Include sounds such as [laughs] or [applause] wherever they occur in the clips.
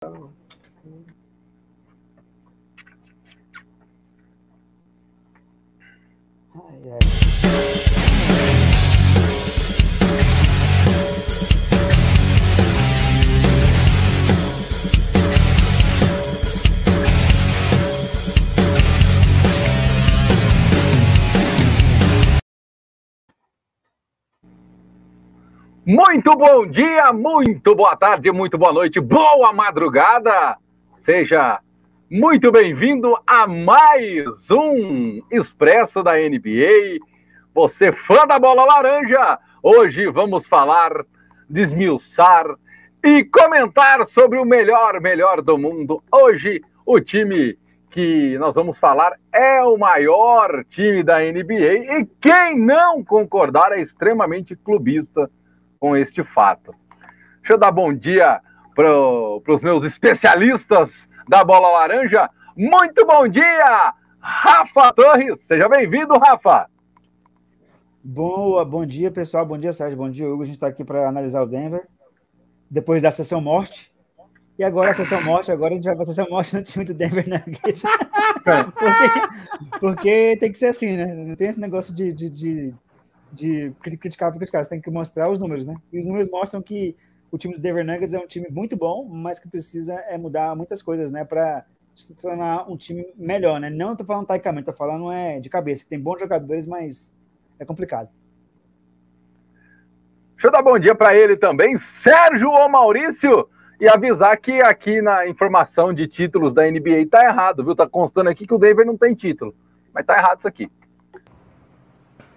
Ừ. Oh. Yeah. Muito bom dia, muito boa tarde, muito boa noite, boa madrugada. Seja muito bem-vindo a mais um Expresso da NBA. Você fã da bola laranja? Hoje vamos falar, desmiuçar e comentar sobre o melhor, melhor do mundo. Hoje o time que nós vamos falar é o maior time da NBA e quem não concordar é extremamente clubista com este fato. Deixa eu dar bom dia para os meus especialistas da bola laranja. Muito bom dia, Rafa Torres. Seja bem-vindo, Rafa. Boa, bom dia, pessoal. Bom dia, Sérgio. Bom dia, Hugo. A gente está aqui para analisar o Denver. Depois da sessão morte. E agora a sessão morte, agora a gente vai para a sessão morte no time do Denver Nuggets. [laughs] porque, porque tem que ser assim, né? Não tem esse negócio de, de, de de criticar criticar, você tem que mostrar os números, né? E os números mostram que o time do Denver Nuggets é um time muito bom, mas que precisa é mudar muitas coisas, né, para se tornar um time melhor, né? Não estou falando taicamente, estou falando é de cabeça, que tem bons jogadores, mas é complicado. Deixa eu dar bom dia para ele também, Sérgio ou Maurício, e avisar que aqui na informação de títulos da NBA tá errado, viu? Tá constando aqui que o Denver não tem título, mas tá errado isso aqui.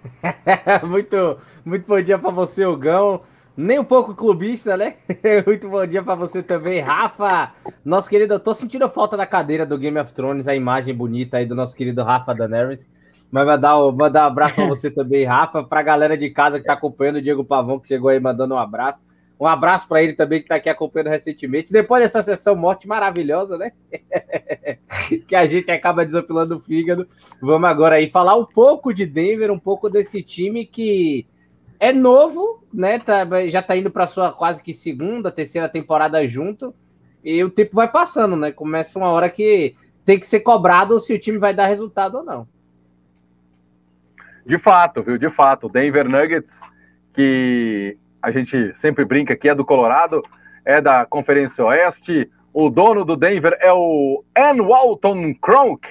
[laughs] muito, muito bom dia para você, Ogão. Nem um pouco clubista, né? [laughs] muito bom dia para você também, Rafa. Nosso querido, eu tô sentindo falta da cadeira do Game of Thrones, a imagem bonita aí do nosso querido Rafa Daenerys. Mas mandar, mandar um abraço para você [laughs] também, Rafa. Para a galera de casa que está acompanhando, o Diego Pavão, que chegou aí mandando um abraço. Um abraço para ele também, que está aqui acompanhando recentemente. Depois dessa sessão morte maravilhosa, né? [laughs] que a gente acaba desopilando o fígado. Vamos agora aí falar um pouco de Denver, um pouco desse time que é novo, né? Tá, já está indo para sua quase que segunda, terceira temporada junto. E o tempo vai passando, né? Começa uma hora que tem que ser cobrado se o time vai dar resultado ou não. De fato, viu? De fato, Denver Nuggets, que a gente sempre brinca que é do Colorado, é da Conferência Oeste. O dono do Denver é o Ann Walton Cronk.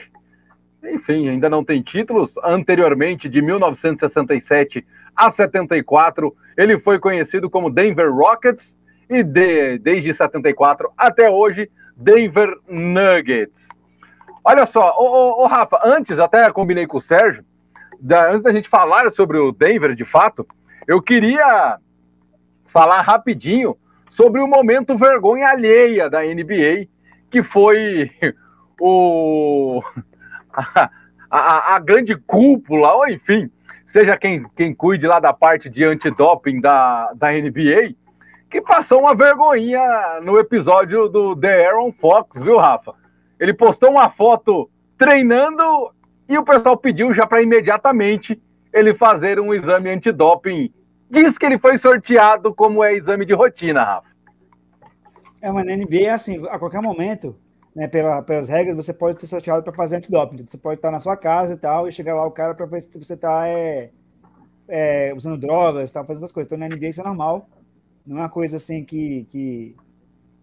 Enfim, ainda não tem títulos. Anteriormente, de 1967 a 74, ele foi conhecido como Denver Rockets e de, desde 74 até hoje, Denver Nuggets. Olha só, ô, ô, ô, Rafa, antes, até combinei com o Sérgio, da, antes da gente falar sobre o Denver de fato, eu queria falar rapidinho sobre o momento vergonha alheia da NBA, que foi [laughs] o [laughs] a, a, a, grande cúpula, ou enfim, seja quem, quem cuide lá da parte de antidoping da, da NBA, que passou uma vergonhinha no episódio do The Aaron Fox, viu, Rafa? Ele postou uma foto treinando e o pessoal pediu já para imediatamente ele fazer um exame antidoping diz que ele foi sorteado como é exame de rotina, Rafa. É, mas na NBA é assim, a qualquer momento, né, pela, pelas regras, você pode ser sorteado para fazer antidoping. Você pode estar na sua casa e tal, e chegar lá o cara para ver se você está é, é, usando drogas, tá, fazendo essas coisas. Então na NBA isso é normal. Não é uma coisa assim que, que,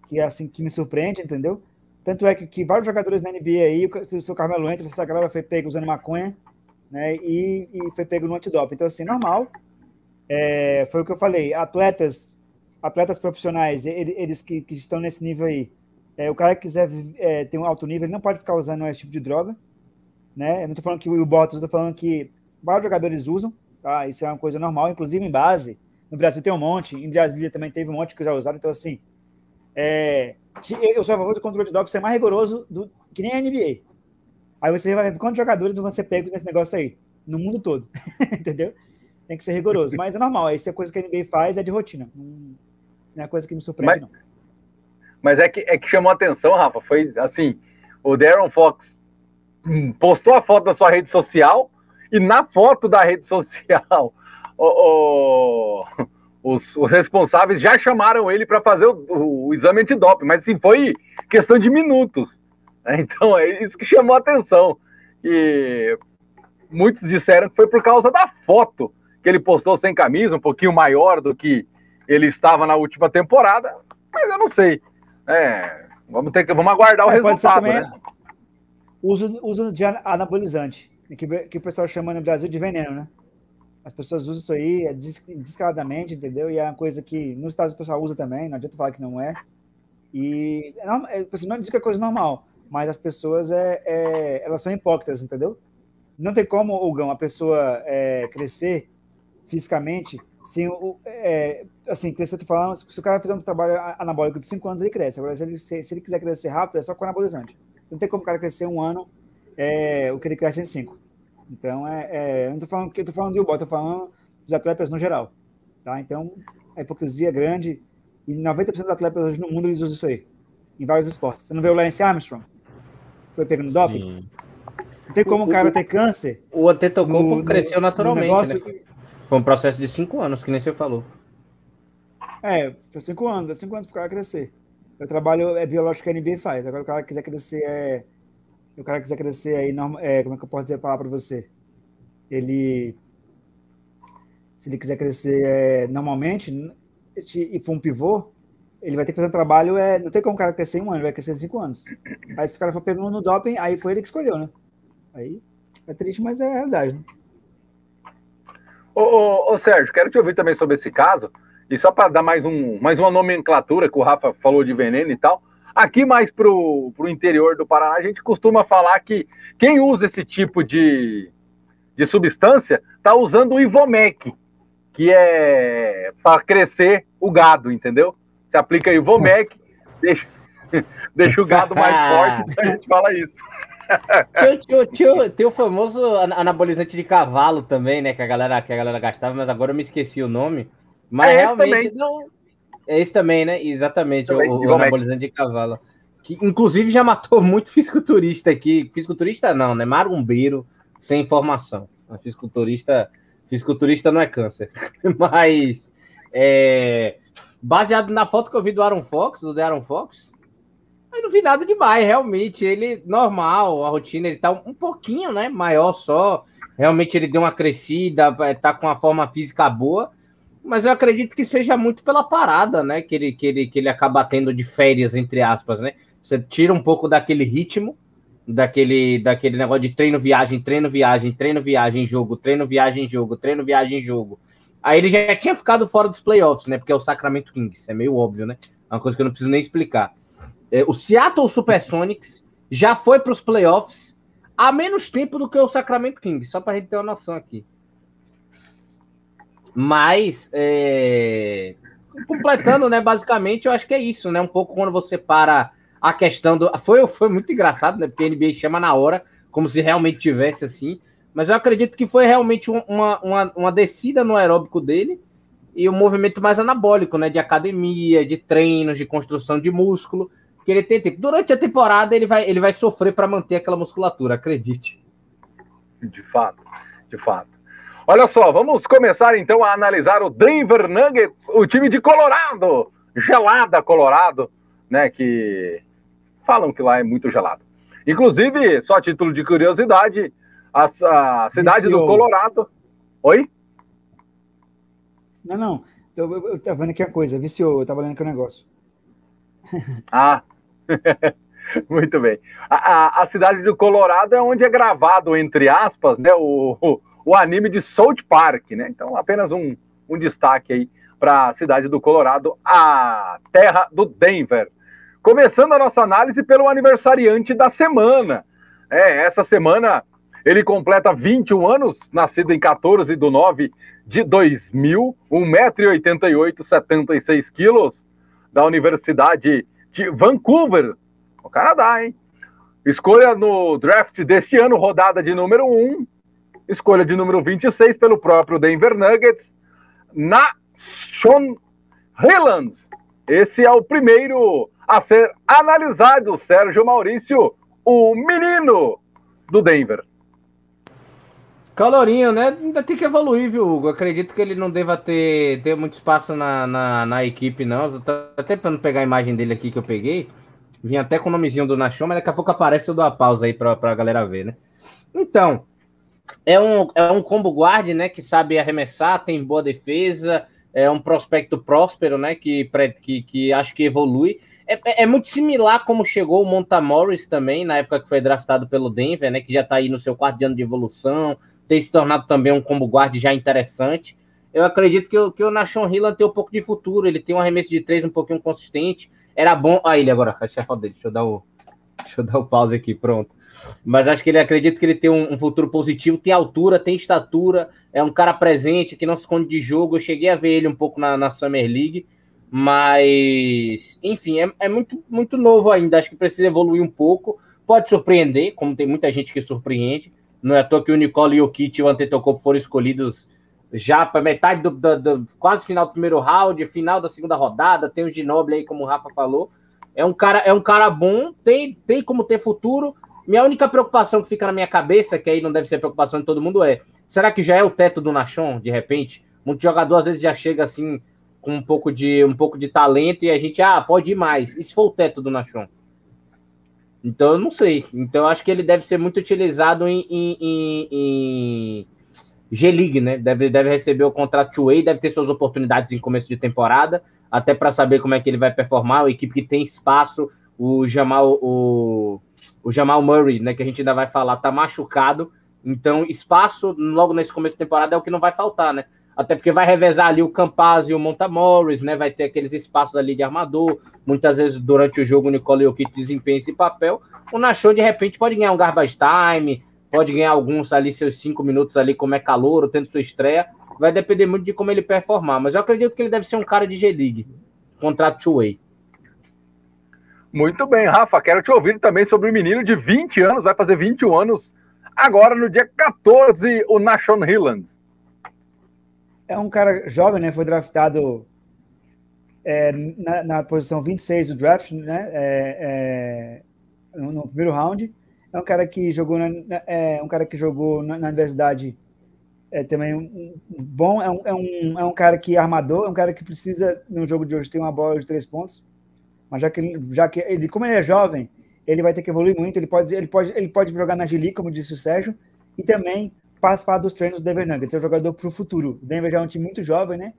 que, é assim, que me surpreende, entendeu? Tanto é que, que vários jogadores na NBA aí, o seu Carmelo entra, essa galera foi pego usando maconha, né? E, e foi pego no antidoping. Então, assim, normal. É, foi o que eu falei, atletas, atletas profissionais, eles que, que estão nesse nível aí, é, o cara que quiser é, ter um alto nível, ele não pode ficar usando esse tipo de droga, né? Eu não estou falando que o Bottas, estou falando que vários jogadores usam, tá? Isso é uma coisa normal, inclusive em base. No Brasil tem um monte, em Brasília também teve um monte que já usaram, então assim, é, eu sou a favor do controle de doping ser mais rigoroso do, que nem a NBA. Aí você vai ver quantos jogadores vão ser pegos nesse negócio aí, no mundo todo, [laughs] entendeu? Tem que ser rigoroso. Mas é normal, essa é coisa que NBA faz, é de rotina. Não é coisa que me surpreende, mas, não. Mas é que, é que chamou a atenção, Rafa, foi assim, o Darren Fox postou a foto da sua rede social e na foto da rede social [laughs] o, o, os, os responsáveis já chamaram ele para fazer o, o, o, exame antidoping, mas assim, foi questão de minutos. Né? [laughs] Então é isso que chamou a atenção. E muitos disseram que foi por causa da foto que ele postou sem camisa, um pouquinho maior do que ele estava na última temporada, mas eu não sei. É, vamos ter que vamos aguardar o é, resultado. Pode ser também né? uso, uso de anabolizante, que, que o pessoal chama no Brasil de veneno, né? As pessoas usam isso aí é descaradamente, entendeu? E é uma coisa que nos Estados Unidos o pessoal usa também, não adianta falar que não é. E não, é, não diz que é coisa normal, mas as pessoas é, é, elas são hipócritas, entendeu? Não tem como, Ogão, a pessoa é, crescer fisicamente sem o. É, assim, crescer, tô falando, se o cara fizer um trabalho anabólico de 5 anos, ele cresce. Agora, se ele, se, se ele quiser crescer rápido, é só com anabolizante. Não tem como o cara crescer um ano é, o que ele cresce em 5. Então, é, é, eu não estou falando que eu tô falando de Ubo, estou falando dos atletas no geral. Tá? Então, a hipocrisia é grande e 90% dos atletas hoje no mundo eles usam isso aí, em vários esportes. Você não vê o Lance Armstrong? Foi pegando doping? Sim. Não tem como o, cara ter câncer. O Antetokounmpo cresceu naturalmente, negócio... né? Foi um processo de cinco anos, que nem você falou. É, foi cinco anos, é cinco anos para o cara crescer. O trabalho é biológico que a NBA faz. Agora o cara quiser crescer é o cara quiser crescer aí, é, como é que eu posso dizer a para você? Ele, se ele quiser crescer é, normalmente e for um pivô, ele vai ter que fazer um trabalho, é, não tem como o cara crescer em um ano, vai crescer cinco anos. Aí se o cara for pegando no doping, aí foi ele que escolheu, né? Aí é triste, mas é a realidade, né? Ô, ô, ô, Sérgio, quero te ouvir também sobre esse caso, e só para dar mais, um, mais uma nomenclatura que o Rafa falou de veneno e tal, Aqui mais para o interior do Paraná, a gente costuma falar que quem usa esse tipo de, de substância está usando o Ivomec, que é para crescer o gado, entendeu? Você aplica Ivomec, [laughs] deixa, [laughs] deixa o gado mais [laughs] forte, a gente fala isso. Tio, tem o famoso anabolizante de cavalo também, né? Que a galera, que a galera gastava, mas agora eu me esqueci o nome. Mas é realmente não, é esse também, né? Exatamente, também, o, o anabolizante de cavalo. Que inclusive já matou [laughs] muito fisiculturista aqui. Fisiculturista não, né? Marumbeiro sem informação. fisiculturista, fisiculturista não é câncer. [laughs] Mas é, baseado na foto que eu vi do Aaron Fox, do The Aaron Fox, eu não vi nada demais, realmente. Ele normal, a rotina, ele tá um pouquinho, né? Maior só. Realmente ele deu uma crescida, é, tá com a forma física boa mas eu acredito que seja muito pela parada, né? Que ele, que ele, que ele acaba tendo de férias, entre aspas, né? Você tira um pouco daquele ritmo, daquele, daquele negócio de treino, viagem, treino, viagem, treino, viagem, jogo, treino, viagem, jogo, treino, viagem, jogo. Aí ele já tinha ficado fora dos playoffs, né? Porque é o Sacramento Kings, é meio óbvio, né? É uma coisa que eu não preciso nem explicar. É, o Seattle Supersonics já foi para os playoffs há menos tempo do que o Sacramento Kings, só para a gente ter uma noção aqui. Mas, é... completando, né, basicamente, eu acho que é isso, né? Um pouco quando você para a questão do. Foi, foi muito engraçado, né? Porque a NBA chama na hora, como se realmente tivesse assim. Mas eu acredito que foi realmente uma, uma, uma descida no aeróbico dele e um movimento mais anabólico, né? De academia, de treinos, de construção de músculo. Que ele tem tempo. Durante a temporada, ele vai, ele vai sofrer para manter aquela musculatura, acredite. De fato, de fato. Olha só, vamos começar então a analisar o Denver Nuggets, o time de Colorado, gelada Colorado, né? Que falam que lá é muito gelado. Inclusive, só a título de curiosidade, a, a cidade Viciou. do Colorado. Oi? Não, não. Eu, eu, eu tava vendo aqui a coisa, viciou, eu tava lendo aqui o negócio. Ah, [laughs] muito bem. A, a, a, cidade do Colorado é onde é gravado, entre aspas, né, o, o anime de South Park, né? Então, apenas um, um destaque aí para a cidade do Colorado, a terra do Denver. Começando a nossa análise pelo aniversariante da semana. É, essa semana ele completa 21 anos, nascido em 14 de 9 de 2000, 1,88m, 76 quilos, da Universidade de Vancouver, no Canadá, hein? Escolha no draft deste ano, rodada de número 1, escolha de número 26 pelo próprio Denver Nuggets, na Sean Hilland. Esse é o primeiro a ser analisado, Sérgio Maurício, o menino do Denver. Calorinho, né? Ainda tem que evoluir, viu, Hugo? Acredito que ele não deva ter, ter muito espaço na, na, na equipe, não. Eu tô até tentando pegar a imagem dele aqui que eu peguei. Vim até com o nomezinho do Nachon, mas daqui a pouco aparece, eu dou a pausa aí pra, pra galera ver, né? Então, é um, é um combo guard, né? Que sabe arremessar, tem boa defesa, é um prospecto próspero, né? Que, que, que acho que evolui. É, é, é muito similar como chegou o Monta Morris também, na época que foi draftado pelo Denver, né? Que já tá aí no seu quarto ano de evolução, tem se tornado também um combo guard já interessante. Eu acredito que, o, que o Nashon tem um pouco de futuro, ele tem um arremesso de três um pouquinho consistente. Era bom. Ah, ele agora, achei a dele. Deixa eu dar o. Deixa eu dar o pause aqui, pronto. Mas acho que ele acredita que ele tem um, um, futuro positivo, tem altura, tem estatura, é um cara presente, que não se esconde de jogo. Eu cheguei a ver ele um pouco na, na Summer League, mas enfim, é, é, muito, muito novo ainda. Acho que precisa evoluir um pouco. Pode surpreender, como tem muita gente que surpreende. Não é à toa que o Nicole Jokic e o Antetokounmpo foram escolhidos já para metade do, do, do, quase final do primeiro round, final da segunda rodada. Tem o Ginobili aí, como o Rafa falou. É um cara, é um cara bom, tem, tem como ter futuro. Minha única preocupação que fica na minha cabeça, que aí não deve ser preocupação de todo mundo, é: será que já é o teto do Nachon, de repente? Muito jogador às vezes já chega assim com um pouco de um pouco de talento e a gente, ah, pode ir mais. Se for o teto do Nachon? Então, eu não sei. Então, acho que ele deve ser muito utilizado em, em, em, em G-League, né? Deve, deve receber o contrato two-way, deve ter suas oportunidades em começo de temporada, até para saber como é que ele vai performar. A equipe que tem espaço, o Jamal, o, o Jamal Murray, né? Que a gente ainda vai falar, tá machucado. Então, espaço logo nesse começo de temporada é o que não vai faltar, né? Até porque vai revezar ali o Campaz e o Monta Morris, né? Vai ter aqueles espaços ali de armador. Muitas vezes durante o jogo o Nicole Jokic desempenha esse papel. O Nachon, de repente, pode ganhar um garbage time, pode ganhar alguns ali, seus cinco minutos ali, como é calor, tendo sua estreia. Vai depender muito de como ele performar. Mas eu acredito que ele deve ser um cara de G-League. Contrato two-way. Muito bem, Rafa. Quero te ouvir também sobre o menino de 20 anos, vai fazer 21 anos agora no dia 14, o Nashon Hilland é um cara jovem, né? Foi draftado é, na, na, posição 26 do draft, né? É, é, no, primeiro round. É um cara que jogou na, é um cara que jogou na, na universidade é também um, um bom, é um, é, um, é um cara que é armador, é um cara que precisa, no jogo de hoje, ter uma bola de três pontos. Mas já que, já que ele, como ele é jovem, ele vai ter que evoluir muito. Ele pode, ele pode, ele pode jogar na Gili, como disse o Sérgio, e também participar dos treinos do Denver Nuggets. É um jogador para o futuro. O Denver já é um time muito jovem, né?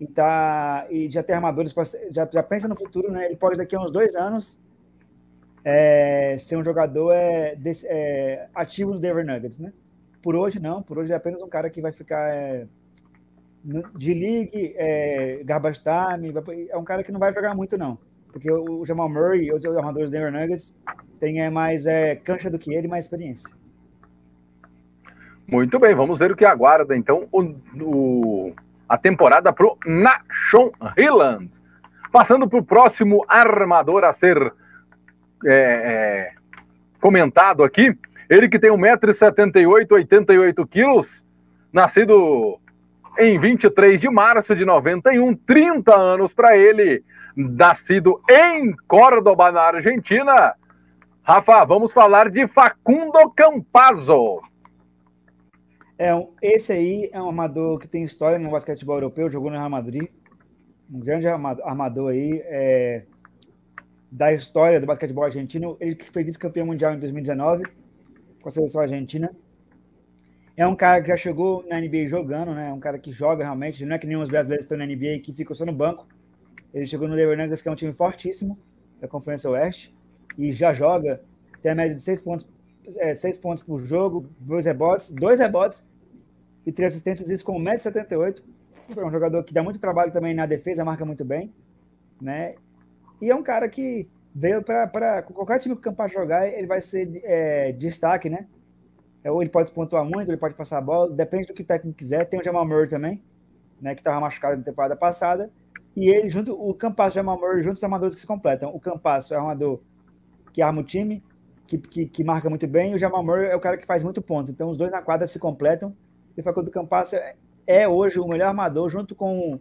E, tá, e já tem armadores, já, já pensa no futuro, né? Ele pode daqui a uns dois anos é, ser um jogador é, é, ativo no Denver Nuggets, né? Por hoje não, por hoje é apenas um cara que vai ficar é, de league, é, garbage time, é um cara que não vai jogar muito não, porque o Jamal Murray e os armadores do Denver Nuggets têm é, mais é, cancha do que ele, mais experiência. Muito bem, vamos ver o que aguarda então o, o a temporada para o Nashon Hilland. Passando para o próximo armador a ser é, é, comentado aqui, ele que tem 1,78m, 88kg, nascido em 23 de março de 91, 30 anos para ele, nascido em Córdoba, na Argentina. Rafa, vamos falar de Facundo Campazzo. É, esse aí é um armador que tem história no basquetebol europeu, jogou no Real Madrid. Um grande armador aí é, da história do basquetebol argentino. Ele que foi vice-campeão mundial em 2019 com a seleção argentina. É um cara que já chegou na NBA jogando, né? É um cara que joga realmente. Não é que nem os brasileiros estão na NBA que ficam só no banco. Ele chegou no Nuggets, que é um time fortíssimo da Conferência Oeste, e já joga. Tem a média de seis pontos é, seis pontos por jogo, dois rebotes, dois rebotes e três assistências, isso com 1,78m. É um jogador que dá muito trabalho também na defesa, marca muito bem, né? E é um cara que veio para qualquer time que o Campas jogar, ele vai ser é, destaque, né? É, ou ele pode pontuar muito, ele pode passar a bola, depende do que o técnico quiser. Tem o Jamal Murray também, né, que estava machucado na temporada passada. E ele, junto, o Campas e o Jamal Murray, juntos, são armadores que se completam. O Campas é um armador que arma o time, que, que, que, marca muito bem, e o Jamal Murray é o cara que faz muito ponto. Então, os dois na quadra se completam. E Facundo Campaz é, é hoje o melhor armador, junto com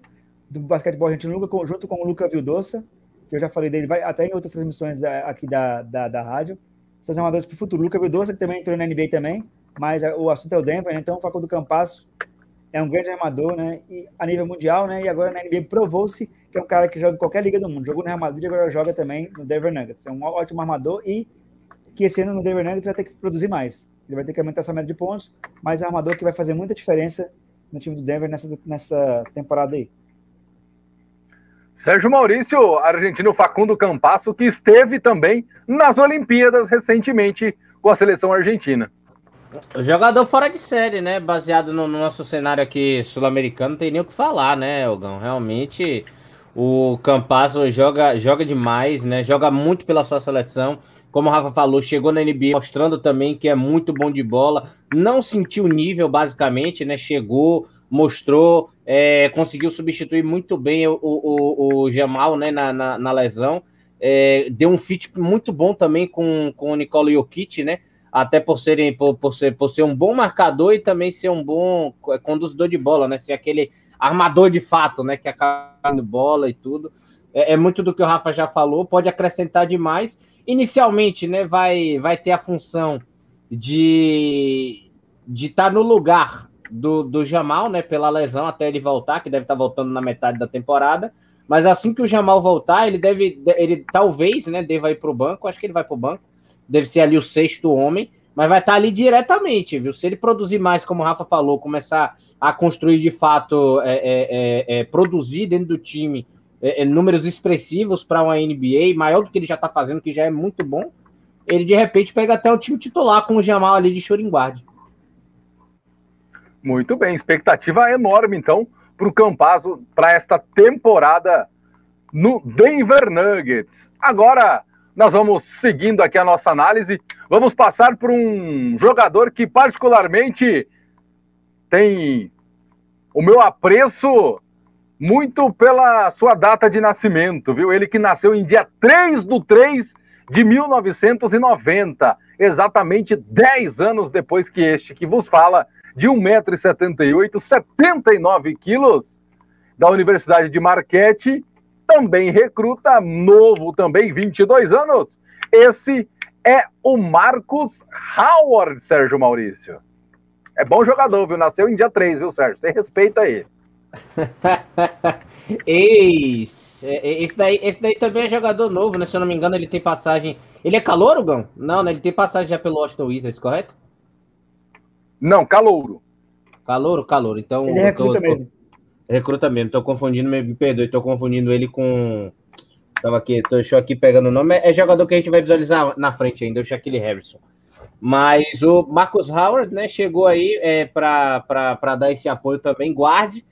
do basquetebol argentino, junto com o Luca Vildosa, que eu já falei dele, vai até em outras transmissões aqui da, da, da rádio. São os armadores para o futuro. Luca Vildosa, que também entrou na NBA também, mas o assunto é o Denver, né? então o Facundo Campasso é um grande armador, né? E a nível mundial, né? E agora na NBA provou-se que é um cara que joga em qualquer liga do mundo. Jogou no Real Madrid, agora joga também no Denver Nuggets. É um ótimo armador e que esse ano no Denver Nuggets vai ter que produzir mais. Ele vai ter que aumentar essa média de pontos, mas é um armador que vai fazer muita diferença no time do Denver nessa, nessa temporada aí. Sérgio Maurício, argentino Facundo Campasso, que esteve também nas Olimpíadas recentemente com a seleção argentina. Jogador fora de série, né? Baseado no, no nosso cenário aqui sul-americano, não tem nem o que falar, né, Elgão? Realmente o Campasso joga, joga demais, né? Joga muito pela sua seleção. Como o Rafa falou, chegou na NBA mostrando também que é muito bom de bola. Não sentiu nível, basicamente, né? Chegou, mostrou, é, conseguiu substituir muito bem o, o, o Jamal né, na, na, na lesão. É, deu um fit muito bom também com, com o Nicolo Jokic, né? Até por, serem, por, por, ser, por ser um bom marcador e também ser um bom conduzidor de bola, né? Ser aquele armador de fato, né? Que acaba de bola e tudo. É, é, muito do que o Rafa já falou, pode acrescentar demais. Inicialmente, né? Vai, vai ter a função de de estar tá no lugar do, do Jamal, né, pela lesão até ele voltar, que deve estar voltando na metade da temporada. Mas assim que o Jamal voltar, ele deve, ele talvez, né, deva ir para o banco. Acho que ele vai para o banco. Deve ser ali o sexto homem, mas vai estar ali diretamente, viu? Se ele produzir mais, como o Rafa falou, começar a construir de fato, é, é, é, é produzir dentro do time é, é, números expressivos para uma NBA, maior do que ele já está fazendo, que já é muito bom. Ele de repente pega até o time titular com o Jamal ali de Shoring muito bem, expectativa enorme, então, para o Campazzo para esta temporada no Denver Nuggets. Agora, nós vamos seguindo aqui a nossa análise, vamos passar por um jogador que, particularmente, tem o meu apreço muito pela sua data de nascimento, viu? Ele que nasceu em dia 3 do 3 de 1990, exatamente 10 anos depois que este que vos fala de 1,78m, 79 quilos, da Universidade de Marquette, também recruta, novo também, 22 anos. Esse é o Marcos Howard, Sérgio Maurício. É bom jogador, viu? Nasceu em dia 3, viu, Sérgio? Tem respeito aí. [laughs] Eis, é, é, esse daí, esse daí também é jogador novo, né? Se eu não me engano, ele tem passagem. Ele é calor, Gão? Não, né? Ele tem passagem já pelo Washington Wizards, correto? Não, calouro. Calouro, calouro. Então. Ele recruta tô, mesmo. Tô, recruta mesmo. Tô confundindo, me perdoe, tô confundindo ele com. Tava aqui, tô deixa aqui pegando o nome. É, jogador que a gente vai visualizar na frente ainda, o Shaquille Harrison. Mas o Marcus Howard, né, chegou aí é, para dar esse apoio também, guarde.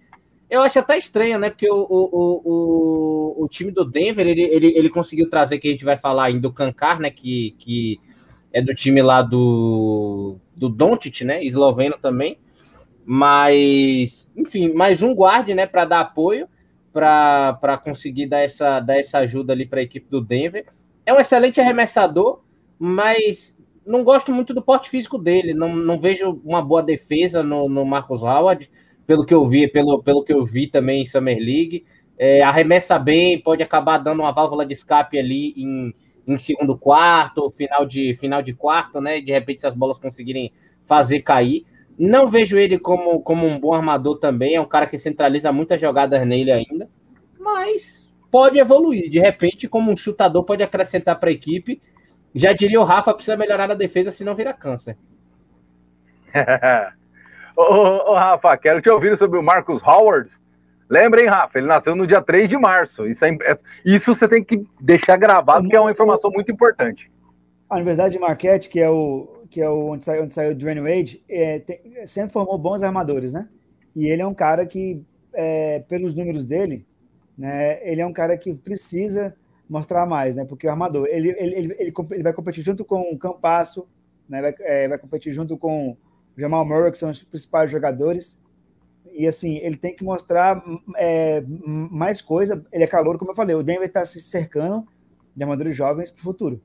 Eu acho até estranho, né? Porque o, o, o, o, time do Denver, ele, ele, ele conseguiu trazer, que a gente vai falar ainda, o Kankar, né? Que, que é do time lá do, do Doncic, né? Esloveno também. Mas, enfim, mais um guarde, né? Para dar apoio, para conseguir dar essa, dar essa ajuda ali para a equipe do Denver. É um excelente arremessador, mas não gosto muito do porte físico dele. Não, não vejo uma boa defesa no, no Marcos Howard, pelo que eu vi, pelo, pelo que eu vi também em Summer League. É, arremessa bem, pode acabar dando uma válvula de escape ali em em segundo quarto, final de final de quarto, né? De repente, se as bolas conseguirem fazer cair. Não vejo ele como, como um bom armador também, é um cara que centraliza muitas jogadas nele ainda, mas pode evoluir. De repente, como um chutador, pode acrescentar para a equipe. Já diria o Rafa, precisa melhorar na defesa, senão vira câncer. [laughs] ô, ô, Rafa, quero te ouvir sobre o Marcus Howard. Lembrem, Rafa, ele nasceu no dia 3 de março. Isso, é, isso você tem que deixar gravado, porque é uma informação muito importante. A Universidade de Marquette, que é o que é o, onde, saiu, onde saiu o Dwayne Wade, é, tem, sempre formou bons armadores, né? E ele é um cara que, é, pelos números dele, né, ele é um cara que precisa mostrar mais, né? Porque o armador, ele, ele, ele, ele, ele vai competir junto com o Campasso, né? Vai, é, vai competir junto com Jamal Murray, que são os principais jogadores, e assim, ele tem que mostrar é, mais coisa. Ele é calor, como eu falei. O Denver está se cercando de armadores jovens para o futuro.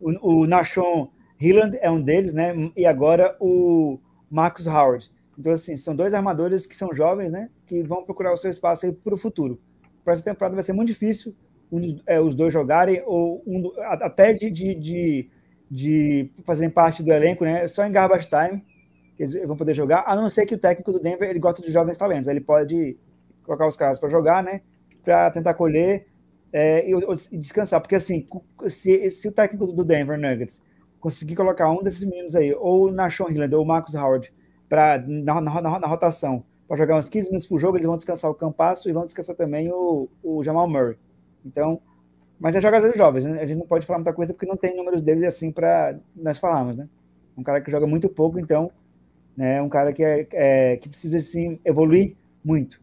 O, Nashon Hilland é um deles, né? E agora o Marcus Howard. Então, assim, são dois armadores que são jovens, né? Que vão procurar o seu espaço aí para o futuro. Para essa temporada vai ser muito difícil um dos, é, os dois jogarem, ou um, até de, de, de, de fazerem parte do elenco, né? Só em garbage time que eles vão poder jogar, a não ser que o técnico do Denver ele gosta de jovens talentos. Ele pode colocar os caras para jogar, né? Para tentar colher é, e, e, descansar. Porque assim, se, se o técnico do Denver Nuggets conseguir colocar um desses meninos aí, ou na Sean Hilland, ou o Marcus Howard, pra, na, na, na, na rotação, para jogar uns 15 minutos por jogo, eles vão descansar o Campasso e vão descansar também o, o Jamal Murray. Então, mas é jogadores jovens, né? a gente não pode falar muita coisa porque não tem números deles assim para nós falarmos, né? Um cara que joga muito pouco, então, né? Um cara que, é, é que precisa assim evoluir muito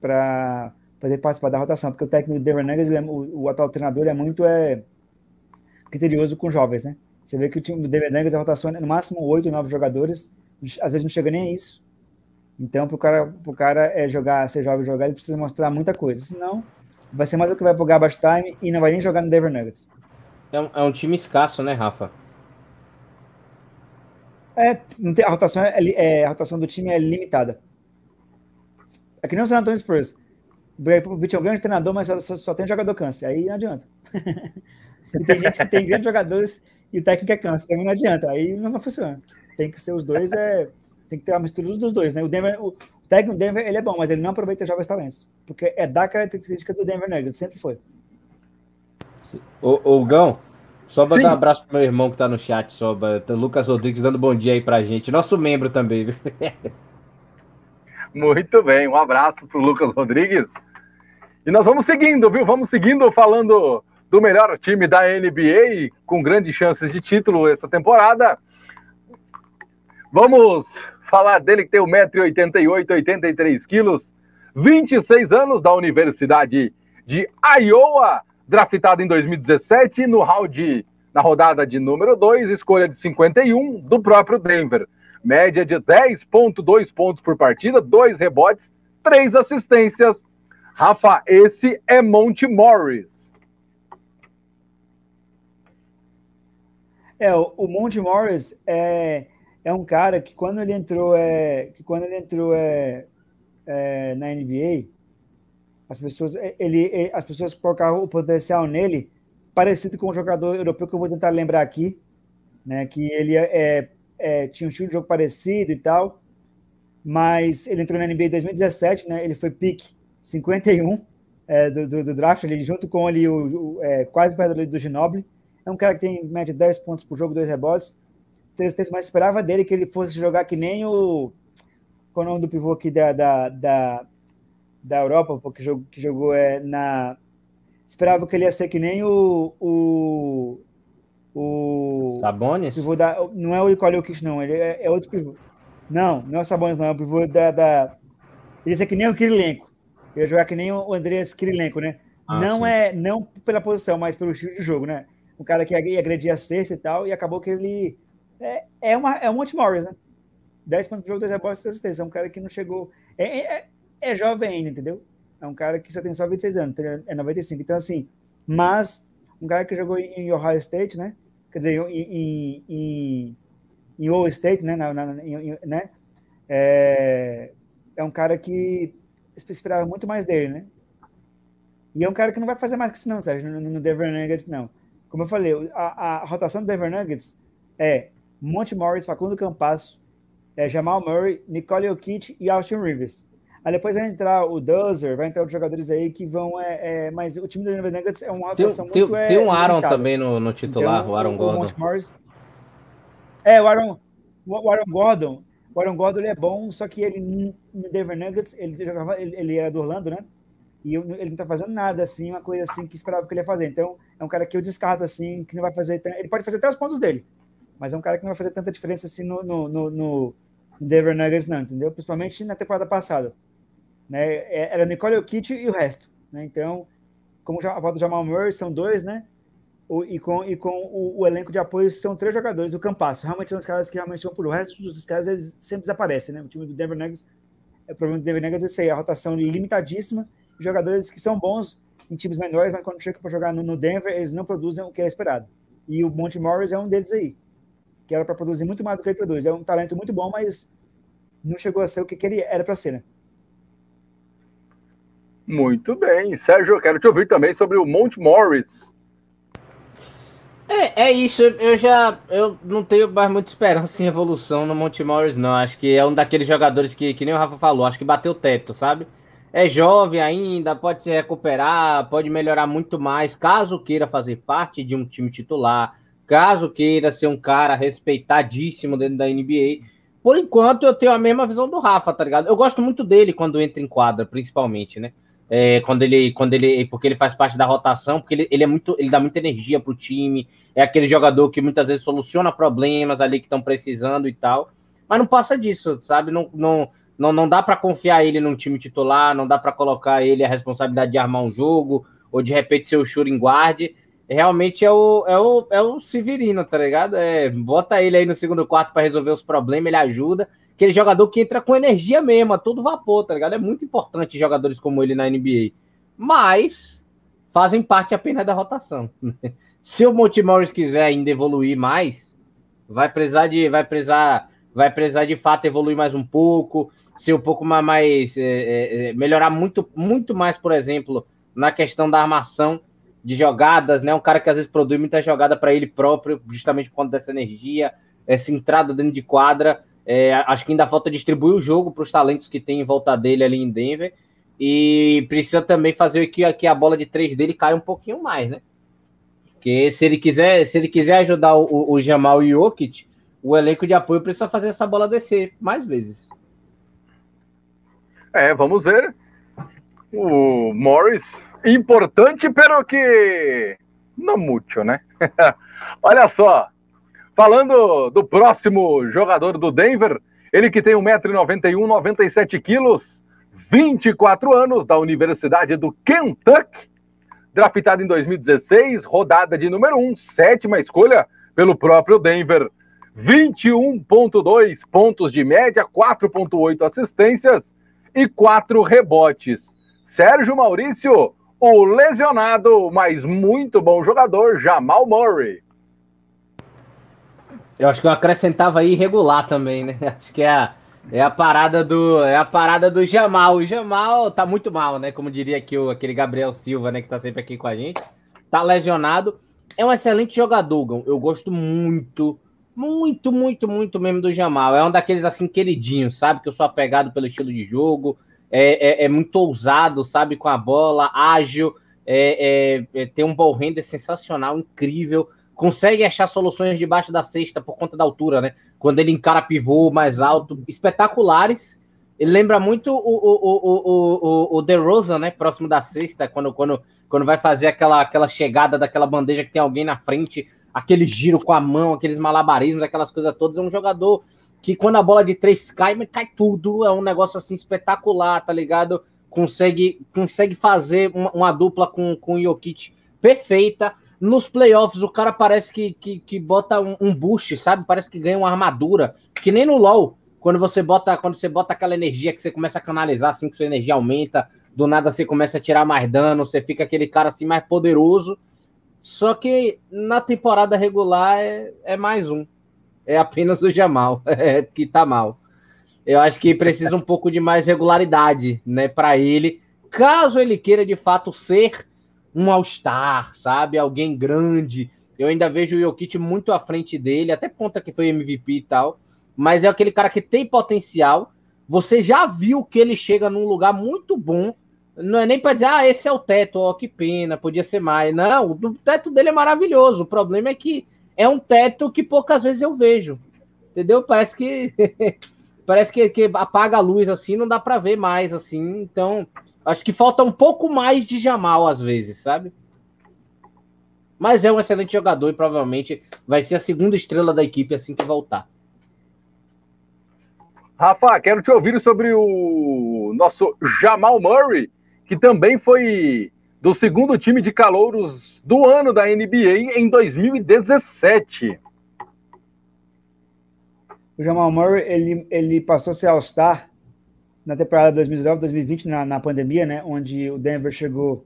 para poder participar da rotação, porque o técnico Denver Nuggets, é, o, o, atual treinador, é muito é, criterioso com jovens, né? Você vê que o time do Nuggets a rotação é no máximo oito, nove jogadores, às vezes não chega nem a isso. Então, para o cara, pro cara é, jogar, ser jovem jogar, ele precisa mostrar muita coisa. Senão, vai ser mais o que vai pro garbage time e não vai nem jogar no Denver Nuggets. É um, é um time escasso, né, Rafa? É, tem, a, rotação é, é, a rotação do time é limitada. É que nem o San Antonio Spurs. O Beach é um grande treinador, mas só, só, só tem jogador câncer. Aí não adianta. [laughs] e tem gente que tem grandes jogadores e o técnico é câncer. Também não adianta. Aí não funciona. Tem que ser os dois, é, tem que ter a mistura dos dois, né? O Denver, o técnico do Denver, ele é bom, mas ele não aproveita jovens talentos. Porque é da característica do Denver Nuggets, sempre foi. Ô, ô Gão, só para dar um abraço pro meu irmão que tá no chat, só, o Lucas Rodrigues dando bom dia aí pra gente. Nosso membro também, viu? [laughs] Muito bem, um abraço pro Lucas Rodrigues. E nós vamos seguindo, viu? Vamos seguindo falando do melhor time da NBA, com grandes chances de título essa temporada. Vamos falar dele que tem 1,88m, 83 quilos, 26 anos da Universidade de Iowa, draftado em 2017 no round na rodada de número 2, escolha de 51 do próprio Denver. Média de 10.2 pontos por partida, dois rebotes, três assistências. Rafa, esse é Monte Morris. É, o Monte Morris é é um cara que quando ele entrou, é, que quando ele entrou é, é, na NBA, as pessoas, é, ele, as pessoas colocaram o potencial nele parecido com um jogador europeu que eu vou tentar lembrar aqui, né? Que ele é, é, tinha um estilo de jogo parecido e tal, mas ele entrou na NBA em 2017, né? Ele foi pick 51 é, do, do, do, draft, ele junto com ele o, o é, quase perto do Ginobili. É um cara que tem média 10 pontos por jogo, dois rebotes tristeza, mas esperava dele que ele fosse jogar que nem o. Qual é o nome do pivô aqui da, da, da, da Europa, porque jogou, que jogou é, na. Esperava que ele ia ser que nem o. o o Sabonis? Pivô da, não é o Nicole Kish, não, ele é, é, outro pivô. Não, não é o Sabonis, não, é o pivô da. da ele ia ser que nem o Kirilenko. Ele ia jogar que nem o Andreas Kirilenko, né? Ah, não sim. é não pela posição, mas pelo estilo de jogo, né? Um cara que ia agredir a sexta e tal, e acabou que ele é, é, uma, é um Monte Morris, né? 10 pontos de jogo, 2 rebotes, 3 assistências. É um cara que não chegou. É, é, é, é, jovem ainda, entendeu? É um cara que só tem só 26 anos, é 95. Então, assim, mas um cara que jogou em Ohio State, né? Quer dizer, em, em, em Ohio State, né? Na, na, em, né? É, é um cara que esperava muito mais dele, né? E é um cara que não vai fazer mais que isso, não, Sérgio, no, no Denver Nuggets, não. Como eu falei, a, a rotação do Denver Nuggets é Monte Morris, Facundo Campasso, é, Jamal Murray, Nicole Jokic e Austin Rivers. Aí depois vai entrar o Dozer, vai entrar outros jogadores aí que vão. É, é, mas o time do Denver Nuggets é uma rotação tem, muito. Tem, é, tem um Aaron limitada. também no, no titular, então, o Aaron Gordon. O Morris, é, o Aaron, o Aaron Gordon. O Aaron Gordon ele é bom, só que ele no Denver Nuggets, ele, jogava, ele, ele era do Orlando, né? E ele não tá fazendo nada assim, uma coisa assim que esperava que ele ia fazer. Então, é um cara que eu descarto assim, que não vai fazer. Ele pode fazer até os pontos dele, mas é um cara que não vai fazer tanta diferença assim no, no, no, no Denver Nuggets, não, entendeu? Principalmente na temporada passada. Né? É, era Nicole Jokic e o resto. Né? Então, como a volta do Jamal Murray, são dois, né? O, e com, e com o, o, elenco de apoio são três jogadores, o Campasso. Realmente são os caras que realmente vão o resto dos caras, eles sempre desaparecem, né? O time do Denver Nuggets, é, o problema do Denver Nuggets é esse aí, a rotação limitadíssima, jogadores que são bons em times menores, mas quando chegam para jogar no, no Denver, eles não produzem o que é esperado. E o Monte Morris é um deles aí que era para produzir muito mais do que ele produz. É um talento muito bom, mas não chegou a ser o que, que ele era para ser, né? Muito bem. Sérgio, eu quero te ouvir também sobre o Monte Morris. É, é isso. Eu já eu não tenho mais muita esperança em evolução no Monte Morris, não. Acho que é um daqueles jogadores que, que nem o Rafa falou, acho que bateu o teto, sabe? É jovem ainda, pode se recuperar, pode melhorar muito mais, caso queira fazer parte de um time titular, caso queira ser um cara respeitadíssimo dentro da NBA. Por enquanto, eu tenho a mesma visão do Rafa, tá ligado? Eu gosto muito dele quando entra em quadra, principalmente, né? é, quando ele, quando ele, porque ele faz parte da rotação, porque ele, ele é muito, ele dá muita energia para o time, é aquele jogador que muitas vezes soluciona problemas ali que estão precisando e tal, mas não passa disso, sabe? Não, não, não, não dá para confiar ele num time titular, não dá para colocar ele a responsabilidade de armar um jogo ou de repente ser o shooting guard. Realmente é o, é o, é o Severino, tá ligado? É, bota ele aí no segundo quarto para resolver os problemas, ele ajuda aquele jogador que entra com energia mesmo, a todo vapor, tá ligado? É muito importante jogadores como ele na NBA. Mas fazem parte apenas da rotação. [laughs] Se o Monty Morris quiser ainda evoluir mais, vai precisar de. Vai precisar, vai precisar de fato evoluir mais um pouco, ser um pouco mais. mais é, é, é, melhorar muito, muito mais, por exemplo, na questão da armação de jogadas, né? Um cara que às vezes produz muita jogada para ele próprio, justamente por conta dessa energia, essa entrada dentro de quadra. É, acho que ainda falta distribuir o jogo para os talentos que tem em volta dele ali em Denver. E precisa também fazer que aqui a bola de três dele caia um pouquinho mais, né? Porque se ele quiser, se ele quiser ajudar o, o Jamal e o Jokic, o elenco de apoio precisa fazer essa bola descer mais vezes. É, vamos ver. O Morris, importante, pero que não muito, né? [laughs] Olha só, Falando do próximo jogador do Denver, ele que tem 1,91m, 97 quilos, 24 anos, da Universidade do Kentucky, draftado em 2016, rodada de número 1, sétima escolha pelo próprio Denver. 21,2 pontos de média, 4,8 assistências e 4 rebotes. Sérgio Maurício, o lesionado, mas muito bom jogador, Jamal Murray. Eu acho que eu acrescentava aí regular também, né? [laughs] Acho que é a, é a parada do é a parada do Jamal. O Jamal tá muito mal, né? Como diria aqui o, aquele Gabriel Silva, né? Que tá sempre aqui com a gente. Tá lesionado. É um excelente jogador, Gão. Eu gosto muito, muito, muito, muito mesmo do Jamal. É um daqueles assim queridinhos, sabe? Que eu sou apegado pelo estilo de jogo. É, é, é muito ousado, sabe? Com a bola, ágil. É, é, é tem um ball render sensacional, incrível consegue achar soluções debaixo da cesta por conta da altura, né? Quando ele encara pivô mais alto, espetaculares. Ele lembra muito o, o, o, o, o, Rosa, né? Próximo da cesta, quando, quando, quando vai fazer aquela, aquela chegada daquela bandeja que tem alguém na frente, aquele giro com a mão, aqueles malabarismos, aquelas coisas todas. É um jogador que, quando a bola de três cai, cai tudo. É um negócio assim espetacular, tá ligado? Consegue, consegue fazer uma, uma dupla com, com o Jokic perfeita nos playoffs, o cara parece que, que, que bota um, um, boost, sabe? Parece que ganha uma armadura. Que nem no LoL, quando você bota quando você bota aquela energia que você começa a canalizar, assim que sua energia aumenta, do nada você começa a tirar mais dano, você fica aquele cara assim mais poderoso. Só que na temporada regular é, é mais um. É apenas o Jamal, [laughs] é, que tá mal. Eu acho que precisa um pouco de mais regularidade, né, para ele, caso ele queira de fato ser um All-Star, sabe? Alguém grande. Eu ainda vejo o Jokic muito à frente dele, até ponta que foi MVP e tal. Mas é aquele cara que tem potencial. Você já viu que ele chega num lugar muito bom. Não é nem para dizer, ah, esse é o teto, ó, que pena, podia ser mais. Não, o teto dele é maravilhoso. O problema é que é um teto que poucas vezes eu vejo. Entendeu? Parece que [laughs] parece que, que apaga a luz assim, não dá para ver mais assim. Então, Acho que falta um pouco mais de Jamal às vezes, sabe? Mas é um excelente jogador e provavelmente vai ser a segunda estrela da equipe assim que voltar. Rafa, quero te ouvir sobre o nosso Jamal Murray, que também foi do segundo time de calouros do ano da NBA em 2017. O Jamal Murray, ele, ele passou a ser All-Star na temporada 2019, 2020, na, na pandemia, né, onde o Denver chegou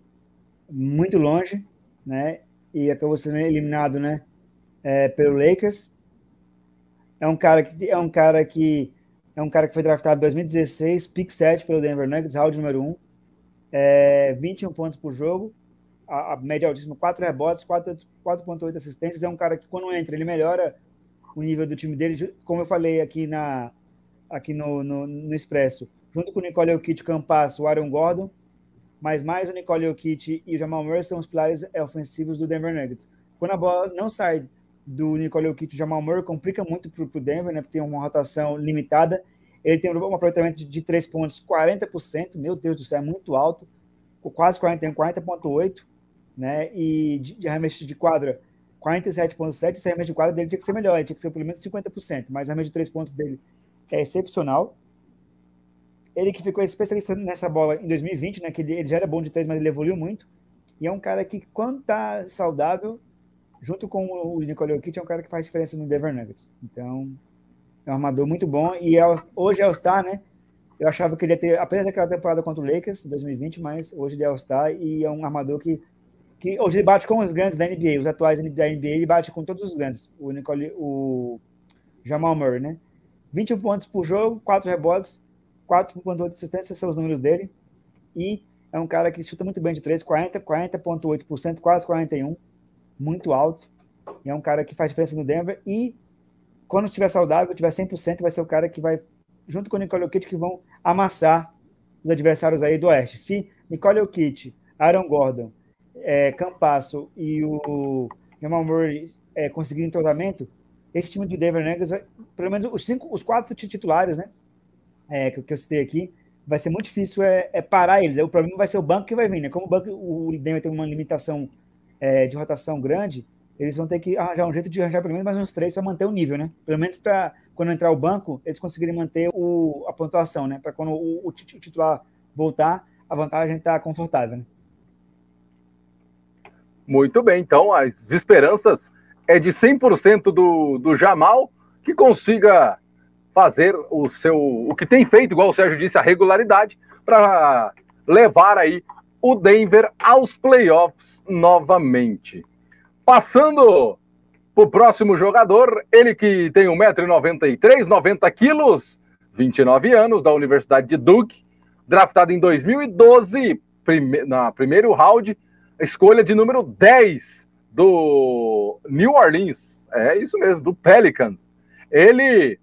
muito longe, né, e acabou sendo eliminado, né, é, pelo Lakers. É um cara que é um cara que é um cara que foi draftado em 2016, pick 7 pelo Denver Nuggets, round número 1, é, 21 pontos por jogo, a, a média altíssima, 4 rebotes, 4,8 assistências. É um cara que, quando entra, ele melhora o nível do time dele, como eu falei aqui, na, aqui no, no, no Expresso, junto com o Nicole Jokic, Campasso, o Aaron Gordon, mas mais o Nicole Jokic e o Jamal Murray são os pilares ofensivos do Denver Nuggets. Quando a bola não sai do Nicole Jokic e Jamal Murray complica muito para o Denver, né? Porque tem uma rotação limitada. Ele tem um aproveitamento de três pontos 40%, meu Deus do céu, é muito alto, quase 41, 40,8%, né? E de, arremesso de quadra, 47,7%. Esse arremesso de quadra dele tinha que ser melhor, ele tinha que ser pelo menos 50%, mas o arremesso de três pontos dele é excepcional. Ele que ficou especialista nessa bola em 2020, né? Que ele, ele já era bom de três, mas ele evoluiu muito. E é um cara que, quando tá saudável, junto com o Nicole Jokic, é um cara que faz diferença no Denver Nuggets. Então, é um armador muito bom. E é, hoje é All-Star, né? Eu achava que ele ia ter apenas aquela temporada contra o Lakers, 2020, mas hoje ele é All-Star e é um armador que, que hoje ele bate com os grandes da NBA, os atuais da NBA, ele bate com todos os grandes. O, Nicole, o Jamal Murray, né? 21 pontos por jogo, 4 rebotes, 4.8 assistências, são os números dele. E é um cara que chuta muito bem de 3, 40, 40.8%, quase 41% muito alto. E é um cara que faz diferença no Denver. E quando estiver saudável, tiver 100%, vai ser o cara que vai, junto com o Nicole Jokic, que vão amassar os adversários aí do Oeste. Se Nicole Jokic, Aaron Gordon, é, Campasso e o Jamal Murray é, conseguirem entrosamento, esse time do Denver Nuggets, vai, pelo menos os, cinco, os quatro titulares, né, é, que, que eu citei aqui, vai ser muito difícil é, é, parar eles. O problema vai ser o banco que vai vir, né? Como o banco, o Denver tem uma limitação é, de rotação grande, eles vão ter que arranjar um jeito de arranjar pelo menos mais uns três para manter o nível, né? Pelo menos para quando entrar o banco, eles conseguirem manter o, a pontuação, né? Para quando o, o, titular voltar, a vantagem está confortável. Né? Muito bem, então as esperanças é de 100% do, do Jamal que consiga fazer o seu o que tem feito, igual o Sérgio disse, a regularidade para levar aí o Denver aos playoffs novamente. Passando para o próximo jogador, ele que tem 1,93m, 90 quilos, 29 anos, da Universidade de Duke, draftado em 2012, prime na primeiro round, escolha de número 10 do New Orleans, é isso mesmo, do Pelicans. Ele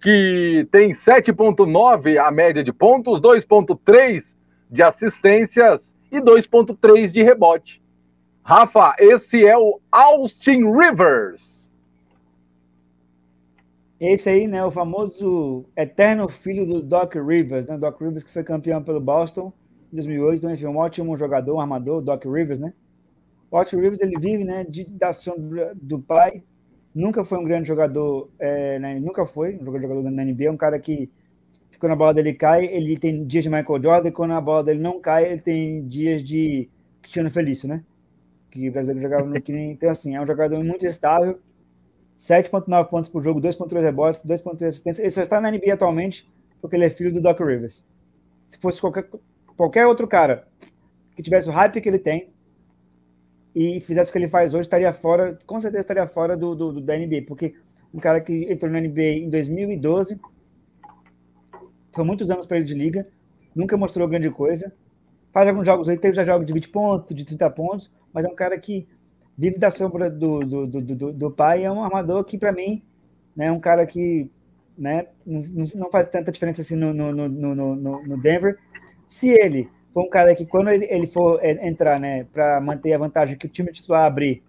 que tem 7,9 a média de pontos, 2,3 de assistências e 2,3 de rebote. Rafa, esse é o Austin Rivers. Esse aí, né, o famoso eterno filho do Doc Rivers, né? Doc Rivers que foi campeão pelo Boston em 2008, então, enfim, um ótimo jogador, um armador, Doc Rivers, né? O Austin Rivers, ele vive, né, de, da sombra do pai, nunca foi um grande jogador, é, né, nunca foi um jogador da NBA, um cara que quando a bola dele cai, ele tem dias de Michael Jordan, e quando a bola dele não cai, ele tem dias de Cristiano Felício, né? Que o brasileiro jogava no que Então, assim, é um jogador muito estável, 7,9 pontos por jogo, 2,3 rebotes, 2,3 assistências. Ele só está na NBA atualmente porque ele é filho do Doc Rivers. Se fosse qualquer, qualquer outro cara que tivesse o hype que ele tem e fizesse o que ele faz hoje, estaria fora, com certeza estaria fora do, do, do da NBA, porque um cara que entrou na NBA em 2012 foi muitos anos para ele de liga, nunca mostrou grande coisa. Faz alguns jogos, ele teve já jogos de 20 pontos, de 30 pontos, mas é um cara que vive da sombra do, do, do, do, do pai. É um armador que, para mim, né, é um cara que né, não, não faz tanta diferença assim no, no, no, no, no Denver. Se ele for um cara que, quando ele, ele for entrar né, para manter a vantagem que o time titular abrir,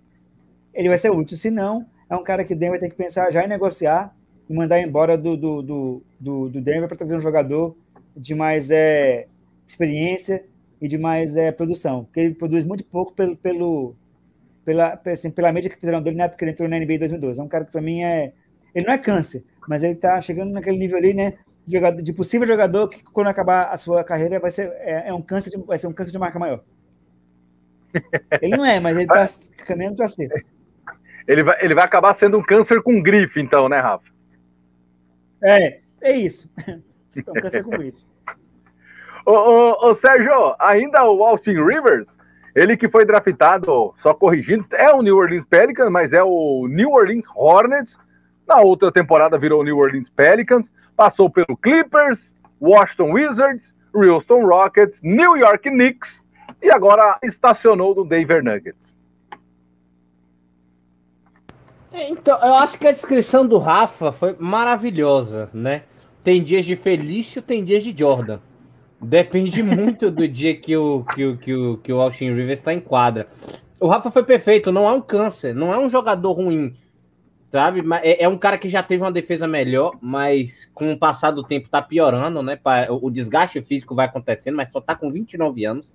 ele vai ser útil. Se não, é um cara que o Denver tem que pensar já em negociar e mandar embora do, do, do, do, do Denver para trazer um jogador de mais é, experiência e de mais é, produção, porque ele produz muito pouco pelo, pelo, pela, assim, pela média que fizeram dele na época que ele entrou na NBA em 2012. É um cara que para mim é. Ele não é câncer, mas ele está chegando naquele nível ali, né? De, jogador, de possível jogador que, quando acabar a sua carreira, vai ser, é, é um, câncer de, vai ser um câncer de marca maior. [laughs] Ele não é, mas ele está caminhando para ser. Ele vai, ele vai acabar sendo um câncer com grife, então, né, Rafa? É, é isso. Então, [laughs] câncer com grife. Ô, ô, ô, Sérgio, ainda o Austin Rivers, ele que foi draftado, só corrigindo, é o New Orleans Pelicans, mas é o New Orleans Hornets. Na outra temporada virou New Orleans Pelicans, passou pelo Clippers, Washington Wizards, Houston Rockets, New York Knicks, e agora estacionou no Denver Nuggets. É, então, eu acho que a descrição do Rafa foi maravilhosa, né? Tem dias de Felício, tem dias de Jordan. Depende muito do dia que o, que o, que o, que o Austin Rivers está em quadra. O Rafa foi perfeito, não é um câncer, não é um jogador ruim, sabe? É, é um cara que já teve uma defesa melhor, mas com o passar do tempo tá piorando, né? O desgaste físico vai acontecendo, mas só tá com 29 anos.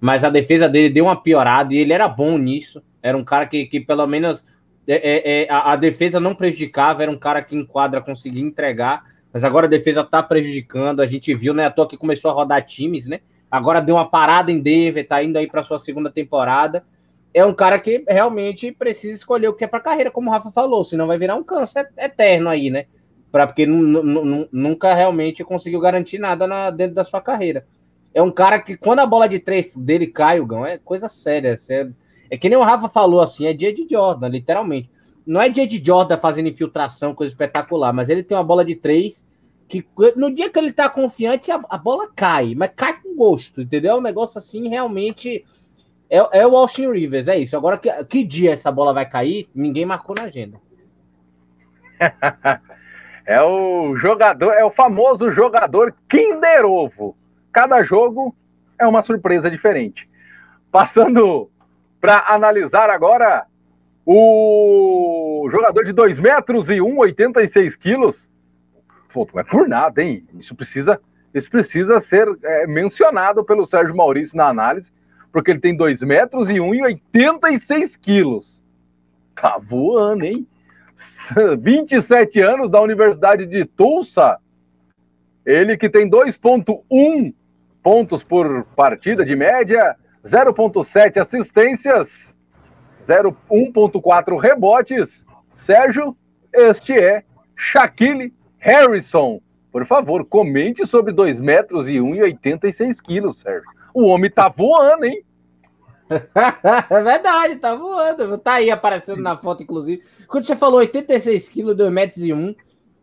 Mas a defesa dele deu uma piorada e ele era bom nisso. Era um cara que, que pelo menos é, é, é a, a defesa não prejudicava, era um cara que em quadra conseguia entregar mas agora a defesa tá prejudicando. A gente viu, né? A toa que começou a rodar times, né? Agora deu uma parada em Denver, tá indo aí para sua segunda temporada. É um cara que realmente precisa escolher o que é para carreira, como o Rafa falou, senão vai virar um câncer eterno aí, né? Pra, porque nunca realmente conseguiu garantir nada na, dentro da sua carreira. É um cara que, quando a bola de três dele cai, o Gão, é coisa séria. É, é que nem o Rafa falou assim, é dia de Jordan, literalmente não é dia de Jordan fazendo infiltração, coisa espetacular, mas ele tem uma bola de três que no dia que ele tá confiante, a, a bola cai, mas cai com gosto, entendeu? É um negócio assim, realmente. É, é o Austin Rivers, é isso. Agora, que, que dia essa bola vai cair, ninguém marcou na agenda. [laughs] é o jogador, é o famoso jogador Kinder Ovo. Cada jogo é uma surpresa diferente. Passando para analisar agora o jogador de 2 metros e 1, 86 quilos. Pô, não é por nada, hein? Isso precisa, isso precisa ser é, mencionado pelo Sérgio Maurício na análise, porque ele tem 2 metros e 1 e 86 quilos. Tá voando, hein? [laughs] 27 anos da Universidade de Tulsa. Ele que tem 2,1 pontos por partida de média, 0,7 assistências 1.4 rebotes. Sérgio, este é Shaquille Harrison. Por favor, comente sobre 2 metros e 1,86 quilos, Sérgio. O homem tá voando, hein? [laughs] é verdade, tá voando. Tá aí aparecendo na foto, inclusive. Quando você falou 86 quilos, 2 metros e 1,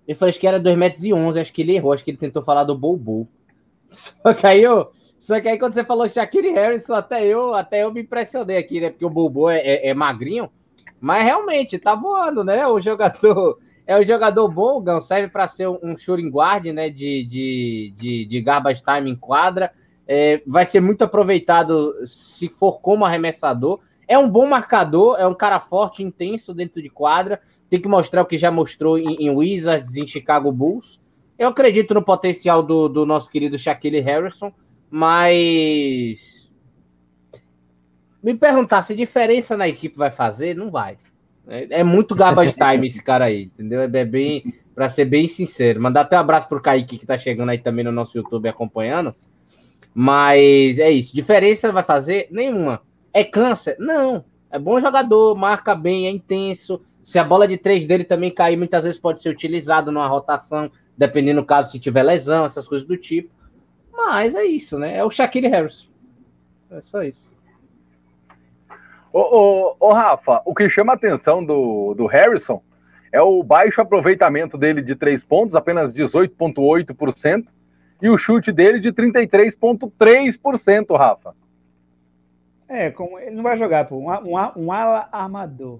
eu falei que era 2 metros e 11, acho que ele errou, acho que ele tentou falar do Bobo. [laughs] Só que aí eu, só que aí quando você falou Shaquille Harrison, até eu, até eu me impressionei aqui, né? Porque o Bobo é, é, é magrinho, mas realmente tá voando, né? O jogador é o jogador bom, Gão, serve para ser um shooting guard, né? De, de, de, de garbage time em quadra. É, vai ser muito aproveitado se for como arremessador. É um bom marcador, é um cara forte, intenso dentro de quadra. Tem que mostrar o que já mostrou em, em Wizards, em Chicago Bulls. Eu acredito no potencial do, do nosso querido Shaquille Harrison. Mas me perguntar se diferença na equipe vai fazer, não vai. É, é muito garbage [laughs] time esse cara aí, entendeu? É bem, para ser bem sincero. Mandar até um abraço pro Kaique que tá chegando aí também no nosso YouTube acompanhando. Mas é isso. Diferença vai fazer? Nenhuma. É câncer? Não. É bom jogador, marca bem, é intenso. Se a bola de três dele também cair, muitas vezes pode ser utilizado numa rotação, dependendo do caso se tiver lesão, essas coisas do tipo. Mas é isso, né? É o Shaquille Harris. É só isso. Ô, ô, ô, Rafa, o que chama a atenção do, do Harrison é o baixo aproveitamento dele de três pontos, apenas 18,8%, e o chute dele de 33,3%, Rafa. É, como ele não vai jogar, pô. Um, um, um ala armador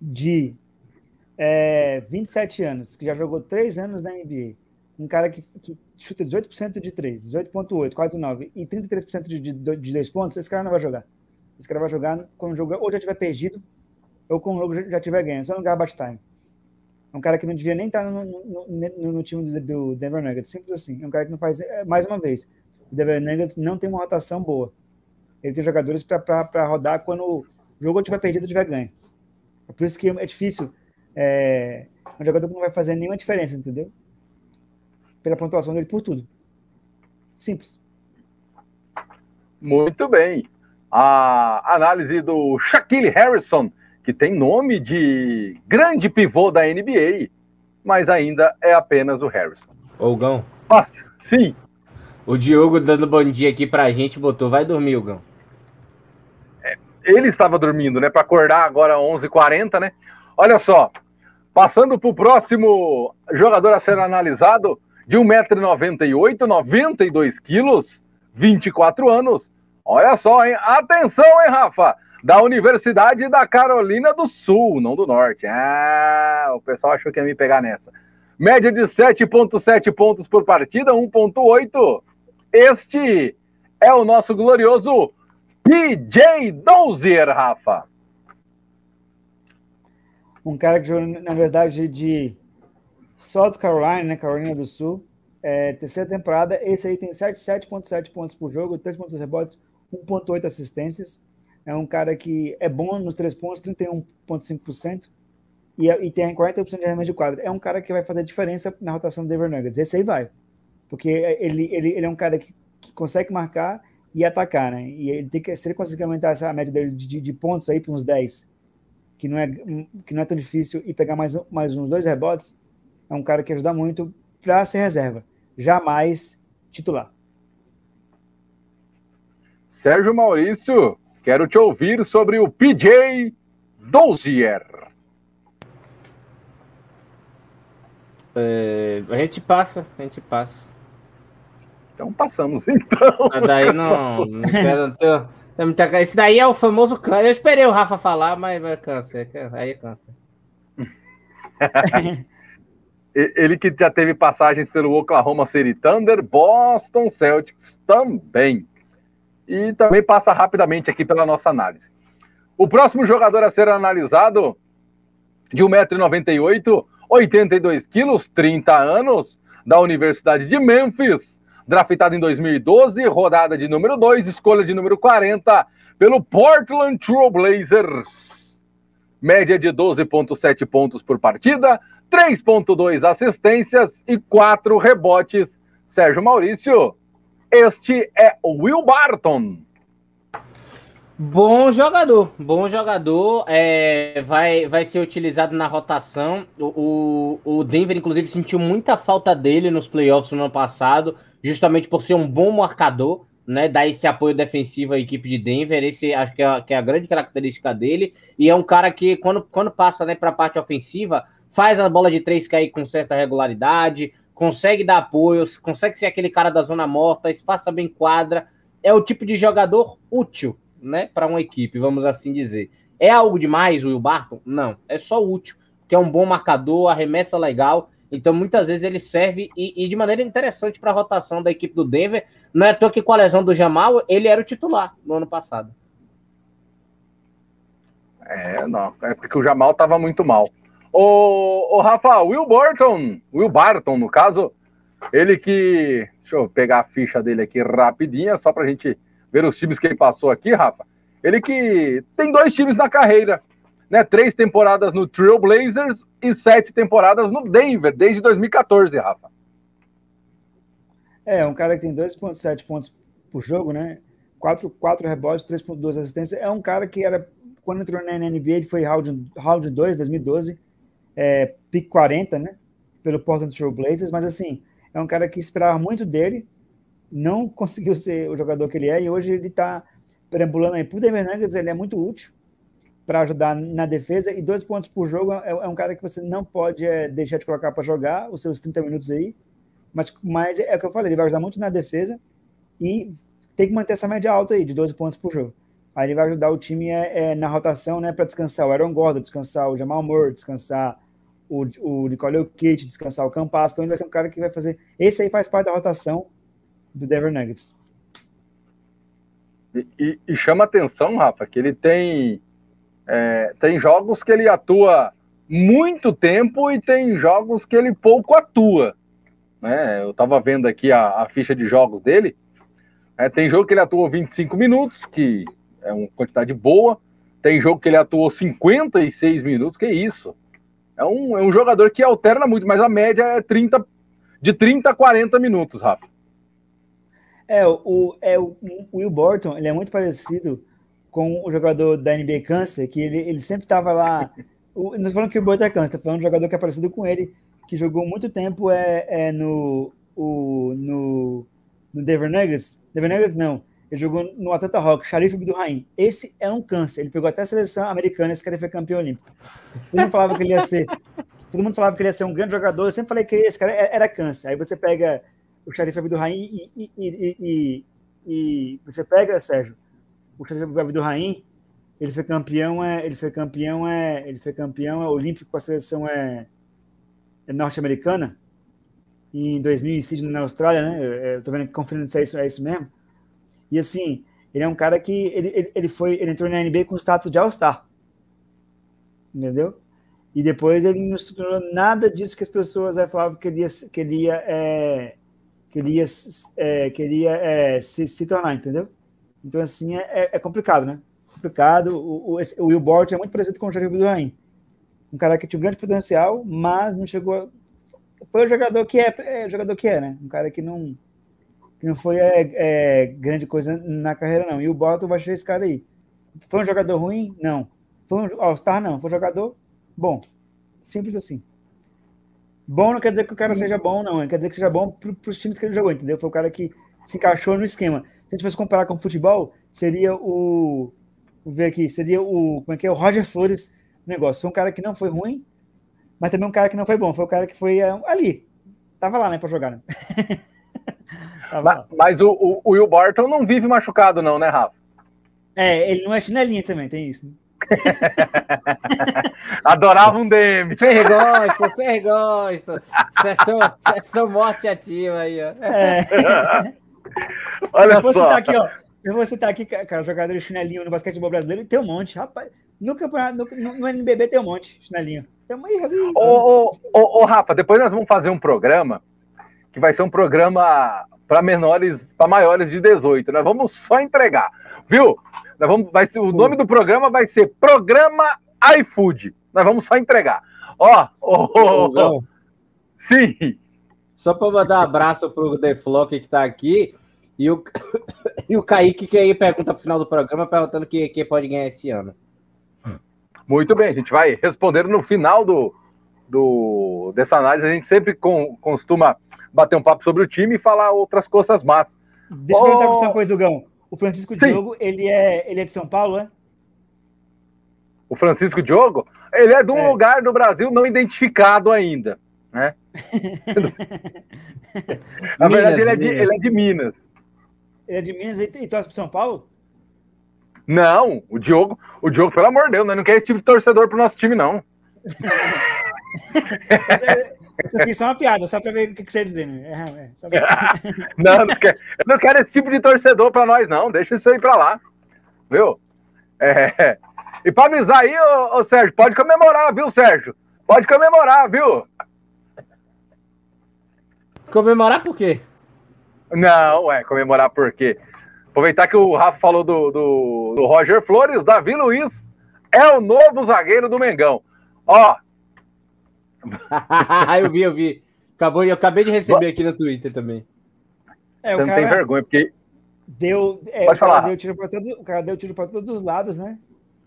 de é, 27 anos, que já jogou três anos na NBA um cara que, que chuta 18% de 3, 18,8, quase 9, e 33% de, de, de 2 pontos, esse cara não vai jogar. Esse cara vai jogar quando o jogo ou já tiver perdido, ou quando o jogo já, já tiver ganho, só no garbage time. É um cara que não devia nem estar no, no, no, no time do, do, Denver Nuggets, simples assim. É um cara que não faz, é, mais uma vez, o Denver Nuggets não tem uma rotação boa. Ele tem jogadores para rodar quando o jogo tiver perdido ou tiver ganho. É por isso que é difícil. É, um jogador que não vai fazer nenhuma diferença, entendeu? Pela pontuação dele por tudo. Simples. Muito bem. A análise do Shaquille Harrison, que tem nome de grande pivô da NBA, mas ainda é apenas o Harrison. Ogão. Nossa, sim. O Diogo dando bom dia aqui pra gente, botou, vai dormir, Ogão. É, ele estava dormindo, né? Para acordar agora às 11h40, né? Olha só, passando para o próximo jogador a ser analisado, de 1,98m, 92 quilos, 24 anos, Olha só, hein? Atenção, hein, Rafa? Da Universidade da Carolina do Sul, não do Norte. Ah, o pessoal achou que ia me pegar nessa. Média de 7,7 pontos por partida, 1,8. Este é o nosso glorioso PJ Dozier, Rafa. Um cara que na verdade, de South Carolina, né, Carolina do Sul. É, terceira temporada, esse aí tem 7,7 pontos por jogo, 3,6 rebotes, 1,8 assistências. É um cara que é bom nos três pontos, 31,5%, e, e tem 40% de arremesso de quadra. É um cara que vai fazer diferença na rotação do Denver Nuggets. Esse aí vai. Porque ele, ele, ele é um cara que, que consegue marcar e atacar, né? E ele tem que, se ele conseguir aumentar essa média dele de, de, de pontos aí para uns 10, que não, é, que não é tão difícil, e pegar mais, mais uns dois rebotes, é um cara que ajuda muito para ser reserva, jamais titular. Sérgio Maurício, quero te ouvir sobre o PJ Dozier. É, a gente passa, a gente passa. Então passamos, [laughs] então. Mas daí não. não quero, tenho, esse daí é o famoso câncer. Eu esperei o Rafa falar, mas vai câncer. Aí é câncer. [laughs] Ele que já teve passagens pelo Oklahoma City Thunder, Boston Celtics também. E também passa rapidamente aqui pela nossa análise. O próximo jogador a ser analisado, de 1,98m, 82 quilos, 30 anos, da Universidade de Memphis, draftado em 2012, rodada de número 2, escolha de número 40, pelo Portland Trail Blazers. Média de 12,7 pontos por partida, 3,2 assistências e 4 rebotes. Sérgio Maurício, este é o Will Barton. Bom jogador, bom jogador. É, vai, vai ser utilizado na rotação. O, o, o Denver, inclusive, sentiu muita falta dele nos playoffs no ano passado, justamente por ser um bom marcador, né? Dar esse apoio defensivo à equipe de Denver. Esse acho que é, que é a grande característica dele. E é um cara que, quando, quando passa né, para a parte ofensiva, faz a bola de três cair com certa regularidade, consegue dar apoio, consegue ser aquele cara da zona morta, espaça bem quadra. É o tipo de jogador útil né, para uma equipe, vamos assim dizer. É algo demais o Will Barton? Não, é só útil, que é um bom marcador, arremessa legal, então muitas vezes ele serve e, e de maneira interessante para a rotação da equipe do Denver. Não é à toa que com a lesão do Jamal, ele era o titular no ano passado. É, não, é porque o Jamal estava muito mal. O, o Rafa, Will Barton, Will Barton, no caso, ele que. Deixa eu pegar a ficha dele aqui rapidinha, só para a gente ver os times que ele passou aqui, Rafa, ele que tem dois times na carreira, né? Três temporadas no Trail Blazers e sete temporadas no Denver, desde 2014, Rafa. É, um cara que tem 2,7 pontos por jogo, né? 4, 4 rebotes, 3,2 assistências. É um cara que era, quando entrou na NBA, ele foi round, round 2, 2012, é, pick 40, né? Pelo Portland Trail Blazers, mas assim, é um cara que esperava muito dele, não conseguiu ser o jogador que ele é e hoje ele está perambulando aí. Por Denver Nuggets, ele é muito útil para ajudar na defesa e dois pontos por jogo é, é um cara que você não pode é, deixar de colocar para jogar os seus 30 minutos aí, mas, mas é o que eu falei, ele vai ajudar muito na defesa e tem que manter essa média alta aí, de 12 pontos por jogo. Aí ele vai ajudar o time é, é na rotação, né, para descansar o Aaron Gordon, descansar o Jamal Murray, descansar o, o Nicole Kate, descansar o Campas, então ele vai ser um cara que vai fazer, esse aí faz parte da rotação do Denver Nuggets. E, e, e chama atenção, Rafa, que ele tem, é, tem jogos que ele atua muito tempo e tem jogos que ele pouco atua. Né? Eu estava vendo aqui a, a, ficha de jogos dele. É, tem jogo que ele atuou 25 minutos, que é uma quantidade boa. Tem jogo que ele atuou 56 minutos, que isso. É um, é um jogador que alterna muito, mas a média é 30, de 30 a 40 minutos, Rafa. É, o, é, o Will Borton, ele é muito parecido com o jogador da NBA Câncer, que ele, ele sempre estava lá. O, não estou falando que o Borton é câncer, estou falando de um jogador que é parecido com ele, que jogou muito tempo é, é no, o, no, no Denver Nuggets. Denver Nuggets não. Ele jogou no Atlanta Rock, Sharif Abdurraim. Esse é um câncer. Ele pegou até a seleção americana, esse cara foi campeão olímpico. Todo mundo falava que ele ia ser. [laughs] Todo mundo falava que ele ia ser um grande jogador. Eu sempre falei que esse cara era câncer. Aí você pega o Sharif Abdurrahim e, e, e, e você pega, Sérgio, o do Raim, ele foi campeão, é, ele foi campeão, é, ele foi campeão é, olímpico com a seleção é, é norte-americana em 2006 na Austrália, né? Eu, tô vendo conferindo se é isso, é isso mesmo. E assim, ele é um cara que ele, ele, ele foi, ele entrou na NBA com status de All-Star. Entendeu? E depois ele não estruturou nada disso que as pessoas é, falavam que ele ia, que ele ia, é, que ele ia, é, que ele ia é, se, se tornar, entendeu? Então, assim, é, é, é complicado, né? Complicado. O, o, o Will Bort é muito parecido com o Jair Abdurrahim. Um cara que tinha um grande potencial, mas não chegou. Foi o jogador que é, o jogador que é, né? Um cara que não, que não foi é, é, grande coisa na carreira, não. E o Bolton vai ser esse cara aí. Foi um jogador ruim? Não. Foi um All-Star? Não. Foi um jogador bom. Simples assim. Bom não quer dizer que o cara seja bom, não. Quer dizer que seja bom para os times que ele jogou, entendeu? Foi o cara que se encaixou no esquema. Se a gente fosse comparar com o futebol, seria o. Vou ver aqui, seria o. Como é que é? O Roger Flores negócio. Foi um cara que não foi ruim, mas também um cara que não foi bom. Foi o cara que foi uh, ali. Tava lá, né, para jogar, né? [laughs] mas, mas o, o, o Will Barton não vive machucado, não, né, Rafa? É, ele não é chinelinha também, tem isso. Né? [laughs] Adorava um DM. Você gosta, você gosta. Sessão, sessão morte ativa aí, ó. É. [laughs] Olha só. Citar aqui, ó. Eu vou citar aqui, cara, jogador de chinelinho no basquetebol brasileiro, tem um monte, rapaz. No campeonato, no, no NBB tem um monte, chinelinho. Tem uma ô, ô, ô, ô, Rafa, depois nós vamos fazer um programa que vai ser um programa para menores, para maiores de 18. Nós vamos só entregar, viu? Nós vamos, vai ser, o nome do programa vai ser Programa iFood. Nós vamos só entregar. Ó, oh, oh, oh, sim. Só para mandar um abraço para o The Flock que está aqui. E o, [coughs] e o Kaique, que aí pergunta para o final do programa, perguntando quem, quem pode ganhar esse ano. Muito bem, a gente vai responder no final do, do, dessa análise. A gente sempre com, costuma bater um papo sobre o time e falar outras coisas más. Deixa eu perguntar para você uma coisa, Gão. O Francisco Sim. Diogo, ele é, ele é de São Paulo, é? O Francisco Diogo? Ele é de um é. lugar do Brasil não identificado ainda, né? [laughs] Na Minas, verdade, ele é, de, ele é de Minas. Ele é de Minas e, e torce para São Paulo? Não, o Diogo, o Diogo, pelo amor de Deus, não quer esse tipo de torcedor pro nosso time, não. [laughs] [laughs] Isso aqui é só uma piada, só para ver o que você ia dizer. Né? É, é, pra... [laughs] não, não quero, eu não quero esse tipo de torcedor para nós, não. Deixa isso aí para lá. Viu? É... E para avisar aí, ô, ô, Sérgio, pode comemorar, viu, Sérgio? Pode comemorar, viu? Comemorar por quê? Não, é, comemorar por quê? Aproveitar que o Rafa falou do, do, do Roger Flores, Davi Luiz é o novo zagueiro do Mengão. Ó, [laughs] eu vi, eu vi. Acabou, eu acabei de receber aqui no Twitter também. É, Você não tem vergonha, porque. Deu, é, Pode o falar. Deu tiro para todos, o cara deu tiro para todos os lados, né?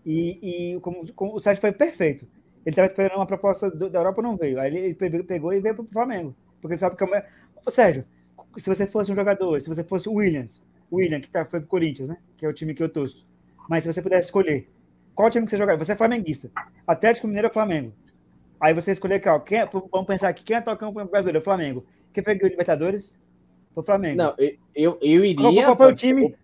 E, e como, como, o Sérgio foi perfeito. Ele estava esperando uma proposta do, da Europa, não veio. Aí ele pegou e veio para o Flamengo. Porque ele sabe que. É... Sérgio, se você fosse um jogador, se você fosse o Williams, o William, que tá, foi pro Corinthians, né? Que é o time que eu torço. Mas se você pudesse escolher, qual time que você jogaria? Você é flamenguista. Atlético Mineiro ou Flamengo? Aí você escolher aqui, ó, quem, é, vamos pensar aqui, quem é o campeão brasileiro? O Flamengo. Quem foi o Libertadores? Foi o Flamengo. Não, eu, eu, eu iria. Qual, qual, foi o time?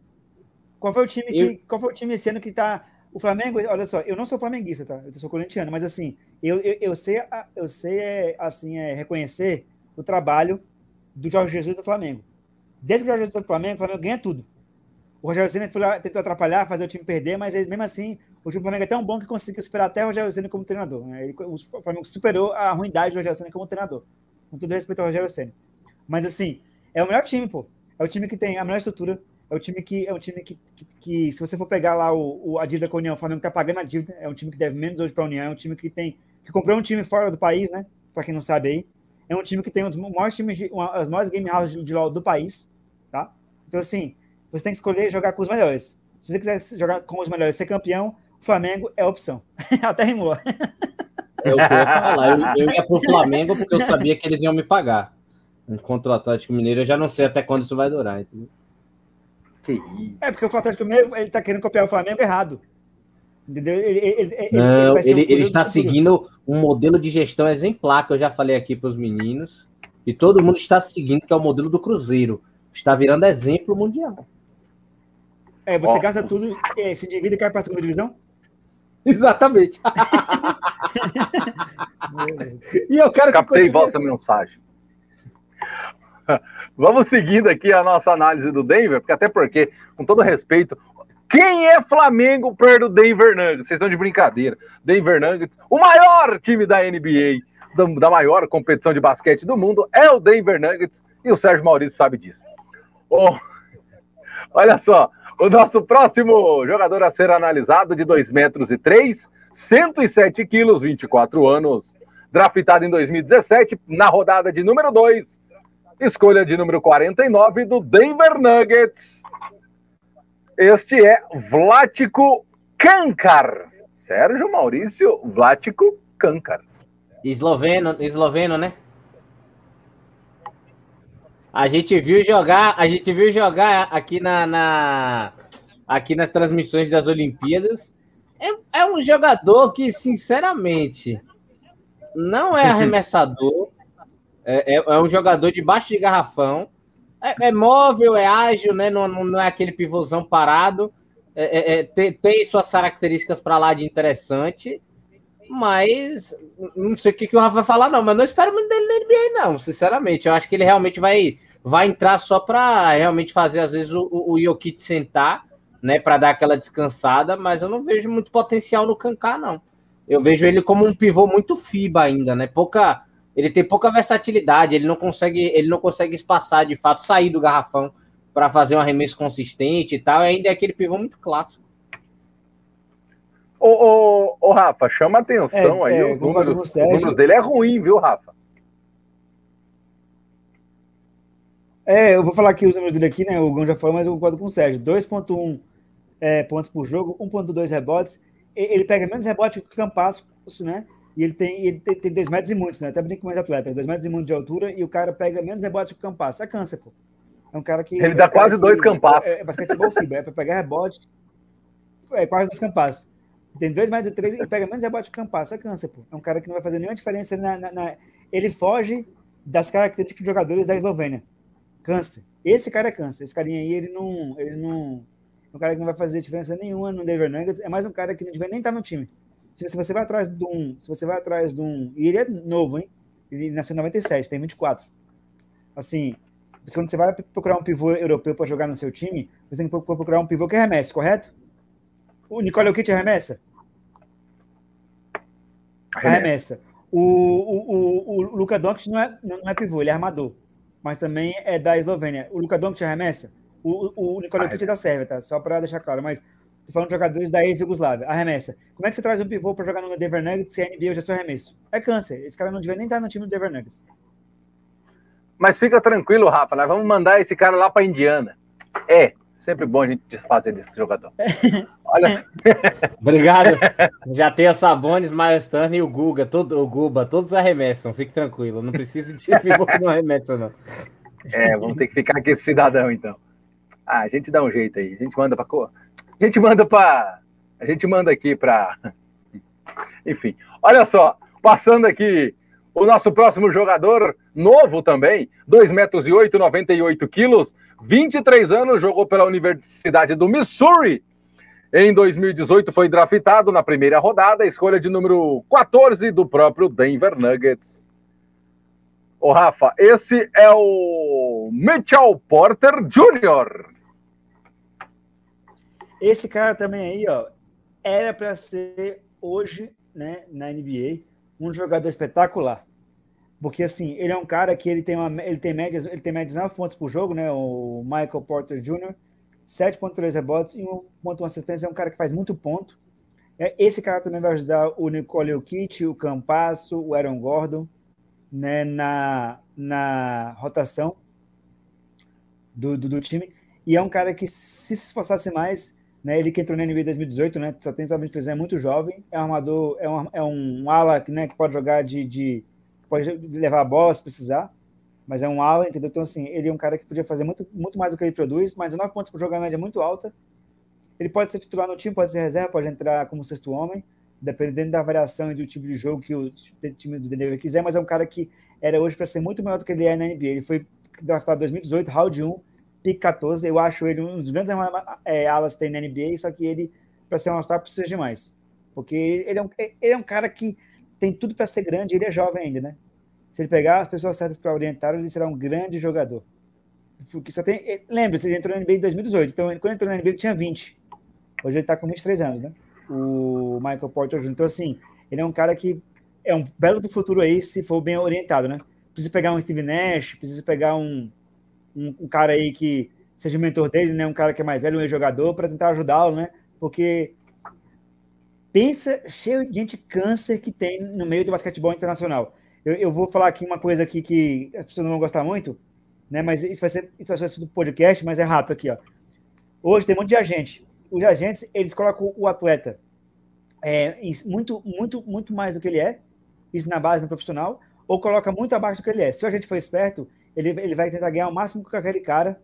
Qual foi o time que. Eu... Qual foi o time esse ano que tá. O Flamengo, olha só, eu não sou flamenguista, tá? Eu sou corintiano, mas assim, eu, eu, eu sei, eu sei é, assim, é, reconhecer o trabalho do Jorge Jesus do Flamengo. Desde que o Jorge Jesus foi pro Flamengo, o Flamengo ganha tudo. O Rogério Senna tentou atrapalhar, fazer o time perder, mas mesmo assim, o time do Flamengo é tão bom que conseguiu superar até o Rogério Senna como treinador. Né? Ele, o Flamengo superou a ruindade do Rogério Senna como treinador. Com todo respeito ao Rogério Senna. Mas assim, é o melhor time, pô. É o time que tem a melhor estrutura. É o time que, é um time que, que, que se você for pegar lá o, o, a dívida com a União, o Flamengo tá pagando a dívida. É um time que deve menos hoje para a União. É um time que tem. que comprou um time fora do país, né? Para quem não sabe aí. É um time que tem um dos maiores times, de, uma, as maiores game houses de, de LOL do país, tá? Então, assim, você tem que escolher jogar com os melhores. Se você quiser jogar com os melhores, ser campeão, Flamengo é opção. [laughs] Até rimou. É o que eu ia falar. Eu, eu ia pro Flamengo porque eu sabia que eles iam me pagar. Enquanto o Atlético Mineiro, eu já não sei até quando isso vai durar. Entendeu? É, porque o Atlético Mineiro ele tá querendo copiar o Flamengo errado. Entendeu? Ele, ele, não, ele, ele, ele está seguindo um modelo de gestão exemplar que eu já falei aqui para os meninos. E todo mundo está seguindo, que é o modelo do Cruzeiro. Está virando exemplo mundial. É, você gasta tudo, é, se divide e cai para a segunda divisão? [laughs] Exatamente. e eu quero Captei e volta a mensagem. [laughs] Vamos seguindo aqui a nossa análise do Denver, porque até porque, com todo respeito, quem é Flamengo perto do Denver Nuggets? Vocês estão de brincadeira. Denver Nuggets, o maior time da NBA, da maior competição de basquete do mundo, é o Denver Nuggets, e o Sérgio Maurício sabe disso. Oh, [laughs] olha só, o nosso próximo jogador a ser analisado, de 2 metros e 3, 107 quilos, 24 anos, draftado em 2017, na rodada de número 2, escolha de número 49 do Denver Nuggets. Este é Vlático Kankar. Sérgio Maurício Vlático Kankar. Esloveno, esloveno, né? A gente viu jogar, a gente viu jogar aqui na, na aqui nas transmissões das Olimpíadas. É, é um jogador que, sinceramente, não é [laughs] arremessador, é, é, é, um jogador de baixo de garrafão. É, é móvel, é ágil, né? Não, não, é aquele pivôzão parado. É, é, é tem, tem, suas características para lá de interessante. Mas não sei o que, que o Rafa vai falar, não. Mas não espero muito dele na NBA, não. Sinceramente, eu acho que ele realmente vai, vai entrar só para realmente fazer, às vezes, o, o Jokic sentar, né? Para dar aquela descansada. Mas eu não vejo muito potencial no Kaká, não. Eu vejo ele como um pivô muito FIBA ainda, né? Pouca ele tem pouca versatilidade, ele não consegue, ele não consegue espaçar de fato, sair do garrafão para fazer um arremesso consistente e tal. Ainda é aquele pivô muito clássico. Ô, ô, ô Rafa, chama atenção é, aí. É, o, número, o número dele é ruim, viu, Rafa? É, eu vou falar aqui os números dele aqui, né? O Gão já falou, mas eu concordo com o Sérgio. 2.1 é, pontos por jogo, 1.2 rebotes. Ele pega menos rebote que o Campasso, né? E ele tem, ele tem, tem dois metros e muitos, né? Até brinco com mais atletas, dois metros e muitos de altura, e o cara pega menos rebote que o Campasso. É câncer, pô. É um cara que. Ele dá é quase dois Campassos. É, é basquetebol fibra, é para pegar rebote. É quase dois Campassos. Tem dois metros e três e pega menos rebote que o Campasso. É câncer, pô. É um cara que não vai fazer nenhuma diferença na, na, na... Ele foge das características de jogadores da Eslovênia. Câncer. Esse cara é câncer. Esse carinha aí, ele não. Ele não. É um cara que não vai fazer diferença nenhuma no Denver Nuggets. É mais um cara que não devia nem estar no time se você vai atrás de um, se você vai atrás de um, e ele é novo, hein? Ele nasceu em 97, tem 24. Assim, quando você vai procurar um pivô europeu para jogar no seu time, você tem que procurar um pivô que arremesse, correto? O Nicole Kit arremessa? Arremessa. O, o, o, o Luka Doncic não é, não é pivô, ele é armador. Mas também é da Eslovênia. O Luka Doncic arremessa? O, o Nicole Kit é da Sérvia, tá? Só para deixar claro. Mas Tô falando de jogadores da ex-Yugoslávia. Arremessa. Como é que você traz um pivô para jogar no Denver Nuggets se a NBA já é seu arremesso? É câncer. Esse cara não devia nem estar no time do Denver Nuggets. Mas fica tranquilo, Rafa. Nós vamos mandar esse cara lá para Indiana. É, sempre bom a gente desfazer desse jogador. [laughs] Olha. [laughs] Obrigado. [laughs] Já tem a Sabonis, Miles Turner e o Guga, todo, o Guba, todos arremessam. Fique tranquilo. Não precisa de pivô que não arremessa, não. É, vamos ter que ficar com esse cidadão, então. Ah, a gente dá um jeito aí. A gente manda para a gente manda para. A gente manda aqui para. Enfim, olha só, passando aqui o nosso próximo jogador, novo também, 2 metros e 8, 98 quilos, 23 anos, jogou pela Universidade do Missouri. Em 2018 foi draftado na primeira rodada, escolha de número 14 do próprio Denver Nuggets. Ô Rafa, esse é o Mitchell Porter Jr. Esse cara também aí, ó, era para ser hoje, né, na NBA, um jogador espetacular. Porque assim, ele é um cara que ele tem uma ele tem médias, ele tem médias 9 pontos por jogo, né, o Michael Porter Jr., 7.3 rebotes e 1.1 assistência, é um cara que faz muito ponto. É, esse cara também vai ajudar o Nicole Jokic, o Campasso, o Aaron Gordon, né, na, na rotação do, do, do time. E é um cara que, se se esforçasse mais, né, ele que entrou na NBA em 2018, né, só tem só 23 anos, é muito jovem, é um armador, é um, é um ala né, que pode jogar de, de pode levar a bola se precisar, mas é um ala, entendeu? Então, assim, ele é um cara que podia fazer muito, muito mais do que ele produz, mas 9 pontos por jogo a média é muito alta. Ele pode ser titular no time, pode ser reserva, pode entrar como sexto homem, dependendo da variação e do tipo de jogo que o time do Denver quiser, mas é um cara que era hoje para ser muito maior do que ele é na NBA. Ele foi draftado em 2018, round 1, pick 14. Eu acho ele um dos grandes é, alas que tem na NBA, só que ele, para ser um All-Star, precisa de mais. Porque ele é um, ele é um cara que tem tudo para ser grande, ele é jovem ainda, né? Se ele pegar as pessoas certas para orientar, ele será um grande jogador. Porque só tem, lembre-se, ele entrou na NBA em 2018, então quando entrou na NBA ele tinha 20. Hoje ele está com 23 anos, né? O Michael Porter Jr. Então, assim, ele é um cara que é um belo do futuro aí, se for bem orientado, né? Precisa pegar um Steve Nash, precisa pegar um, um, um cara aí que seja mentor dele, né? Um cara que é mais velho, um jogador, para tentar ajudá-lo, né? Porque pensa cheio de gente câncer que tem no meio do basquetebol internacional. Eu, eu, vou falar aqui uma coisa aqui que as pessoas não vão gostar muito, né? Mas isso vai ser isso vai ser do podcast, mas é rápido aqui, ó. Hoje tem um monte de agente. Os agentes eles colocam o atleta é, muito muito muito mais do que ele é, isso na base no profissional, ou coloca muito abaixo do que ele é. Se o agente for esperto, ele, ele vai tentar ganhar o máximo com aquele cara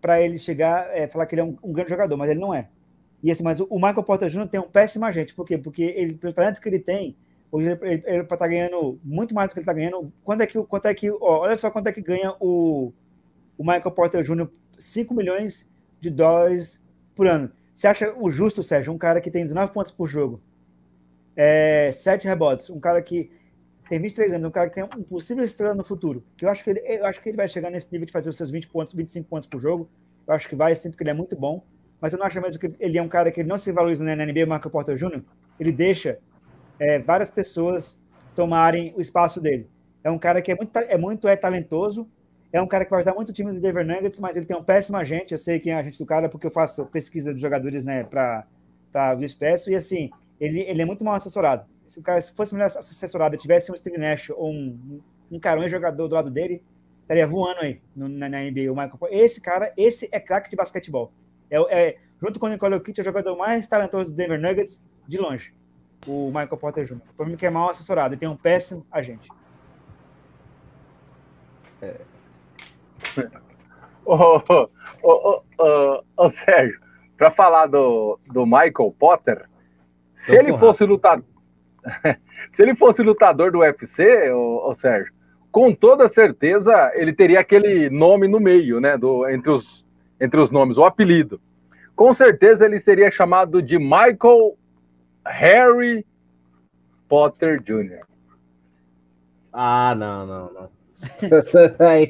para ele chegar, é, falar que ele é um, um, grande jogador, mas ele não é. E assim, mas o, Michael Porter Jr. tem um péssimo agente, por quê? Porque ele, pelo talento que ele tem, hoje ele, ele, ele estar ganhando muito mais do que ele está ganhando. Quando é que, quanto é que, ó, olha só quanto é que ganha o, o Michael Porter Jr. 5 milhões de dólares por ano. Você acha o justo, Sérgio, um cara que tem 19 pontos por jogo, é, 7 rebotes, um cara que tem 23 anos, um cara que tem um possível estrela no futuro, que eu acho que ele, eu acho que ele vai chegar nesse nível de fazer os seus 20 pontos, 25 pontos por jogo. Eu acho que vai, sinto que ele é muito bom, mas eu não acho mesmo que ele é um cara que não se valoriza na NBA, o Marco Porter Jr. Ele deixa é, várias pessoas tomarem o espaço dele. É um cara que é muito, é muito é talentoso, é um cara que vai ajudar muito o time do Denver Nuggets, mas ele tem um péssimo agente. Eu sei quem é a agente do cara porque eu faço pesquisa dos jogadores, né, para o Expresso. E assim, ele, ele é muito mal assessorado se o cara se fosse melhor assessorado, tivesse um Steve Nash ou um, um cara, um jogador do lado dele, estaria voando aí no, na, na, NBA. O Michael, esse cara, esse é craque de basquetebol. É, é, junto com o Nicole Kitt, é o jogador mais talentoso do Denver Nuggets de longe. O Michael Porter Jr. O problema é que é mal assessorado e tem um péssimo agente. É. [laughs] Ô, ô, ô, ô, ô, Sérgio, para falar do, do Michael Potter, se Tô ele fosse lutar [laughs] se ele fosse lutador do UFC, o, Sérgio, com toda certeza ele teria aquele nome no meio, né? Do, entre, os, entre os nomes, o apelido. Com certeza ele seria chamado de Michael Harry Potter Jr. Ah, não, não, não. [laughs] é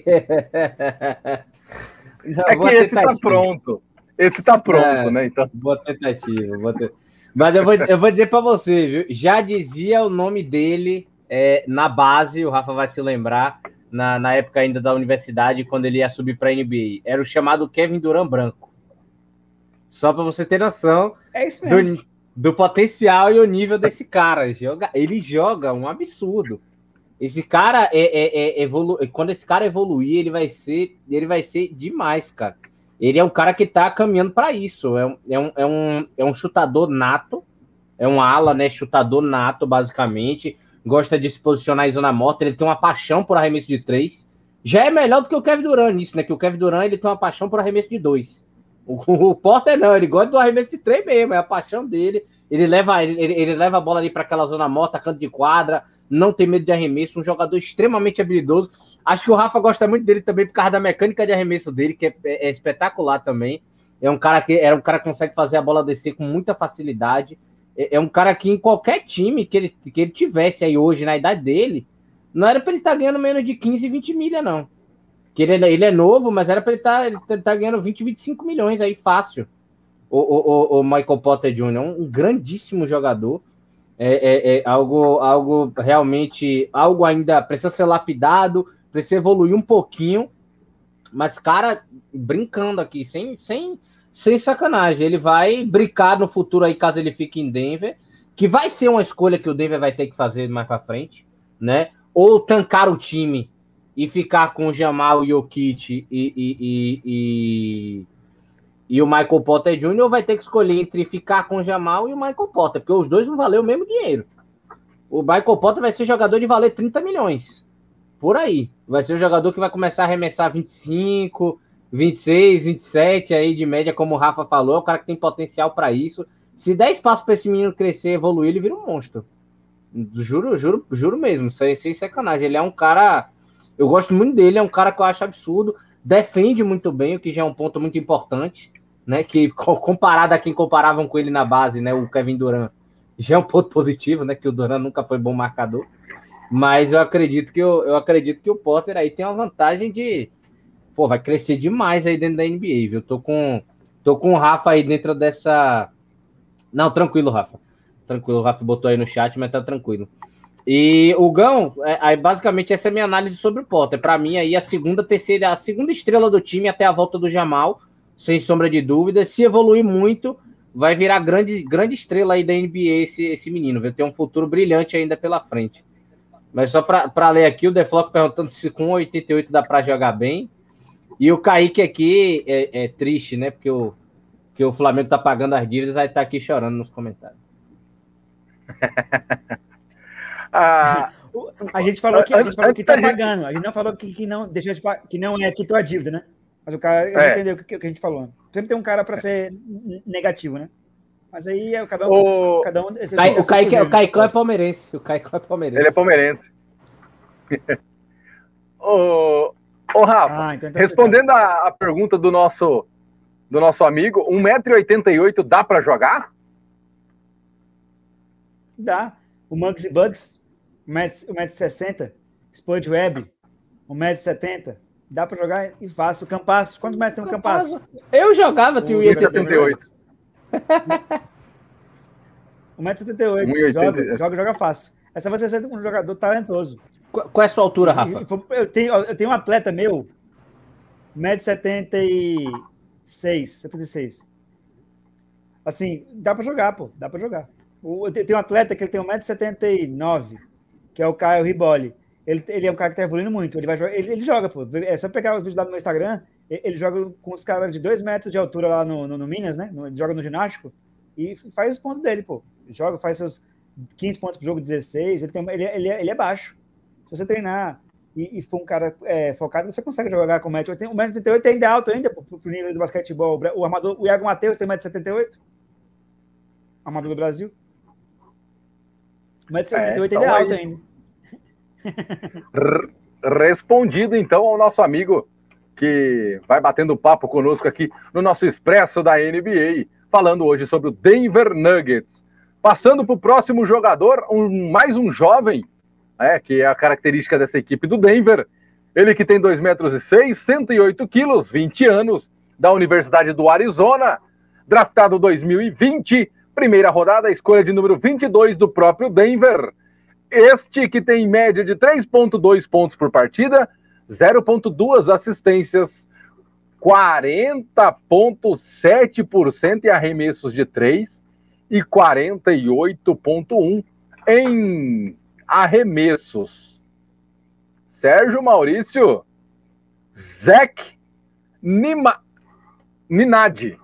que esse tá pronto. Esse tá pronto, é, né? Então... Boa tentativa, boa tentativa. Mas eu vou, eu vou dizer para você, viu? Já dizia o nome dele é, na base, o Rafa vai se lembrar, na, na época ainda da universidade, quando ele ia subir para a NBA. Era o chamado Kevin Durant Branco. Só para você ter noção é. Do, do, potencial e o nível desse cara. Joga, ele joga um absurdo. Esse cara é, é, é quando esse cara evoluir, ele vai ser, ele vai ser demais, cara ele é um cara que está caminhando para isso. É um, é, um, é, um, é um chutador nato, é um ala, né? Chutador nato, basicamente. Gosta de se posicionar em zona morta. Ele tem uma paixão por arremesso de três. Já é melhor do que o Kevin Durant nisso, né? Que o Kevin Durant ele tem uma paixão por arremesso de dois. O, o Porter não, ele gosta do arremesso de três mesmo, é a paixão dele. Ele leva, ele, ele leva a bola ali para aquela zona morta, canto de quadra, não tem medo de arremesso, um jogador extremamente habilidoso. Acho que o Rafa gosta muito dele também por causa da mecânica de arremesso dele, que é, é, é espetacular também. É um cara que é um cara que consegue fazer a bola descer com muita facilidade. É, é um cara que em qualquer time que ele, que ele tivesse aí hoje, na idade dele, não era para ele estar tá ganhando menos de 15, 20 milha, não. Que ele, ele é novo, mas era para ele estar tá, ele tá, tá ganhando 20, 25 milhões aí fácil o, o, o Michael Potter Jr., um grandíssimo jogador. É, é, é, algo, algo realmente, algo ainda precisa ser lapidado, precisa evoluir um pouquinho, mas, cara, brincando aqui, sem, sem, sem sacanagem, ele vai brincar no futuro aí, caso ele fique em Denver, que vai ser uma escolha que o Denver vai ter que fazer mais para frente, né? Ou tancar o time e ficar com o Jamal Jokic e, e, e, e e o Michael Potter Jr. vai ter que escolher entre ficar com o Jamal e o Michael Potter, porque os dois vão valer o mesmo dinheiro. O Michael Potter vai ser jogador de valer 30 milhões. Por aí. Vai ser um jogador que vai começar a arremessar 25, 26, 27 aí de média, como o Rafa falou. É o cara que tem potencial para isso. Se der espaço para esse menino crescer, evoluir, ele vira um monstro. Juro, juro, juro mesmo, sem, sem sacanagem. Ele é um cara. Eu gosto muito dele, é um cara que eu acho absurdo defende muito bem, o que já é um ponto muito importante, né? Que [laughs] comparado a quem comparavam com ele na base, né? O Kevin Durant, já é um ponto positivo, né? Que o Durant nunca foi bom marcador. Mas eu acredito que eu, eu acredito que o Potter aí tem uma vantagem de. Pô, vai crescer demais aí dentro da NBA, viu? Tô com, tô com o Rafa aí dentro dessa. Não, tranquilo, Rafa. Tranquilo, o Rafa botou aí no chat, mas tá tranquilo. E o Gão, é, aí basicamente essa é a minha análise sobre o Potter. Para mim, aí a segunda, terceira, a segunda estrela do time até a volta do Jamal, sem sombra de dúvida. Se evoluir muito, vai virar grande, grande estrela aí da NBA esse, esse menino. Vai ter um futuro brilhante ainda pela frente. Mas só para ler aqui, o Deflock perguntando se com 88 dá para jogar bem. E o Kaique aqui é, é, triste, né? Porque o, porque o Flamengo tá pagando as dívidas, aí tá aqui chorando nos comentários. [laughs] ah, a gente falou que a gente falou que tá pagando, a gente não falou que, que não deixa de, que não é quitou a dívida, né? Mas o cara é. entendeu o que, que, a gente falou. Sempre tem um cara para ser negativo, né? Mas aí é cada um. O, cada um Cai, o, Kaique, o Caicão é palmeirense. O Caicão é palmeirense. Ele é palmeirense. [laughs] ô, ô, Rafa, ah, então tá respondendo a, a, pergunta do nosso, do nosso amigo, 1,88m dá para jogar? Dá. O Mugs e Bugs, 1,60m, Spud Web, 1,70m. Dá para jogar e fácil. O Campasso, quantos metros tem um Campasso? Eu jogava, tinha 1,88m. 1,78m. Joga, joga, joga fácil. Essa vai ser um jogador talentoso. Qual é a sua altura, Rafa? Eu tenho, eu tenho um atleta meu, 1,76m, 76. Assim, dá para jogar, pô. Dá para jogar. Eu tenho um atleta que tem 1,79m, que é o Caio Riboli. Ele, ele é um cara que tá evoluindo muito. Ele vai jogar, ele, ele joga, pô. É só pegar os vídeos lá no meu Instagram. Ele joga com os caras de 2 metros de altura lá no, no, no Minas, né? Ele joga no ginástico e faz os pontos dele, pô. Ele joga, faz seus 15 pontos pro jogo, 16. Ele, tem, ele, ele, ele é baixo. Se você treinar e, e for um cara é, focado, você consegue jogar com 1,88m. O 1,88m ainda é alto ainda pro, pro nível do basquetebol. O, armador, o Iago Matheus tem 1,78m. Armador do Brasil. 1,78m é, ainda então é alto ainda. [laughs] Respondido então ao nosso amigo que vai batendo papo conosco aqui no nosso Expresso da NBA, falando hoje sobre o Denver Nuggets. Passando para o próximo jogador, um, mais um jovem, é, que é a característica dessa equipe do Denver. Ele que tem 2 metros e 6, 108 quilos, 20 anos, da Universidade do Arizona, draftado 2020, primeira rodada, escolha de número 22 do próprio Denver. Este que tem média de 3,2 pontos por partida, 0,2 assistências, 40,7% em arremessos de 3 e 48,1% em arremessos. Sérgio Maurício, Zek Nima, Ninadi.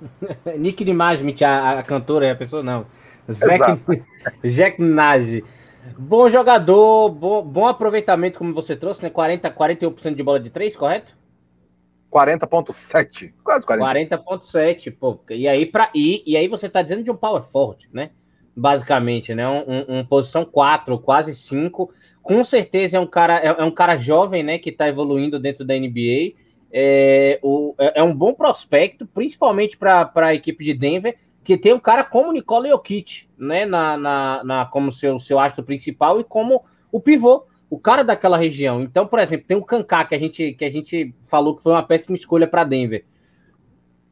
[laughs] Nick Nimaj, a, a cantora, a pessoa não. Jack [laughs] Nage. Bom jogador, bom, bom aproveitamento, como você trouxe, né? 40, 41% de bola de 3, correto? 40,7. Quase 40. 40,7, pô. E aí, pra, e, e aí você tá dizendo de um power forward, né? Basicamente, né? Um, um, posição 4, quase 5. Com certeza é um cara, é, é, um cara jovem, né? Que tá evoluindo dentro da NBA. É, o, é, é um bom prospecto, principalmente para a equipe de Denver que tem um cara como Nikola Jokic, né, na, na, na, como seu, seu astro principal e como o pivô, o cara daquela região. Então, por exemplo, tem o Kaká que a gente que a gente falou que foi uma péssima escolha para Denver.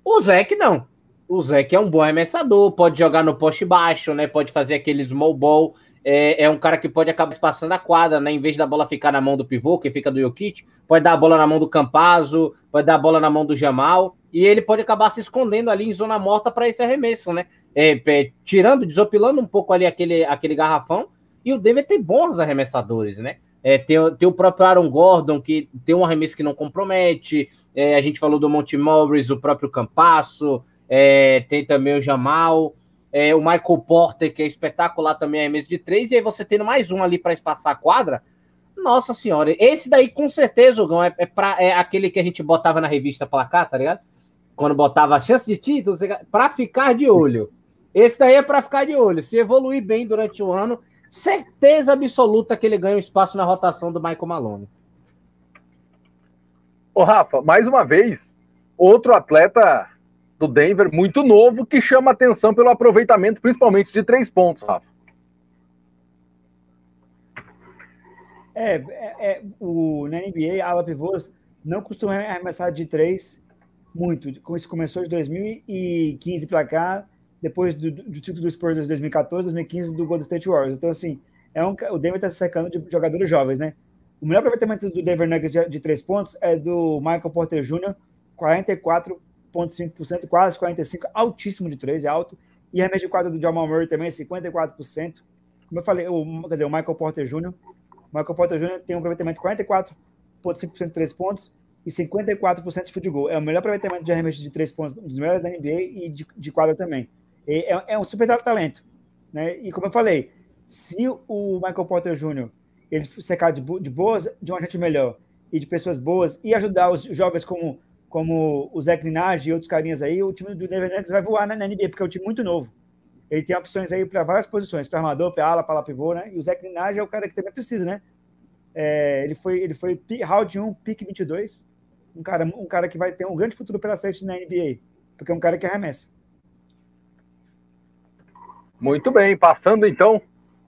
O Zeke não. O Zeke é um bom arremessador, pode jogar no poste baixo, né? Pode fazer aquele small ball. É, é, um cara que pode acabar passando a quadra, né? Em vez da bola ficar na mão do pivô, que fica do Jokic, pode dar a bola na mão do Campazzo, pode dar a bola na mão do Jamal e ele pode acabar se escondendo ali em zona morta para esse arremesso, né? É, é, tirando, desopilando um pouco ali aquele, aquele garrafão. E o Denver tem bons arremessadores, né? É, tem, tem o próprio Aaron Gordon, que tem um arremesso que não compromete. É, a gente falou do Monte Morris, o próprio Campasso. É, tem também o Jamal. É, o Michael Porter, que é espetacular também, arremesso de três. E aí você tendo mais um ali para espaçar a quadra. Nossa senhora, esse daí com certeza, é, é, pra, é aquele que a gente botava na revista placar, tá ligado? quando botava a chance de título, para ficar de olho. Esse daí é para ficar de olho. Se evoluir bem durante o ano, certeza absoluta que ele ganha um espaço na rotação do Michael Malone. Ô, Rafa, mais uma vez, outro atleta do Denver muito novo que chama atenção pelo aproveitamento, principalmente de três pontos, Rafa. É, é, é o, na NBA, ala pivôs não costuma arremessar de três muito. Isso começou de 2015 para cá, depois do, do título do Spurs de 2014, 2015 do Golden State Warriors. Então, assim, é um, o Denver está se secando de jogadores jovens, né? O melhor aproveitamento do Denver Nuggets de, de três pontos é do Michael Porter Jr., 44,5%, quase 45%, altíssimo de três, é alto. E a média de quadra do Jamal Murray também, 54%. Como eu falei, o, quer dizer, o Michael Porter Jr., Michael Porter Jr. tem um aproveitamento de 44,5% de três pontos e 54% de field goal. É o melhor aproveitamento de arremesso de três pontos, um dos melhores da NBA e de, de quadra também. É, é, um super talento. Né? E como eu falei, se o Michael Porter Jr. ele secar de, de boas, de um agente melhor e de pessoas boas e ajudar os jovens como, como o Zé Clinage e outros carinhas aí, o time do Nuggets vai voar na, na NBA, porque é um time muito novo. Ele tem opções aí para várias posições, para armador, para ala, para pivô, né? E o Zé Clinage é o cara que também precisa, né? É, ele foi, ele foi round 1, pick 22, um cara, um cara que vai ter um grande futuro pela frente na NBA, porque é um cara que arremessa. Muito bem, passando então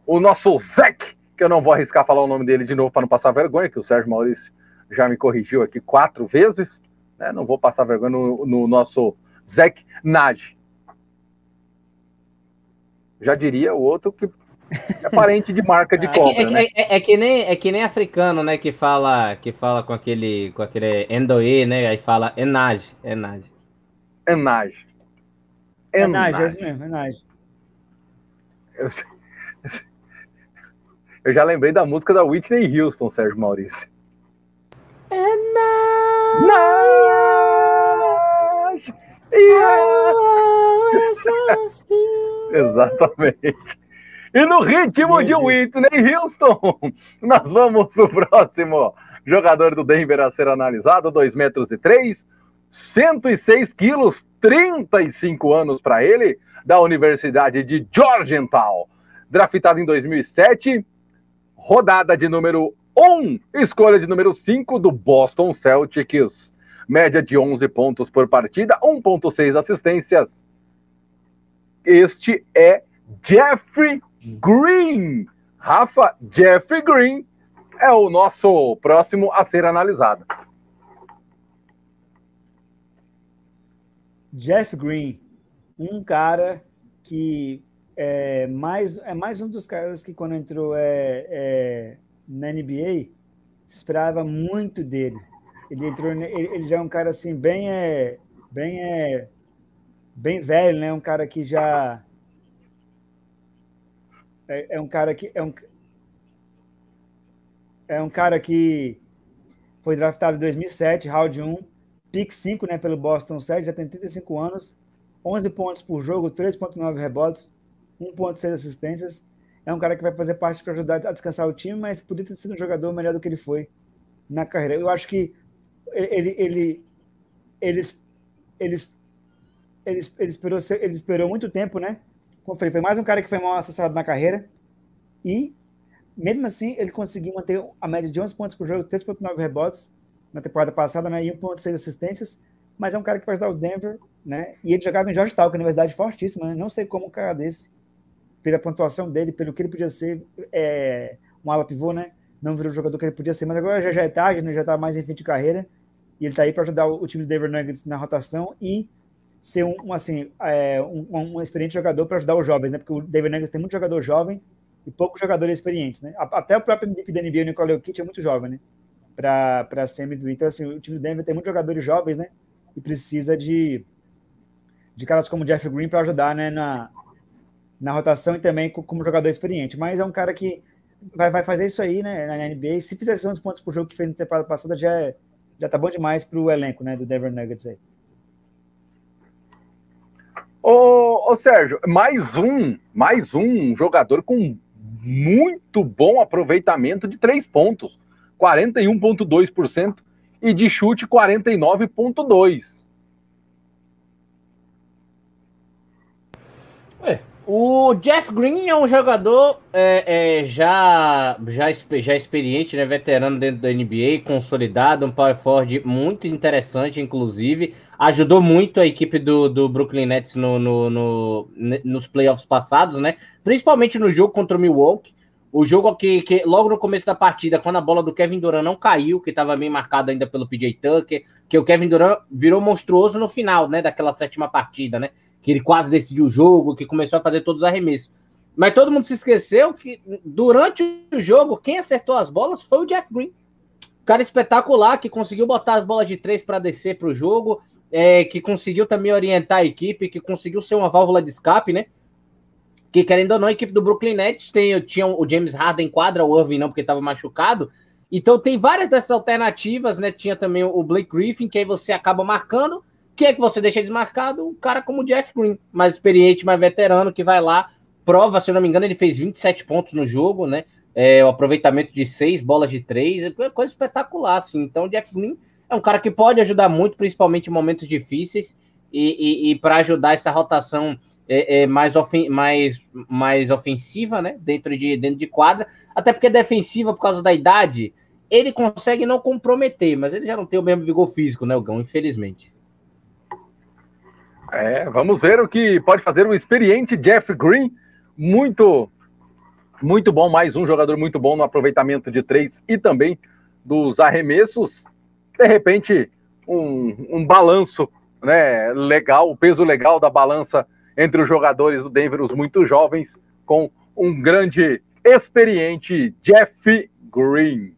o nosso Zec, que eu não vou arriscar falar o nome dele de novo para não passar vergonha, que o Sérgio Maurício já me corrigiu aqui quatro vezes, né? Não vou passar vergonha no, no nosso Zec Nage. Já diria o outro que é parente de marca de compra, [laughs] é, é, né? É, é, que nem, é que nem africano, né? Que fala, que fala com aquele, com aquele endoe, né? Aí fala enage, enage. Enage. Enage, é isso mesmo, enage. Eu, [laughs] eu já lembrei da música da Whitney Houston, Sérgio Maurício. Enage. [laughs] Exatamente. E no ritmo de Whitney Houston, [laughs] nós vamos para o próximo jogador do Denver a ser analisado, 2 metros e 3, 106 quilos, 35 anos para ele, da Universidade de Georgetown, draftado em 2007, rodada de número 1, escolha de número 5 do Boston Celtics, média de 11 pontos por partida, 1.6 assistências. Este é Jeffrey Green. Rafa, Jeffrey Green é o nosso próximo a ser analisado. Jeff Green, um cara que é mais, é mais um dos caras que quando entrou é, é, na NBA se esperava muito dele. Ele entrou, ele, ele já é um cara assim bem é, bem é, bem velho, né? Um cara que já é, é um cara que é um, é um cara que foi draftado em 2007, round 1, pick 5, né, pelo Boston Celtics, já tem 35 anos, 11 pontos por jogo, 3.9 rebotes, 1.6 assistências. É um cara que vai fazer parte para ajudar a descansar o time, mas podia ter sido um jogador melhor do que ele foi na carreira. Eu acho que ele, ele, eles, eles, ele, ele, esperou, ele esperou muito tempo, né? Como falei, foi mais um cara que foi mal assessorado na carreira. E, mesmo assim, ele conseguiu manter a média de 11 pontos por jogo, 3,9 rebotes na temporada passada, né? E 1,6 assistências. Mas é um cara que pode dar o Denver, né? E ele jogava em Georgetown, que é uma universidade fortíssima, né? Não sei como um cara desse, pela pontuação dele, pelo que ele podia ser, é, um ala pivô, né? Não virou o jogador que ele podia ser, mas agora já, já é tarde, né? já está mais em fim de carreira. E ele está aí para ajudar o, o time do Denver Nuggets na rotação e ser um, um assim, é, um, um, experiente jogador para ajudar os jovens, né? Porque o David Nuggets tem muito jogador jovem e poucos jogadores experientes, né? Até o próprio MVP da NBA, o Nicole Jokic, é muito jovem, né? Para ser MVP. Então, assim, o time do Denver tem muitos jogadores jovens, né? E precisa de, de caras como Jeff Green para ajudar, né? Na, na rotação e também como jogador experiente. Mas é um cara que vai, vai fazer isso aí, né? Na NBA. Se fizer 11 pontos por jogo que fez na temporada passada, já, é, já tá bom demais para o elenco, né? Do Denver Nuggets aí. Ô, ô, Sérgio, mais um, mais um jogador com muito bom aproveitamento de três pontos, 41,2% e de chute 49,2%. É, O Jeff Green é um jogador é, é, já, já, já experiente, né, veterano dentro da NBA, consolidado, um power forward muito interessante, inclusive. Ajudou muito a equipe do, do Brooklyn Nets no, no, no, nos playoffs passados, né? Principalmente no jogo contra o Milwaukee. O jogo que, que logo no começo da partida, quando a bola do Kevin Durant não caiu, que estava bem marcado ainda pelo PJ Tucker, que o Kevin Durant virou monstruoso no final, né, daquela sétima partida, né? Que ele quase decidiu o jogo, que começou a fazer todos os arremessos. Mas todo mundo se esqueceu que durante o jogo, quem acertou as bolas foi o Jeff Green. cara espetacular que conseguiu botar as bolas de três para descer para o jogo, é, que conseguiu também orientar a equipe, que conseguiu ser uma válvula de escape, né? que querendo ou não, a equipe do Brooklyn Nets tem, tinha o James Harden em quadra, o Irving não, porque estava machucado. Então tem várias dessas alternativas, né? Tinha também o Blake Griffin, que aí você acaba marcando. Quem é que você deixa desmarcado? Um cara como o Jeff Green, mais experiente, mais veterano, que vai lá, prova, se eu não me engano, ele fez 27 pontos no jogo, né? É, o aproveitamento de seis bolas de três, é coisa espetacular, assim. Então, o Jeff Green é um cara que pode ajudar muito, principalmente em momentos difíceis, e, e, e para ajudar essa rotação é, é mais, ofen mais, mais ofensiva, né? Dentro de, dentro de quadra, até porque defensiva, por causa da idade, ele consegue não comprometer, mas ele já não tem o mesmo vigor físico, né, o Gão, infelizmente. É, vamos ver o que pode fazer o experiente Jeff Green, muito, muito bom, mais um jogador muito bom no aproveitamento de três e também dos arremessos. De repente, um, um balanço né, legal, o peso legal da balança entre os jogadores do Denver, os muito jovens, com um grande experiente Jeff Green.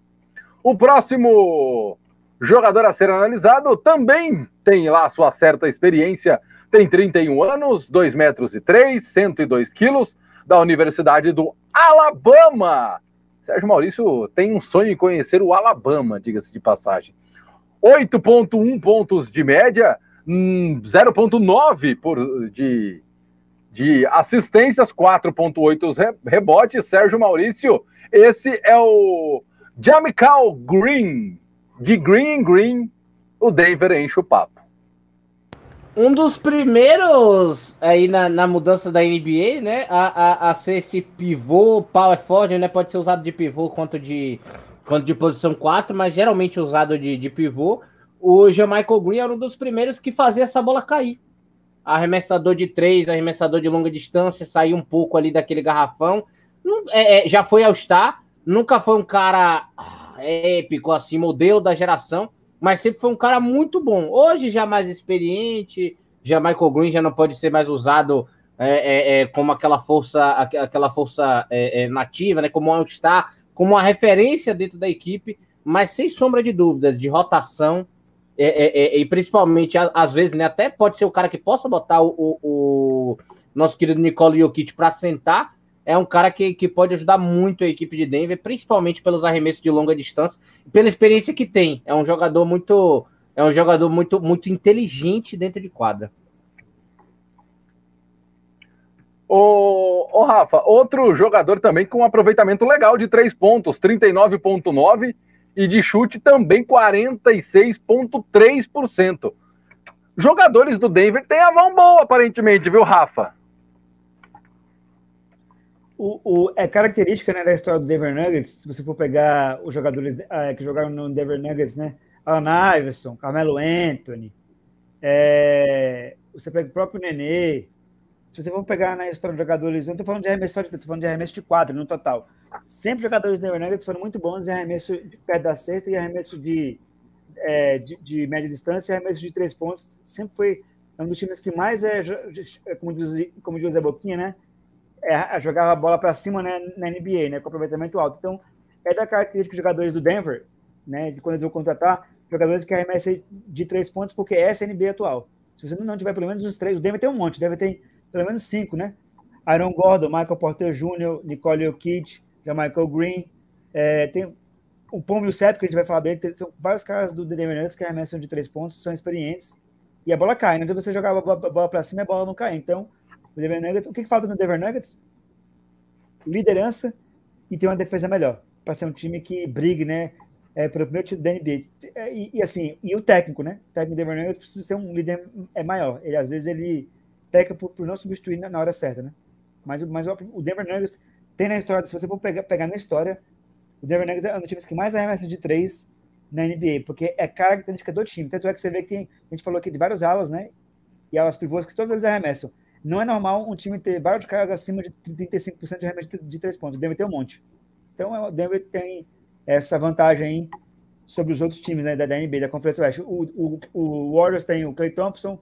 O próximo jogador a ser analisado também tem lá sua certa experiência, tem 31 anos, 2 metros e 3, 102 quilos, da Universidade do Alabama. Sérgio Maurício tem um sonho em conhecer o Alabama, diga-se de passagem. 8.1 pontos de média, 0.9 hum, por de de assistências, 4,8 rebotes. Sérgio Maurício, esse é o Jamical Green. De Green Green, o Denver enche o papo. Um dos primeiros aí na, na mudança da NBA, né? A, a, a ser esse pivô power forward, né? Pode ser usado de pivô quanto de, quanto de posição 4, mas geralmente usado de, de pivô. O Jamichael Green era um dos primeiros que fazia essa bola cair arremessador de três, arremessador de longa distância, sair um pouco ali daquele garrafão. É, é, já foi ao Star, nunca foi um cara ah, épico, assim, modelo da geração, mas sempre foi um cara muito bom. Hoje já mais experiente, já Michael Green já não pode ser mais usado é, é, é como aquela força, aquela força é, nativa, né? Como um All-Star, como uma referência dentro da equipe, mas sem sombra de dúvidas, de rotação é, é, é, e principalmente, às vezes, né, até pode ser o cara que possa botar o, o, o nosso querido Nicole Jokic para sentar, é um cara que, que pode ajudar muito a equipe de Denver, principalmente pelos arremessos de longa distância, pela experiência que tem. É um jogador muito é um jogador muito muito inteligente dentro de quadra. Ô Rafa, outro jogador também com um aproveitamento legal de três pontos, 39,9 e de chute também 46,3%. Jogadores do Denver têm a mão boa, aparentemente, viu, Rafa? O, o, é característica né, da história do Denver Nuggets, se você for pegar os jogadores é, que jogaram no Denver Nuggets, né? Alan Iverson, Carmelo Anthony, é, você pega o próprio Nenê. Se você for pegar na história de jogadores, eu não estou falando de arremesso de estou falando de arremesso de quadro no total. Sempre jogadores do Denver Nuggets foram muito bons em arremesso de perto da cesta e arremesso de, é, de, de, média distância e arremesso de três pontos. Sempre foi um dos times que mais, é como, diz, como diz a Boquinha, né? É, jogava a bola para cima né, na NBA, né, com aproveitamento alto. Então, é da característica dos jogadores do Denver, né, de quando eles vão contratar, jogadores que arremessam de três pontos, porque essa é a NBA atual. Se você não tiver pelo menos os três, o Denver tem um monte, deve ter pelo menos cinco, né? Aaron Gordon, Michael Porter Jr., Nicole Jokic, Michael Green, é, tem o Pom e o que a gente vai falar dele, tem, são vários caras do Denver Nuggets que arremessam de três pontos, são experientes, e a bola cai, né? adianta você jogar a bola para cima e a bola não cai. Então, o Denver Nuggets, o que, que falta no Denver Nuggets? Liderança e ter uma defesa melhor, para ser um time que brigue, né, é, pelo primeiro título da NBA. E, e, assim, e o técnico, né? O técnico do Denver Nuggets precisa ser um líder é maior. Ele, às vezes, ele peca por, por não substituir na, na hora certa, né? Mas, mas o Denver Nuggets tem na história, se você for pegar, pegar na história, o Denver Nuggets é um dos times que mais arremessa de três na NBA, porque é característica do time. Tanto é que você vê que tem, a gente falou aqui de vários alas, né? E alas pivôs que todos eles arremessam. Não é normal um time ter vários caras acima de 35% de arremesso de três pontos. O Denver tem um monte. Então o Denver tem essa vantagem sobre os outros times né, da, da NBA, da Conferência Oeste. O, o, o Warriors tem o Clay Thompson,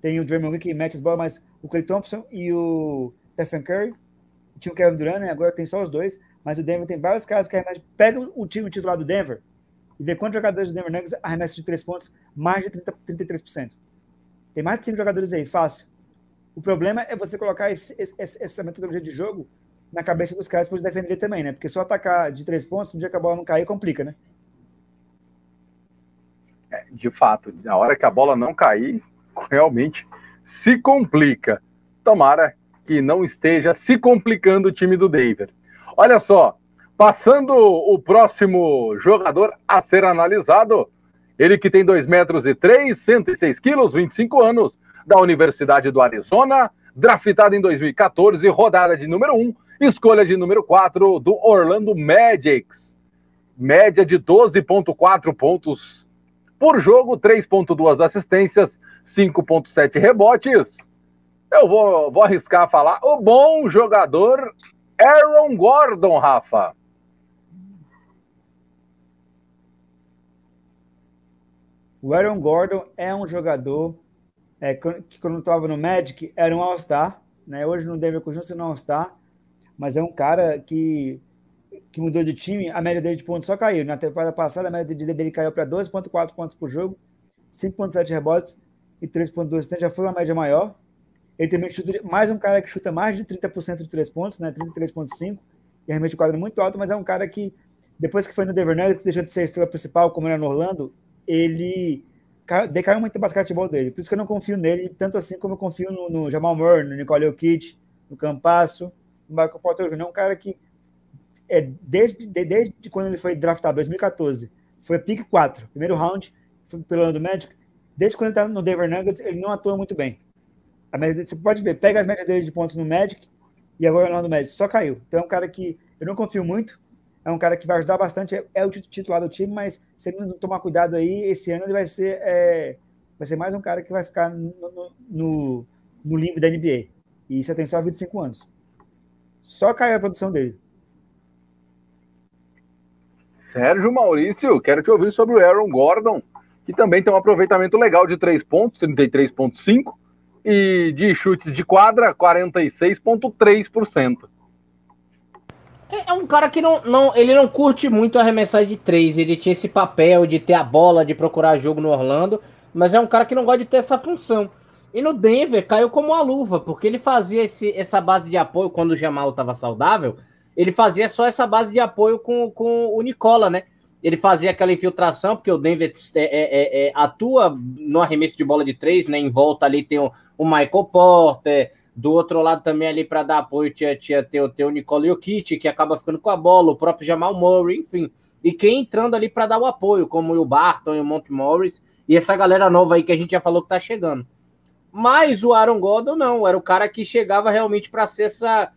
tem o Draymond Green que mete as bolas, mas o Clay Thompson e o Stephen Curry, tinha o Kevin Durant, né, agora tem só os dois, mas o Denver tem vários caras que arremessam. Pega o time titular do Denver e vê quantos jogadores do Denver Nuggets arremessam de três pontos, mais de 30, 33%. Tem mais de cinco jogadores aí, fácil. O problema é você colocar esse, esse, essa metodologia de jogo na cabeça dos caras para defender também, né? Porque só atacar de três pontos, no dia que a bola não cair, complica, né? É, de fato, na hora que a bola não cair, realmente se complica. Tomara que não esteja se complicando o time do Denver. Olha só, passando o próximo jogador a ser analisado, ele que tem 2 metros e 3, 106 quilos, 25 anos, da Universidade do Arizona, draftado em 2014, rodada de número 1, escolha de número 4 do Orlando Magics. Média de 12,4 pontos por jogo, 3,2 assistências, 5,7 rebotes. Eu vou, vou arriscar falar o bom jogador Aaron Gordon, Rafa. O Aaron Gordon é um jogador é, que quando estava no Magic era um All-Star, né? Hoje no Denver continua sendo um All-Star, mas é um cara que, que mudou de time, a média dele de pontos só caiu. Na temporada passada, a média dele caiu para 2,4 pontos por jogo, 5,7 rebotes e 3,2 assistentes, já foi uma média maior. Ele também chuta mais um cara que chuta mais de 30% de 3 pontos, né? 33,5, e realmente o quadro é muito alto, mas é um cara que, depois que foi no Denver Nuggets, deixou de ser a estrela principal, como era no Orlando, ele decaiu muito o basquetebol dele. Por isso que eu não confio nele, tanto assim como eu confio no, no Jamal Murray, no Nicole Jokic, no Campasso, no Michael Porter Jr. É um cara que, é, desde, de, desde quando ele foi draftado, 2014, foi pick 4, primeiro round, foi pelo ano do Magic, desde quando ele está no Denver Nuggets, ele não atua muito bem. A média, você pode ver, pega as médias dele de pontos no Magic e agora no Magic, só caiu. Então é um cara que eu não confio muito, é um cara que vai ajudar bastante, é, é o titular do time, mas se ele não tomar cuidado aí, esse ano ele vai ser, é, vai ser mais um cara que vai ficar no, no, no limbo da NBA. E isso tem só 25 anos. Só caiu a produção dele. Sérgio Maurício, quero te ouvir sobre o Aaron Gordon, que também tem um aproveitamento legal de 3 pontos, 33,5%, e de chutes de quadra, 46,3%. É, é um cara que não, não, ele não curte muito arremessar de três. Ele tinha esse papel de ter a bola, de procurar jogo no Orlando, mas é um cara que não gosta de ter essa função. E no Denver caiu como uma luva, porque ele fazia esse, essa base de apoio quando o Jamal estava saudável. Ele fazia só essa base de apoio com, com o Nicola, né? Ele fazia aquela infiltração, porque o Denver é, é, é, atua no arremesso de bola de três, né? Em volta ali tem o, o Michael Porter, do outro lado também ali para dar apoio tinha, tinha ter, ter o Nicole Jokic, que acaba ficando com a bola, o próprio Jamal Murray, enfim. E quem entrando ali para dar o apoio, como o Barton e o Monte Morris, e essa galera nova aí que a gente já falou que tá chegando. Mas o Aaron Gordon não, era o cara que chegava realmente para ser essa,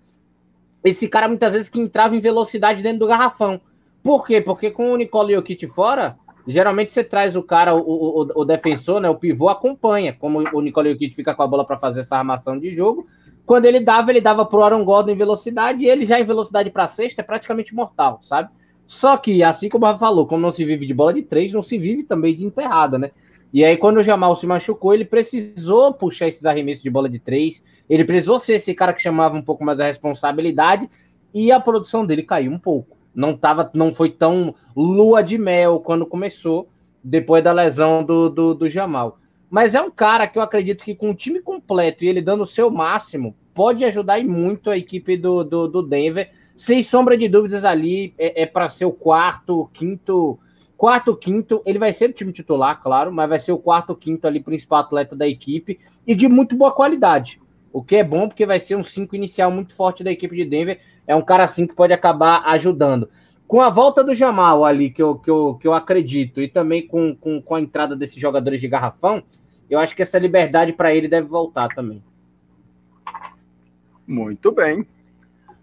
esse cara muitas vezes que entrava em velocidade dentro do garrafão. Por quê? Porque com o Nicole Jokic fora, Geralmente você traz o cara, o, o, o, defensor, né? O pivô acompanha, como o Nicole Jokic fica com a bola para fazer essa armação de jogo. Quando ele dava, ele dava pro Aaron Gordon em velocidade, e ele já em velocidade para sexta é praticamente mortal, sabe? Só que, assim como a falou, como não se vive de bola de três, não se vive também de enterrada, né? E aí, quando o Jamal se machucou, ele precisou puxar esses arremessos de bola de três, ele precisou ser esse cara que chamava um pouco mais a responsabilidade, e a produção dele caiu um pouco não tava, não foi tão lua de mel quando começou, depois da lesão do, do, do Jamal. Mas é um cara que eu acredito que com o time completo e ele dando o seu máximo, pode ajudar e muito a equipe do, do, do Denver. Sem sombra de dúvidas ali, é, é para ser o quarto, quinto. Quarto, quinto, ele vai ser do time titular, claro, mas vai ser o quarto, quinto ali, principal atleta da equipe e de muito boa qualidade. O que é bom, porque vai ser um cinco inicial muito forte da equipe de Denver. É um cara assim que pode acabar ajudando. Com a volta do Jamal ali, que eu, que eu, que eu acredito, e também com, com, com a entrada desses jogadores de garrafão, eu acho que essa liberdade para ele deve voltar também. Muito bem.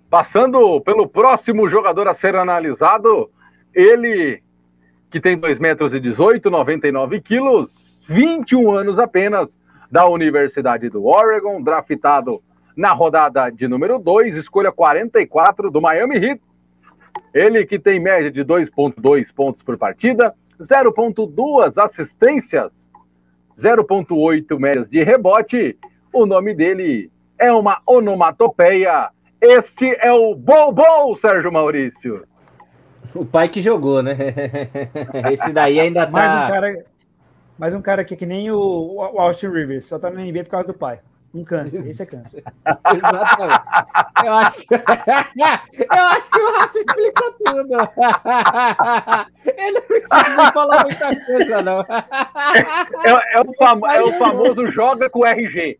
Passando pelo próximo jogador a ser analisado, ele que tem 2 metros e 18, 99 quilos, 21 anos apenas, da Universidade do Oregon, draftado na rodada de número 2, escolha 44 do Miami Heat. Ele que tem média de 2.2 pontos por partida, 0.2 assistências, 0.8 médias de rebote. O nome dele é uma onomatopeia. Este é o Bobo, Sérgio Maurício. O pai que jogou, né? [laughs] Esse daí ainda tá. Mais um cara, mais um cara aqui que nem o, o Austin Rivers, só tá na NBA por causa do pai. Um câncer, esse é câncer. [laughs] Exatamente. Eu acho, que... [laughs] eu acho que o Rafa explica tudo. [laughs] Ele não precisa falar muita coisa, não. É, é, o, famo, é o famoso joga com RG.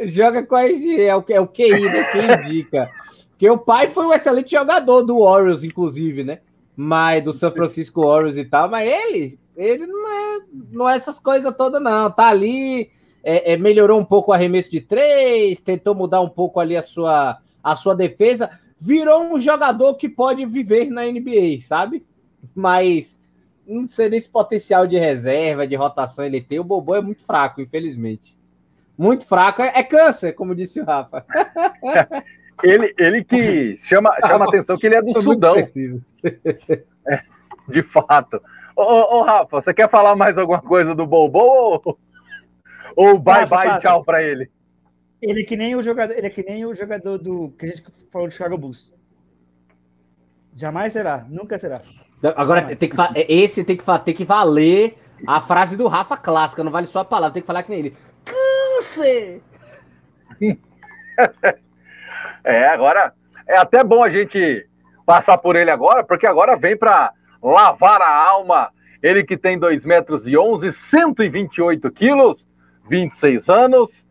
Joga com RG, é o, é o QI, né? Quem indica. Porque o pai foi um excelente jogador do Warriors, inclusive, né? Mas do São Francisco Warriors e tal, mas ele, ele não é, não é essas coisas todas, não. Tá ali é, é, melhorou um pouco o arremesso de três, tentou mudar um pouco ali a sua, a sua defesa, virou um jogador que pode viver na NBA, sabe? Mas não sei nem esse potencial de reserva, de rotação ele tem. O Bobo é muito fraco, infelizmente. Muito fraco, é, é câncer, como disse o Rafa. [laughs] ele, ele que chama, chama a atenção que ele é do Sudão. [laughs] É, de fato. Ô, ô, ô, Rafa, você quer falar mais alguma coisa do Bobo ou bye passa, bye, passa. tchau para ele? Ele é que nem o jogador, ele é que nem o jogador do que a gente falou do Chicago Bulls. Jamais será, nunca será. Agora tem que esse tem que tem que valer a frase do Rafa clássica, não vale só a palavra, tem que falar que nem ele. Câncer. [laughs] é, agora é até bom a gente passar por ele agora, porque agora vem para lavar a alma. Ele que tem 2 metros e 11, 128 quilos, 26 anos,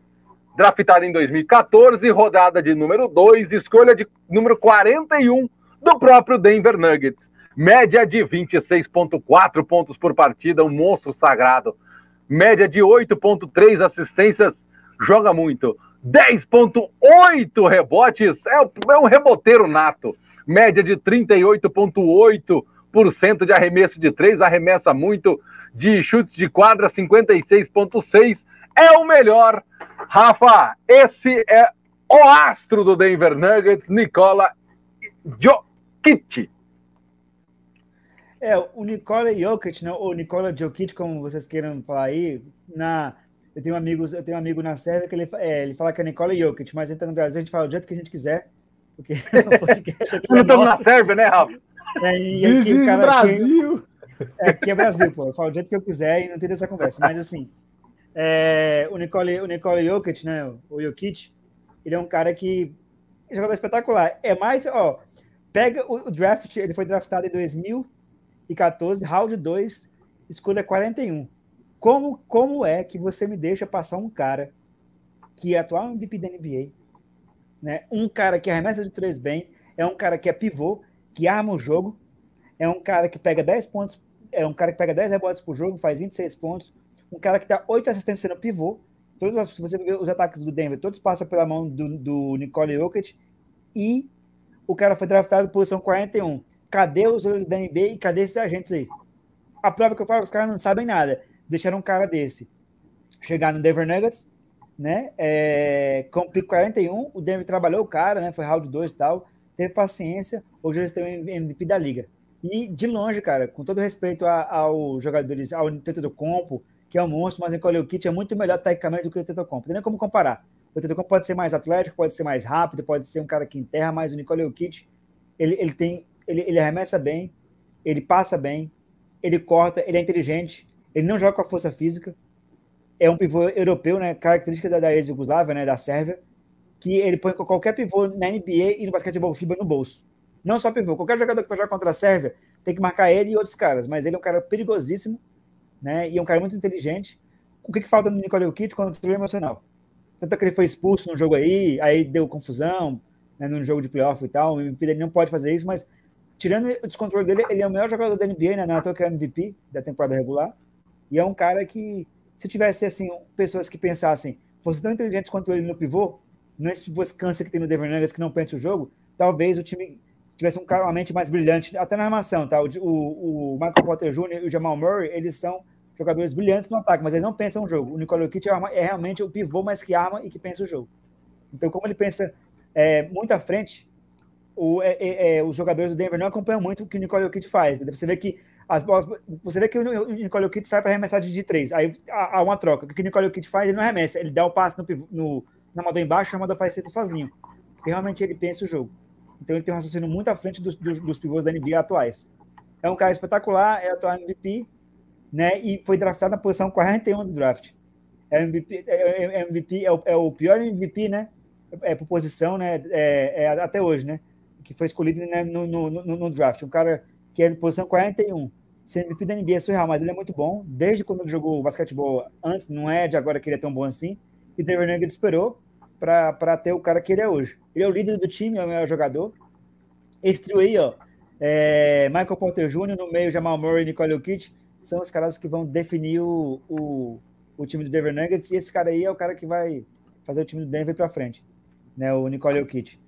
draftado em 2014, rodada de número 2, escolha de número 41 do próprio Denver Nuggets. Média de 26,4 pontos por partida, um monstro sagrado. Média de 8,3 assistências, joga muito. 10,8 rebotes, é, é um reboteiro nato. Média de 38,8% de arremesso de 3, arremessa muito. De chutes de quadra, 56,6% é o melhor. Rafa, esse é o astro do Denver Nuggets, Nicola Jokic. É, o Nicola Jokic, né, ou Nicola Jokic, como vocês queiram falar aí, na, eu tenho amigos, eu tenho um amigo na Sérvia que ele, é, ele fala que é Nicola Jokic, mas entra no Brasil a gente fala do jeito que a gente quiser, porque [laughs] o podcast aqui é estamos na Sérvia, né, Rafa? É, e aqui, o cara, Brasil. Aqui, é, aqui é Brasil, pô, eu falo do jeito que eu quiser e não tem essa conversa, mas assim, é, o, Nicole, o Nicole Jokic, né? O Jokic, ele é um cara que é jogador espetacular. É mais, ó, pega o, o, draft, ele foi draftado em 2014, round 2, escolha 41. Como, como é que você me deixa passar um cara que é atual MVP da NBA, né? Um cara que arremessa de três bem, é um cara que é pivô, que arma o jogo, é um cara que pega 10 pontos, é um cara que pega 10 rebotes por jogo, faz 26 pontos, um cara que dá oito assistências sendo pivô. Todos, se você ver os ataques do Denver, todos passam pela mão do, do Nicole Jokic. E o cara foi draftado posição 41. Cadê os olhos da NBA e cadê esses agentes aí? A prova que eu falo, os caras não sabem nada. Deixaram um cara desse chegar no Denver Nuggets, né? É, com pico 41, o Denver trabalhou o cara, né? Foi round 2 e tal. Teve paciência. Hoje eles têm o MVP da liga. E de longe, cara, com todo respeito aos jogadores, ao Teto do Compo, que é um monstro, mas o Kit é muito melhor tecnicamente do que o Tetocompo. Não tem nem como comparar. O Tetocompo pode ser mais atlético, pode ser mais rápido, pode ser um cara que enterra, mas o Nicole Kit, ele, ele tem, ele, ele arremessa bem, ele passa bem, ele corta, ele é inteligente, ele não joga com a força física, é um pivô europeu, né, característica da, da ex-Yugoslávia, né, da Sérvia, que ele põe qualquer pivô na NBA e no basquetebol FIBA no bolso. Não só pivô, qualquer jogador que vai jogar contra a Sérvia tem que marcar ele e outros caras, mas ele é um cara perigosíssimo, né? E é um cara muito inteligente. O que, que falta no Nicole Kit? Controle emocional. Tanto que ele foi expulso no jogo aí, aí deu confusão, né, no jogo de playoff e tal. Dele não pode fazer isso, mas tirando o descontrole dele, ele é o melhor jogador da NBA, né? Na toa que é MVP da temporada regular. E é um cara que, se tivesse assim, pessoas que pensassem, fossem tão inteligentes quanto ele no pivô, nesse pivôs câncer que tem no Denver Nuggets que não pensa o jogo, talvez o time tivesse um, uma mente mais brilhante, até na armação, tá? O, o, o Michael Potter Jr. e o Jamal Murray, eles são jogadores brilhantes no ataque, mas eles não pensam o jogo. O Nicole Jokic é, é, realmente o pivô mais que arma e que pensa o jogo. Então, como ele pensa é, muito à frente, o, é, é, é os jogadores do Denver não acompanham muito o que o Nicole Jokic faz. Você vê que as bolas, você vê que o Nicole Jokic sai para arremessar de três, aí há uma troca. O que o Nicole Jokic faz, ele não arremessa, ele dá o passe no, no, na amador embaixo, o amador faz cesta sozinho, porque realmente ele pensa o jogo. Então ele tem um raciocínio muito à frente dos, dos, dos pivôs da NBA atuais. É um cara espetacular, é atual MVP, né? E foi draftado na posição 41 do draft. É MVP, é, é, é MVP, é o, é o pior MVP, né? É, por posição, né? É, é, até hoje, né? Que foi escolhido né, no, no, no, no, draft. Um cara que é de posição 41. Ser MVP da NBA é surreal, mas ele é muito bom. Desde quando ele jogou basquetebol antes, não é de agora que ele é tão bom assim. E Denver Nuggets esperou para ter o cara que ele é hoje. Ele é o líder do time, é o melhor jogador. Esse trio aí, ó. É Michael Porter Jr., no meio, Jamal Murray e Nicole Jokic são os caras que vão definir o, o, o, time do Denver Nuggets, e esse cara aí é o cara que vai fazer o time do Denver para frente, né? O Nicole Jokic.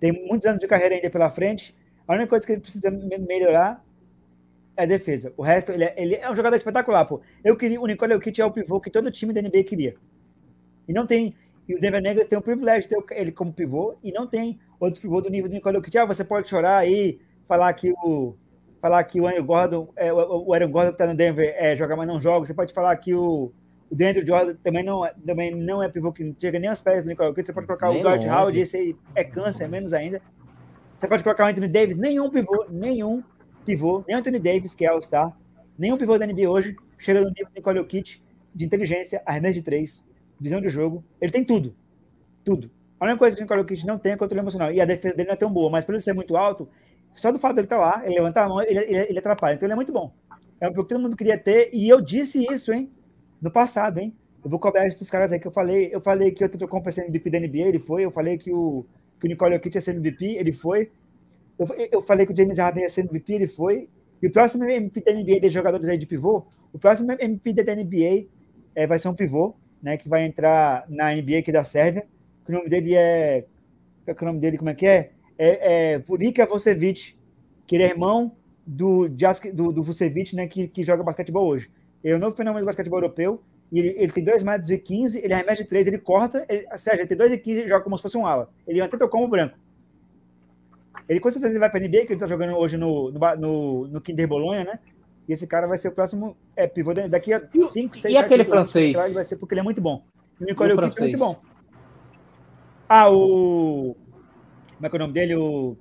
Tem muitos anos de carreira ainda pela frente. A única coisa que ele precisa melhorar é defesa. O resto, ele é, ele é um jogador espetacular, pô. Eu queria, o Nicole Jokic é o pivô que todo time da NBA queria. E não tem, e o Denver Nuggets tem o privilégio de ter ele como pivô, e não tem outro pivô do nível do Nicole Jokic. Ah, você pode chorar aí, falar que o falar que o Aaron Gordon, é, o Aaron Gordon que está no Denver é, joga, mas não joga. Você pode falar que o, o Dentro Jordan também não, também não é pivô que não chega nem aos pés do Nicole Você pode colocar nem o Dwight Howard, esse aí é câncer, menos ainda. Você pode colocar o Anthony Davis, nenhum pivô, nenhum pivô, nem Anthony Davis, que é All-Star, nenhum pivô da NBA hoje chega no nível do Nicole Jokic de inteligência, arremesso de três, visão de jogo. Ele tem tudo. Tudo. A única coisa que o Nicole Jokic não tem é controle emocional. E a defesa dele não é tão boa, mas por ele ser muito alto, só do fato dele estar tá lá, ele levantar a mão, ele, ele, ele, atrapalha. Então ele é muito bom. É o que todo mundo queria ter, e eu disse isso, hein? No passado, hein? Eu vou cobrar isso dos caras aí que eu falei. Eu falei que o Antetokounmpo ia ser MVP da NBA, ele foi. Eu falei que o, que o Nicole Jokic ia ser MVP, ele foi. Eu, eu falei que o James Harden ia ser MVP, ele foi. E o próximo MVP da NBA de jogadores aí de pivô, o próximo MVP da NBA é, vai ser um pivô, né? Que vai entrar na NBA aqui da Sérvia. O nome dele é. Qual é o nome dele? Como é que é? é, é Vurica Vucevic, que ele é irmão do, do, do Vucevic, né, que, que joga basquetebol hoje. Ele é um novo fenômeno do basquetebol europeu, ele, ele tem 2 metros e 15, ele arremete de 3, ele corta, ele, seja, ele tem 2 e 15 e joga como se fosse um ala. Ele até tocou como branco. Ele com certeza ele vai para a NBA, que ele está jogando hoje no, no, no, no Kinder Bolonha, né? E esse cara vai ser o próximo é, pivô daqui a 5, 6, E aquele francês? Anos, vai ser porque ele é muito bom. O Nicole é muito bom. Ah, o como é que é o nome dele? O.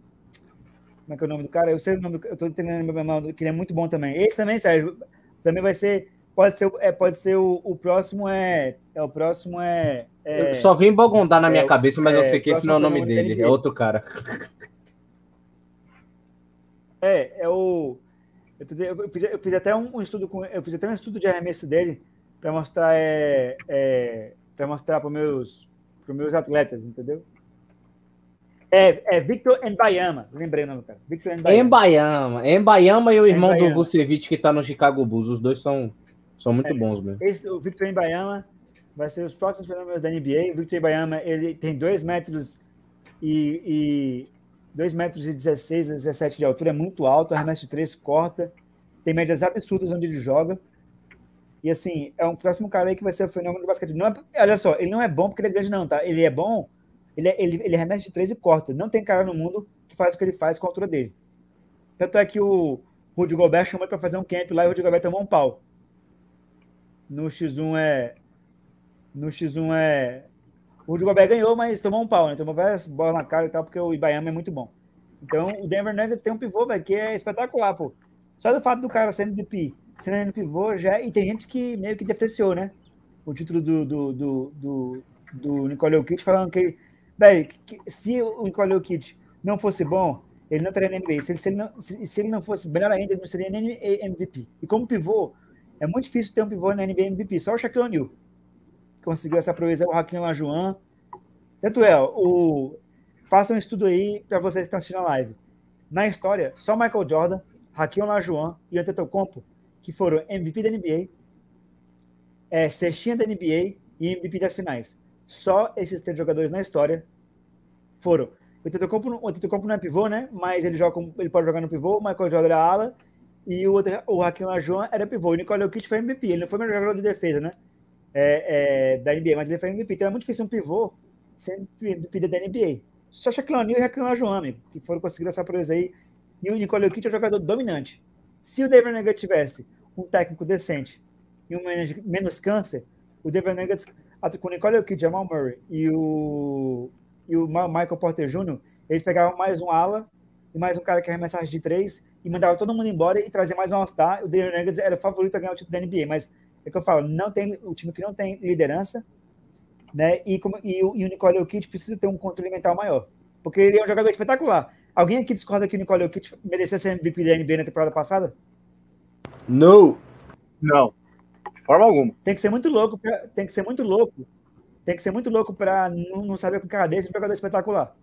Como é que é o nome do cara? Eu sei o nome do. Eu tô entendendo meu nome, que ele é muito bom também. Esse também, Sérgio, também vai ser. Pode ser, é, pode ser o, o próximo é. É o próximo é. é só vim Bogondar na minha é, cabeça, mas eu é, sei que esse não é o nome dele, é outro cara. É, é o. Eu fiz, eu fiz até um, um, estudo com. Eu fiz até um estudo de arremesso dele para mostrar é, é para mostrar para meus para meus atletas, entendeu? É, é Victor Embayama. Lembrei o nome, cara. Victor Embayama. Embayama e o irmão Embayama. do Vucevic que tá no Chicago Bulls. Os dois são, são muito é, bons mesmo. Esse, o Victor Embayama vai ser os próximos fenômenos da NBA. O Victor Embayama, ele tem 2 metros e, e 2 metros e 16 a 17 de altura, é muito alto, arremesso de 3, corta, tem médias absurdas onde ele joga. E assim, é um próximo cara aí que vai ser o fenômeno do basquete. Não é, olha só, ele não é bom porque ele é grande, não, tá? Ele é bom ele, é, ele, ele remete de três e corta. Não tem cara no mundo que faz o que ele faz com a altura dele. Tanto é que o Rudy Gobert chamou para fazer um camp lá e o Rudy Gobert tomou um pau. No X1 é. No X1 é. O Gobert ganhou, mas tomou um pau, né? Tomou várias bolas na cara e tal, porque o Ibaiama é muito bom. Então, o Denver Nuggets tem um pivô, velho, que é espetacular, pô. Só do fato do cara sendo MVP, sendo pivô já. E tem gente que meio que depreciou, né? O título do, do, do, do, do Nicole Jokic, falando que Velho, se o Nicole Jokic não fosse bom, ele não estaria na NBA. Se ele, se ele, não, se, se ele não fosse melhor ainda, ele não seria nem MVP. E como pivô, é muito difícil ter um pivô na NBA MVP. Só o Shaquille O'Neal conseguiu essa proeza, o Raquel Lajuan. Tanto é, o... façam um estudo aí para vocês que estão assistindo a live. Na história, só Michael Jordan, Raquel Lajuan e Antetokounmpo, que foram MVP da NBA, é, cestinha da NBA e MVP das finais. Só esses três jogadores na história foram. O Tetocompo, o Tetocompo não é pivô, né? Mas ele, joga, ele pode jogar no pivô, o Michael Jordan era ala, e o, outro, o Hakim Lajuan era pivô. O Nicole Jokic foi MVP, ele não foi melhor jogador de defesa, né? É, é, da NBA, mas ele foi MVP. Então é muito difícil um pivô ser MVP da NBA. Só Shaquille O'Neal e Lajuan, amigo, que foram conseguir essa proeza aí. E o Nicole Jokic é um jogador dominante. Se o Denver Nuggets tivesse um técnico decente e um menos câncer, o Denver Nuggets, com o Nicole Jokic, Jamal Murray e o, e o Michael Porter Jr., eles pegavam mais um ala e mais um cara que arremessasse de três e mandava todo mundo embora e trazia mais um All-Star. O Denver Nuggets era o favorito a ganhar o título da NBA, mas é que eu falo, não tem o time que não tem liderança, né? E, como, e, o, e o Nicole Jokic precisa ter um controle mental maior, porque ele é um jogador espetacular. Alguém aqui discorda que o Nicole Jokic merecia ser MVP da NBA na temporada passada? Não. Não. De forma alguma. Tem que ser muito louco, pra, tem que ser muito louco. Tem que ser muito louco para não, não saber com cara desse um jogador espetacular.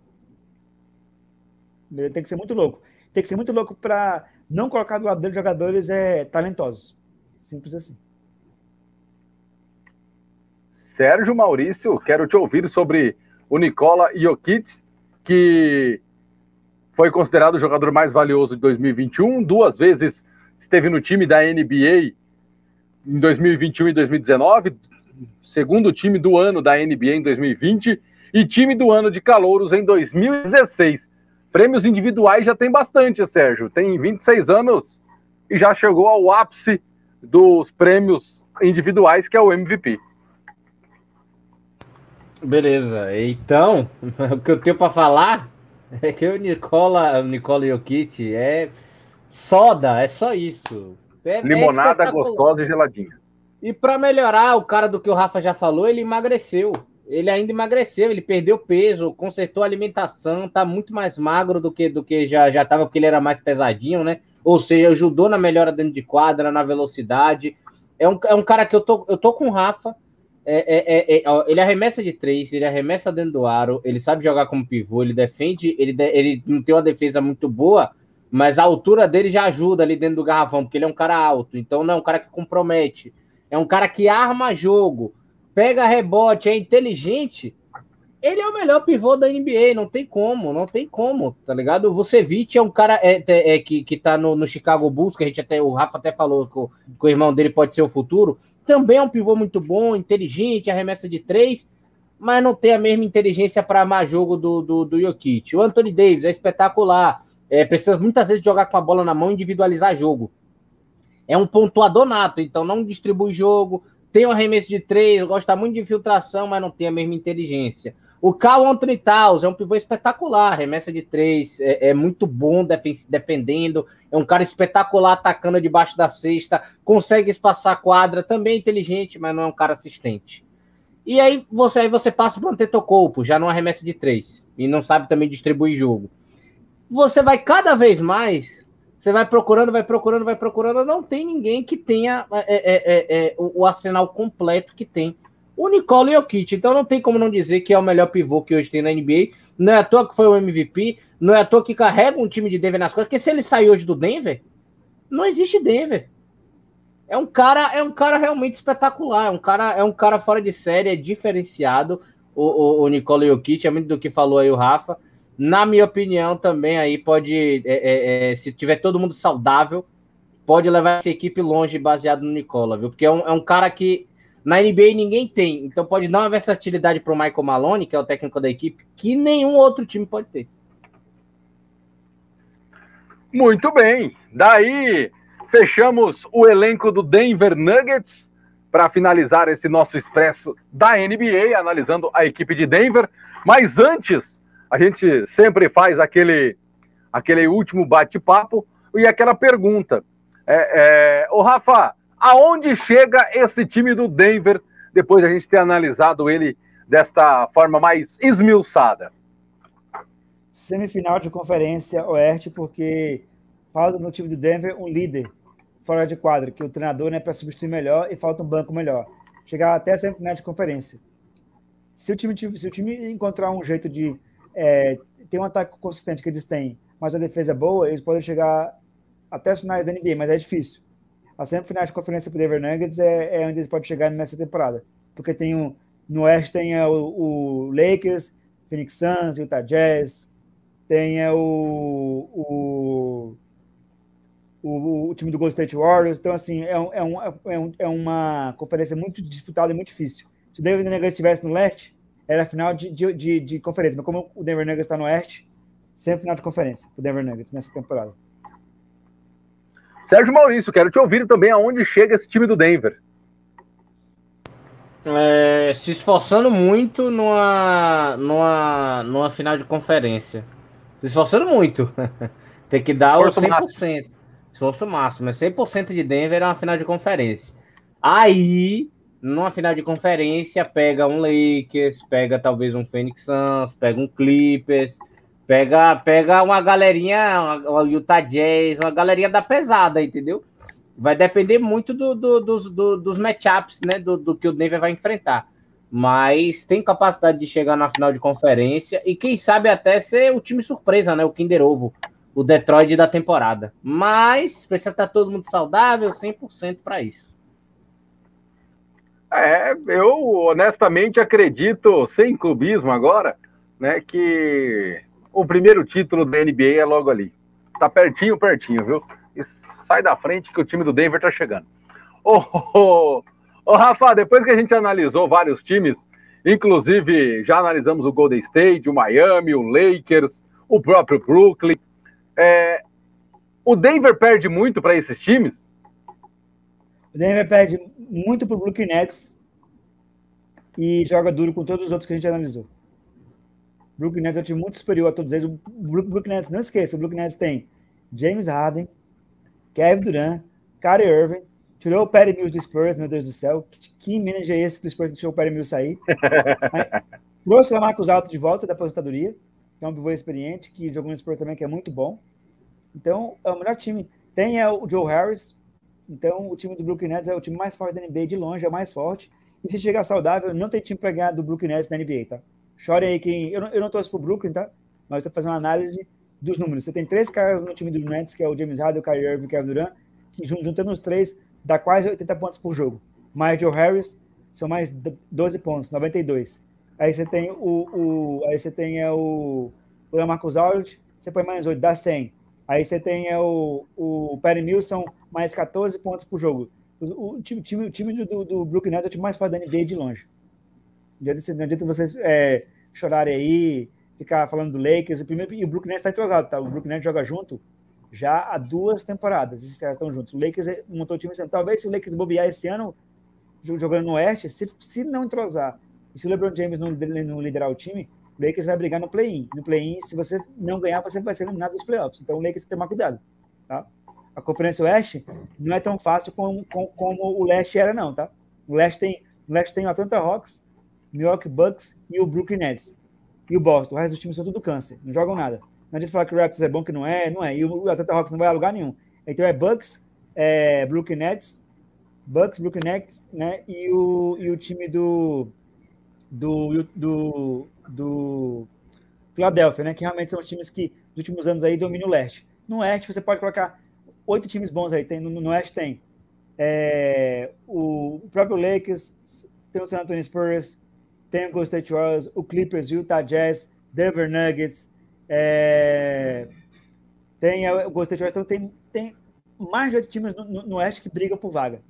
Tem que ser muito louco. Tem que ser muito louco para não colocar do lado dele jogadores é, talentosos. Simples assim. Sérgio Maurício, quero te ouvir sobre o Nicola Jokic, que foi considerado o jogador mais valioso de 2021, duas vezes esteve no time da NBA em 2021 e 2019, segundo time do ano da NBA em 2020 e time do ano de calouros em 2016. Prêmios individuais já tem bastante, Sérgio. Tem 26 anos e já chegou ao ápice dos prêmios individuais, que é o MVP. Beleza, então, [laughs] o que eu tenho para falar é que o Nicola, o Nicola Jokic é soda, é só isso. É, é Limonada é gostosa e geladinha. E para melhorar, o cara do que o Rafa já falou, ele emagreceu. Ele ainda emagreceu, ele perdeu peso, consertou a alimentação, tá muito mais magro do que do que já já tava, porque ele era mais pesadinho, né? Ou seja, ajudou na melhora dentro de quadra, na velocidade. É um, é um cara que eu tô, eu tô com o Rafa. É, é, é, é ele arremessa de três, ele arremessa dentro do aro, ele sabe jogar como pivô, ele defende, ele, ele não tem uma defesa muito boa, mas a altura dele já ajuda ali dentro do garrafão, porque ele é um cara alto, então não é um cara que compromete. É um cara que arma jogo, pega rebote, é inteligente. Ele é o melhor pivô da NBA, não tem como, não tem como, tá ligado? O Vucevic é um cara é, é, é, que, que tá no, no Chicago Bulls, que a gente até, o Rafa até falou que o, que o irmão dele pode ser o futuro também é um pivô muito bom, inteligente, arremessa de três, mas não tem a mesma inteligência para amar jogo do, do, do Jokic. O Anthony Davis é espetacular, é, precisa muitas vezes jogar com a bola na mão e individualizar jogo. É um pontuador nato, então não distribui jogo, tem um arremesso de três, gosta muito de infiltração, mas não tem a mesma inteligência. O Cal Anthony Towns é um pivô espetacular, remessa de três, é, é muito bom defendendo, é um cara espetacular atacando debaixo da cesta, consegue espaçar a quadra, também é inteligente, mas não é um cara assistente. E aí você, aí você passa para o Antetokounmpo, já não arremessa de três, e não sabe também distribuir jogo. Você vai cada vez mais, você vai procurando, vai procurando, vai procurando, não tem ninguém que tenha é, é, é, é o, o arsenal completo que tem o Nicole Jokic. Então não tem como não dizer que é o melhor pivô que hoje tem na NBA. Não é à toa que foi o MVP, não é à toa que carrega um time de Denver nas costas, porque se ele sair hoje do Denver, não existe Denver. É um cara, é um cara realmente espetacular, é um cara, é um cara fora de série, é diferenciado. O, o, o Nicole Jokic, é muito do que falou aí o Rafa. Na minha opinião, também aí pode, é, é, é, se tiver todo mundo saudável, pode levar essa equipe longe baseado no Nicola, viu? Porque é um, é um cara que na NBA ninguém tem. Então pode dar uma versatilidade para o Michael Malone, que é o técnico da equipe, que nenhum outro time pode ter. Muito bem. Daí fechamos o elenco do Denver Nuggets para finalizar esse nosso expresso da NBA, analisando a equipe de Denver. Mas antes, a gente sempre faz aquele, aquele último bate-papo e aquela pergunta. É, é, Rafa, aonde chega esse time do Denver depois de a gente ter analisado ele desta forma mais esmiuçada? Semifinal de conferência oeste, porque falta no time do Denver um líder fora de quadro, que o treinador né, para substituir melhor e falta um banco melhor. Chegar até a semifinal de conferência. Se o time, se o time encontrar um jeito de é, ter um ataque consistente que eles têm, mas a defesa é boa, eles podem chegar até as finais da NBA, mas é difícil a semifinal de conferência para o Denver Nuggets é, é onde eles podem chegar nessa temporada. Porque tem um, No Oeste tem o, o, Lakers, Phoenix Suns, Utah Jazz. Tem é, o, o, o, o, time do Golden State Warriors. Então, assim, é, é, um, é, um, é uma conferência muito disputada e muito difícil. Se o Denver Nuggets estivesse no Leste, era final de, de, de, de conferência. Mas como o Denver Nuggets está no Oeste, sempre final de conferência o Denver Nuggets nessa temporada. Sérgio Maurício, quero te ouvir também aonde chega esse time do Denver. É, se esforçando muito numa, numa, numa final de conferência. Se esforçando muito. [laughs] Tem que dar Esforço o 100%. Máximo. Esforço máximo. É 100% de Denver é uma final de conferência. Aí, numa final de conferência, pega um Lakers, pega talvez um Phoenix Suns, pega um Clippers, pega, pega uma galerinha, o Utah Jazz, uma galerinha da pesada, entendeu? Vai depender muito do, do, dos, do, dos matchups, né? Do, do que o Denver vai enfrentar. Mas tem capacidade de chegar na final de conferência e quem sabe até ser o time surpresa, né? O Kinder Ovo, o Detroit da temporada. Mas precisa estar todo mundo saudável, 100% para isso. É, eu honestamente acredito, sem clubismo agora, né, que o primeiro título da NBA é logo ali. Tá pertinho, pertinho, viu? sai da frente que o time do Denver tá chegando. Ô, oh, oh, oh, Rafa, depois que a gente analisou vários times, inclusive já analisamos o Golden State, o Miami, o Lakers, o próprio Brooklyn, é, o Denver perde muito para esses times? O Denver perde muito para o Brooklyn Nets e joga duro com todos os outros que a gente analisou. O Brooklyn Nets é um time muito superior a todos eles. O Brooklyn Nets, não esqueça, o Brooklyn Nets tem James Harden, Kevin Durant, Kyrie Irving, tirou o Perry Mills do Spurs, meu Deus do céu. Que, que manager é esse que o Spurs deixou o Perry Mills sair? Aí, [laughs] trouxe o Marcos Alto de volta da aposentadoria, que é um pivô experiente, que jogou no Spurs também, que é muito bom. Então, é o melhor time. Tem é, o Joe Harris, então o time do Brooklyn Nets é o time mais forte da NBA, de longe, é o mais forte. E se chegar saudável, não tem time para ganhar do Brooklyn Nets na NBA, tá? Chorem aí quem. Eu não, eu não torço pro Brooklyn, tá? Mas eu tô fazendo uma análise dos números. Você tem três caras no time do Nets, que é o James Harden, o Kyrie Irving e o Kevin Durant, que juntando os três dá quase 80 pontos por jogo. Mais Joe Harris são mais 12 pontos, 92. Aí você tem o, o aí você tem é o, o Marcus Aldridge, você põe mais 8, dá 100. Aí você tem é o, o Perry Milson, mais 14 pontos por jogo. O, o time, time, time do, do Brooklyn Nets é o time mais forte da NBA de longe. Não adianta, não adianta vocês é, chorarem aí, ficar falando do Lakers. O primeiro, e o Brooklyn está entrosado, tá? O Brooklyn joga junto já há duas temporadas. Esses caras estão juntos. O Lakers montou o time assim, talvez se o Lakers bobear esse ano, jogando no Oeste, se, se não entrosar, e se o LeBron James não, não liderar o time, o Lakers vai brigar no play-in. No play-in, se você não ganhar, você vai ser eliminado dos playoffs. Então o Lakers tem que tomar cuidado, tá? A Conferência Oeste não é tão fácil como, como, como o Leste era, não, tá? O Leste tem, o Leste tem o Atlanta Hawks, New York Bucks e o Brooklyn Nets e o Boston. O resto dos times são tudo câncer, não jogam nada. Não adianta falar que o Raptors é bom, que não é, não é. E o Atlanta Hawks não vai a lugar nenhum. Então é Bucks, é, Brooklyn Nets, Bucks, Brooklyn Nets, né? E o, e o time do, do, do, do Philadelphia, né? Que realmente são os times que, nos últimos anos aí, dominam o leste. No oeste, você pode colocar oito times bons aí. Tem, no, no oeste tem é, o, o próprio Lakers, tem o San Antonio Spurs, tem o Golden State Warriors, o Clippers, Utah Jazz, Denver Nuggets, é, tem o Golden State Warriors, então tem, tem mais de oito times no, no, no, Oeste que brigam por vaga.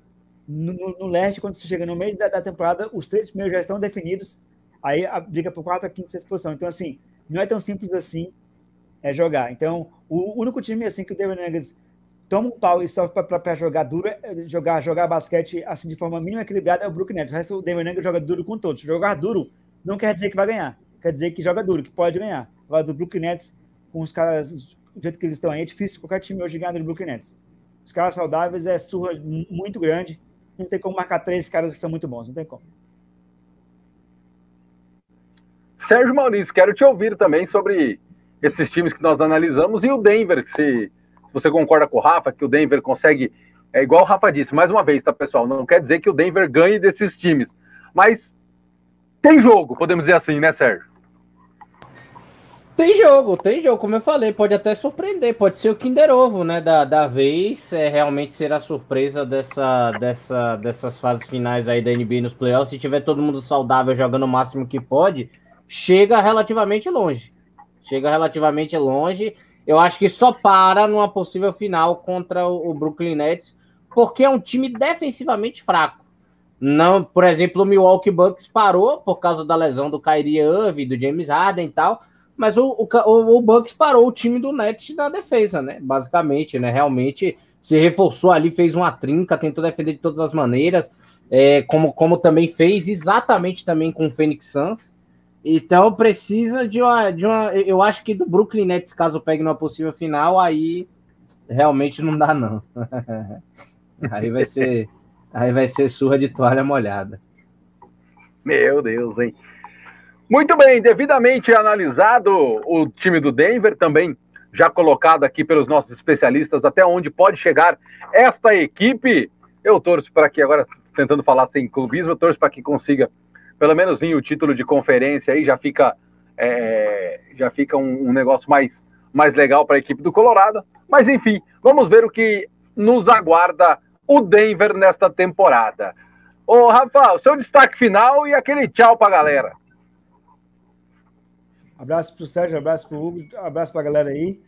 No, no, Leste, quando você chega no meio da, da, temporada, os três primeiros já estão definidos, aí a briga por quarta, quinta e sexta posição. Então, assim, não é tão simples assim é, jogar. Então, o único time assim que o Denver Nuggets toma um pau e sofre para jogar duro, jogar, jogar basquete assim de forma mínima equilibrada é o Brooklyn Nets. O resto o Denver Nuggets joga duro com todos. Jogar duro não quer dizer que vai ganhar, quer dizer que joga duro, que pode ganhar. Agora do Brooklyn Nets, com os caras do jeito que eles estão aí, é difícil qualquer time hoje ganhar do Brooklyn Nets. Os caras saudáveis é surra muito grande, não tem como marcar três caras que são muito bons, não tem como. Sérgio Maurício, quero te ouvir também sobre esses times que nós analisamos e o Denver, se você concorda com o Rafa, que o Denver consegue. É igual o Rafa disse, mais uma vez, tá, pessoal? Não quer dizer que o Denver ganhe desses times. Mas tem jogo, podemos dizer assim, né, Sérgio? Tem jogo, tem jogo, como eu falei, pode até surpreender, pode ser o Kinder Ovo, né, da, da vez, é, realmente ser a surpresa dessa, dessa, dessas fases finais aí da NBA nos playoffs, se tiver todo mundo saudável jogando o máximo que pode, chega relativamente longe, chega relativamente longe, eu acho que só para numa possível final contra o, Brooklyn Nets, porque é um time defensivamente fraco, não, por exemplo, o Milwaukee Bucks parou por causa da lesão do Kyrie Irving, do James Harden e tal, mas o, o, o Bucks parou o time do Net na defesa, né? Basicamente, né? Realmente se reforçou ali, fez uma trinca, tentou defender de todas as maneiras, é, como, como também fez exatamente também com o Phoenix Suns. Então precisa de uma, de uma. Eu acho que do Brooklyn Nets, caso pegue numa possível final, aí realmente não dá, não. [laughs] aí vai ser. Aí vai ser surra de toalha molhada. Meu Deus, hein? Muito bem, devidamente analisado o time do Denver, também já colocado aqui pelos nossos especialistas até onde pode chegar esta equipe. Eu torço para que, agora tentando falar sem clubismo, eu torço para que consiga pelo menos vir o título de conferência aí, já fica, é, já fica um, um negócio mais, mais legal para a equipe do Colorado. Mas enfim, vamos ver o que nos aguarda o Denver nesta temporada. Ô, Rafa, o seu destaque final e aquele tchau para a galera. Abraço para o Sérgio, abraço para o Hugo, abraço para a galera aí.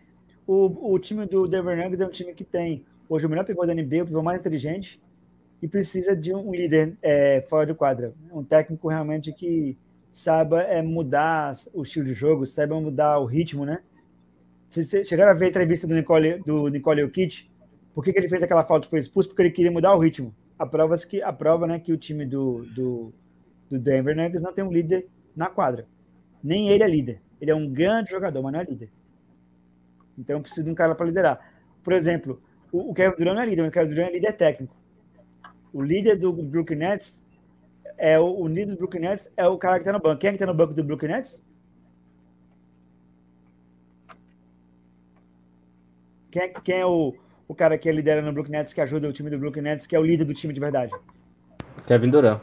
O, o time do Denver Nuggets é um time que tem hoje o melhor pivô da NBA, o pivô mais inteligente, e precisa de um líder é, fora de quadra. Um técnico realmente que saiba é, mudar o estilo de jogo, saiba mudar o ritmo, né? Vocês chegaram a ver a entrevista do Nicole, do Nicole Jokic? Por que, que ele fez aquela falta e foi expulso? Porque ele queria mudar o ritmo. A prova, que, a prova né, que o time do, do, do Denver Nuggets não tem um líder na quadra. Nem ele é líder. Ele é um grande jogador, mas não é líder. Então precisa de um cara para liderar. Por exemplo, o, o Kevin Durant não é líder, mas o Kevin Durant é líder técnico. O líder do Brooklyn Nets é o, o líder do Brooklyn Nets é o cara que está no banco. Quem é que está no banco do Brooklyn Nets? Quem é, quem é o, o cara que lidera no Brooklyn Nets, que ajuda o time do Brooklyn Nets, que é o líder do time de verdade? Kevin Durant.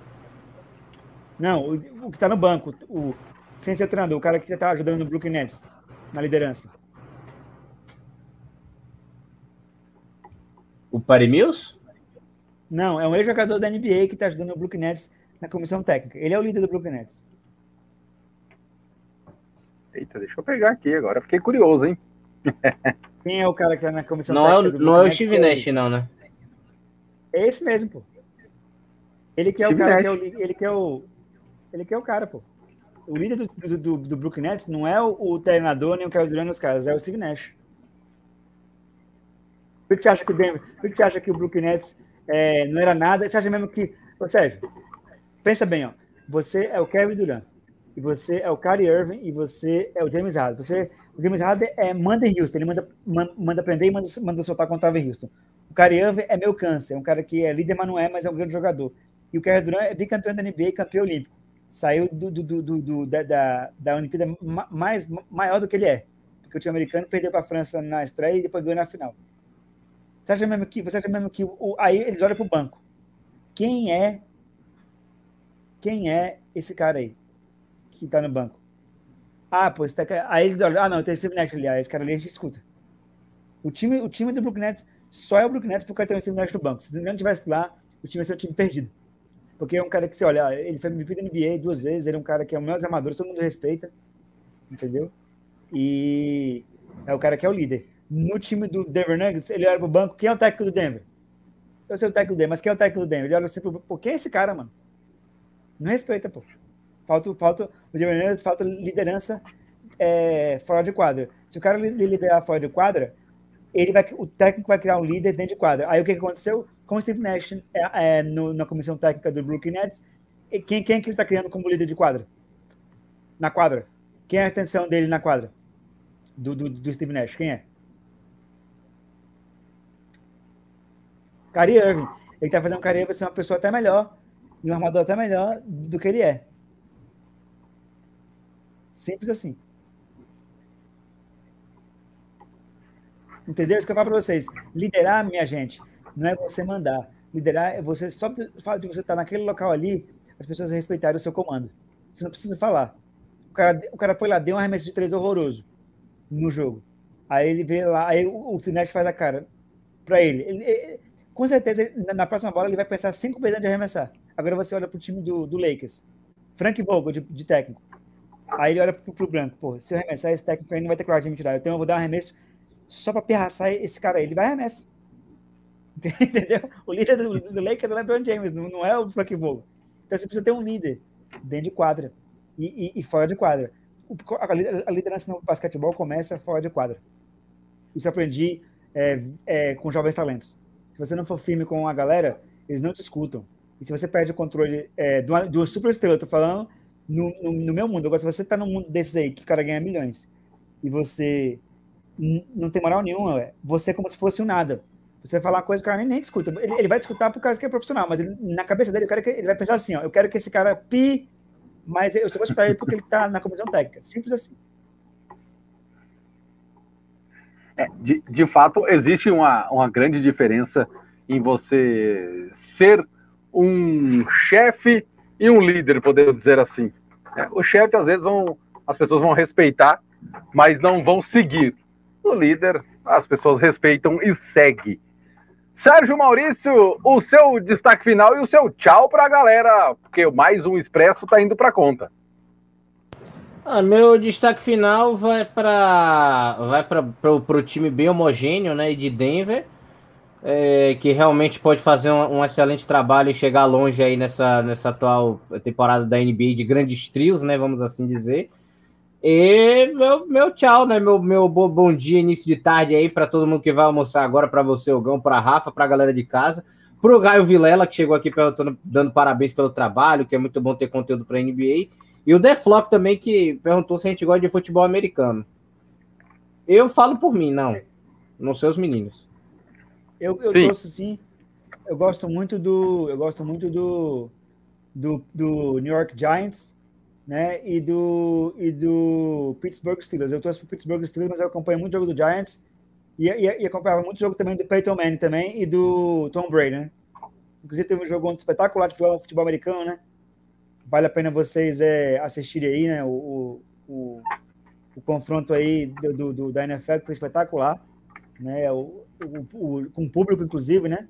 Não, o, o que está no banco, o, sem ser treinador, o cara que está ajudando no Brooklyn Nets, na liderança. O Patty Mills? Não, é um ex-jogador da NBA que está ajudando o Brooklyn Nets na comissão técnica. Ele é o líder do Brooklyn Nets. Eita, deixa eu pegar aqui agora. Fiquei curioso, hein? [laughs] Quem é o cara que está na comissão não técnica? É o, não é o Steve Nash, não, né? É esse mesmo, pô. Ele que é Steve o cara que é o, ele que é o ele que é o cara, pô o líder do, do, do, Brooklyn Nets não é o, o treinador nem o Kevin Durant os caras, é o Steve Nash. Por que você acha que o Denver, por que você acha que o Brooklyn Nets é, não era nada? Você acha mesmo que, ô Sérgio, pensa bem, ó, você é o Kevin Durant, e você é o Kyrie Irving, e você é o James Harden. Você, o James Harden é, manda em Houston, ele manda, manda aprender e manda, manda soltar quando estava em Houston. O Kyrie Irving é meu câncer, é um cara que é líder, mas não é, mas é um grande jogador. E o Kevin Durant é bicampeão da NBA e campeão olímpico saiu do, do, do, do da, da, da Olimpíada mais, maior do que ele é. Porque o time americano perdeu para a França na estreia e depois ganhou na final. Você acha mesmo que, você acha mesmo que o, aí eles olham para o banco. Quem é quem é esse cara aí que está no banco? Ah, pô, tá, aí eles olham, ah, não, tem o Steve Nash ali, ah, esse cara ali a gente escuta. O time, o time do Brooklyn Nets só é o Brooklyn Nets porque tem o Steve Nash no banco. Se não tivesse lá, o time ia ser um time perdido. Porque é um cara que você olha, ele foi MVP da NBA duas vezes, ele é um cara que é um dos amadores, todo mundo respeita, entendeu? E é o cara que é o líder. No time do Denver Nuggets, ele olha pro banco, quem é o técnico do Denver? Eu sei o técnico do Denver, mas quem é o técnico do Denver? Ele olha sempre pro pô, quem é esse cara, mano? Não respeita, pô. Falta, falta o Denver Nuggets, falta liderança é, fora de quadra. Se o cara liderar fora de quadra, ele vai, o técnico vai criar um líder dentro de quadra. Aí o que aconteceu? com o Steve Nash é, é, no, na comissão técnica do Brooklyn Nets, quem, quem é que ele está criando como líder de quadra? Na quadra. Quem é a extensão dele na quadra? Do, do, do Steve Nash, quem é? Kyrie Irving. Ele está fazendo o Kyrie Irving ser uma pessoa até melhor, e um armador até melhor do que ele é. Simples assim. Entendeu? Isso que eu falo para vocês. Liderar, minha gente, não é você mandar. Liderar é você, só o fato de você estar naquele local ali, as pessoas respeitarem o seu comando. Você não precisa falar. O cara, o cara foi lá, deu um arremesso de três horroroso. no jogo. Aí ele vê lá, aí o, o Cinet faz a cara para. Ele, ele. Com certeza, na, próxima bola, ele vai pensar cinco vezes antes de arremessar. Agora você olha pro time do, do Lakers. Frank Vogel, de, de técnico. Aí ele olha pro, pro branco, pô, se eu arremessar esse técnico aí não vai ter coragem de me tirar. Então eu vou dar um arremesso só pra pirraçar esse cara aí. Ele vai arremessa. [laughs] Entendeu? O líder do, do Lakers é o LeBron James, não, não é o Frank Vogel. Então você precisa ter um líder dentro de quadra e, e, e fora de quadra. A liderança no basquetebol começa fora de quadra. Isso eu aprendi é, é, com jovens talentos. Se você não for firme com a galera, eles não te escutam. E se você perde o controle é, de, uma, de uma super estrela, eu tô falando no, no, no, meu mundo. Agora, se você tá no mundo desses aí, que o cara ganha milhões, e você não tem moral nenhuma, você é como se fosse um nada. Você falar uma coisa que o cara nem, nem discuta. Ele, ele vai discutir por causa que é profissional, mas ele, na cabeça dele, quero que, ele vai pensar assim, ó, eu quero que esse cara pi, mas eu só vou escutar ele porque ele tá na comissão técnica. Simples assim. É, de, de fato, existe uma, uma grande diferença em você ser um chefe e um líder, podemos dizer assim. É, o chefe, às vezes, vão, as pessoas vão respeitar, mas não vão seguir. O líder, as pessoas respeitam e seguem. Sérgio Maurício, o seu destaque final e o seu tchau para a galera, porque mais um Expresso está indo para conta. Ah, meu destaque final vai para vai para o time bem homogêneo, né, de Denver, é, que realmente pode fazer um, um, excelente trabalho e chegar longe aí nessa, nessa atual temporada da NBA de grandes trios, né, vamos assim dizer. E meu, meu tchau, né? Meu, meu bom dia, início de tarde aí para todo mundo que vai almoçar agora, para você, Ogão, para Rafa, para a galera de casa, para o Gaio Vilela, que chegou aqui perguntando, dando parabéns pelo trabalho, que é muito bom ter conteúdo para NBA. E o Deflop também, que perguntou se a gente gosta de futebol americano. Eu falo por mim, não. Não sei os meninos. Eu, eu sim. torço sim. Eu gosto muito do. Eu gosto muito do, do, do New York Giants né? E do, e do Pittsburgh Steelers. Eu torço para o Pittsburgh Steelers, mas eu acompanho muito jogo do Giants e, e, e acompanhava muito jogo também do Peyton Manning também e do Tom Brady, né? Inclusive teve um jogo ontem espetacular de futebol, futebol americano, né? Vale a pena vocês é, assistirem aí, né? O, o, o confronto aí do, do, do, da NFL foi espetacular, né? O, o, o, com o público, inclusive, né?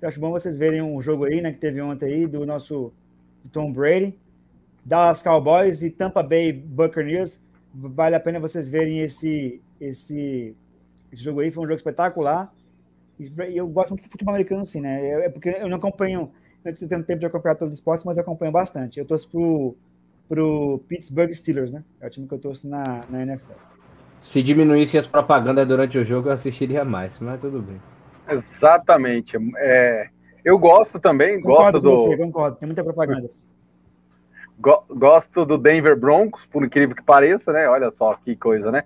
Eu acho bom vocês verem um jogo aí, né? Que teve ontem aí do nosso do Tom Brady Dallas Cowboys e Tampa Bay Buccaneers. Vale a pena vocês verem esse, esse, esse jogo aí. Foi um jogo espetacular. E eu gosto muito de futebol americano, assim, né? É, é porque eu não acompanho, eu estou tendo tempo de acompanhar todos os esportes, mas eu acompanho bastante. Eu torço pro, pro Pittsburgh Steelers, né? É o time que eu torço na, na NFL. Se diminuísse as propagandas durante o jogo, eu assistiria mais, mas tudo bem. Exatamente. É, eu gosto também, concordo gosto do. Você, concordo, tem muita propaganda. Gosto do Denver Broncos, por incrível que pareça, né? Olha só que coisa, né?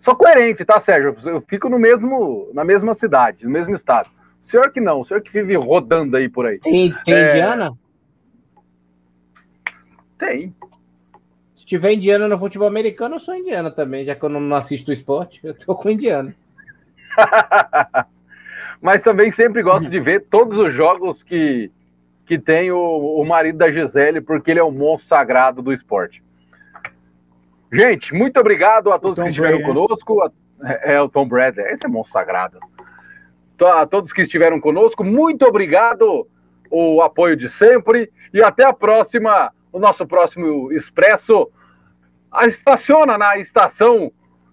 Sou coerente, tá, Sérgio? Eu fico no mesmo, na mesma cidade, no mesmo estado. O senhor que não, o senhor que vive rodando aí por aí. Tem, tem é... Indiana? Tem. Se tiver Indiana no futebol americano, eu sou Indiana também, já que eu não assisto o esporte, eu tô com Indiana. [laughs] Mas também sempre gosto de ver todos os jogos que que tem o, o marido da Gisele, porque ele é o monstro sagrado do esporte. Gente, muito obrigado a todos que estiveram Brady, conosco. É, é, o Tom Bradley, esse é monstro sagrado. A todos que estiveram conosco, muito obrigado o apoio de sempre e até a próxima, o nosso próximo Expresso. Estaciona na estação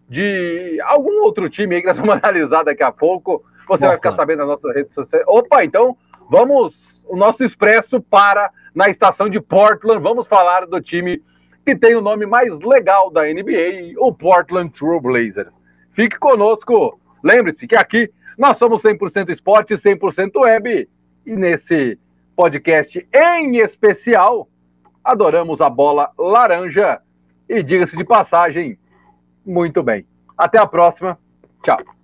de algum outro time aí que nós vamos [laughs] analisar daqui a pouco. Você vai ficar sabendo nas nossas redes sociais. Opa, então vamos o nosso expresso para na estação de Portland. Vamos falar do time que tem o nome mais legal da NBA, o Portland True Blazers. Fique conosco. Lembre-se que aqui nós somos 100% esporte, 100% web. E nesse podcast em especial, adoramos a bola laranja. E diga-se de passagem, muito bem. Até a próxima. Tchau.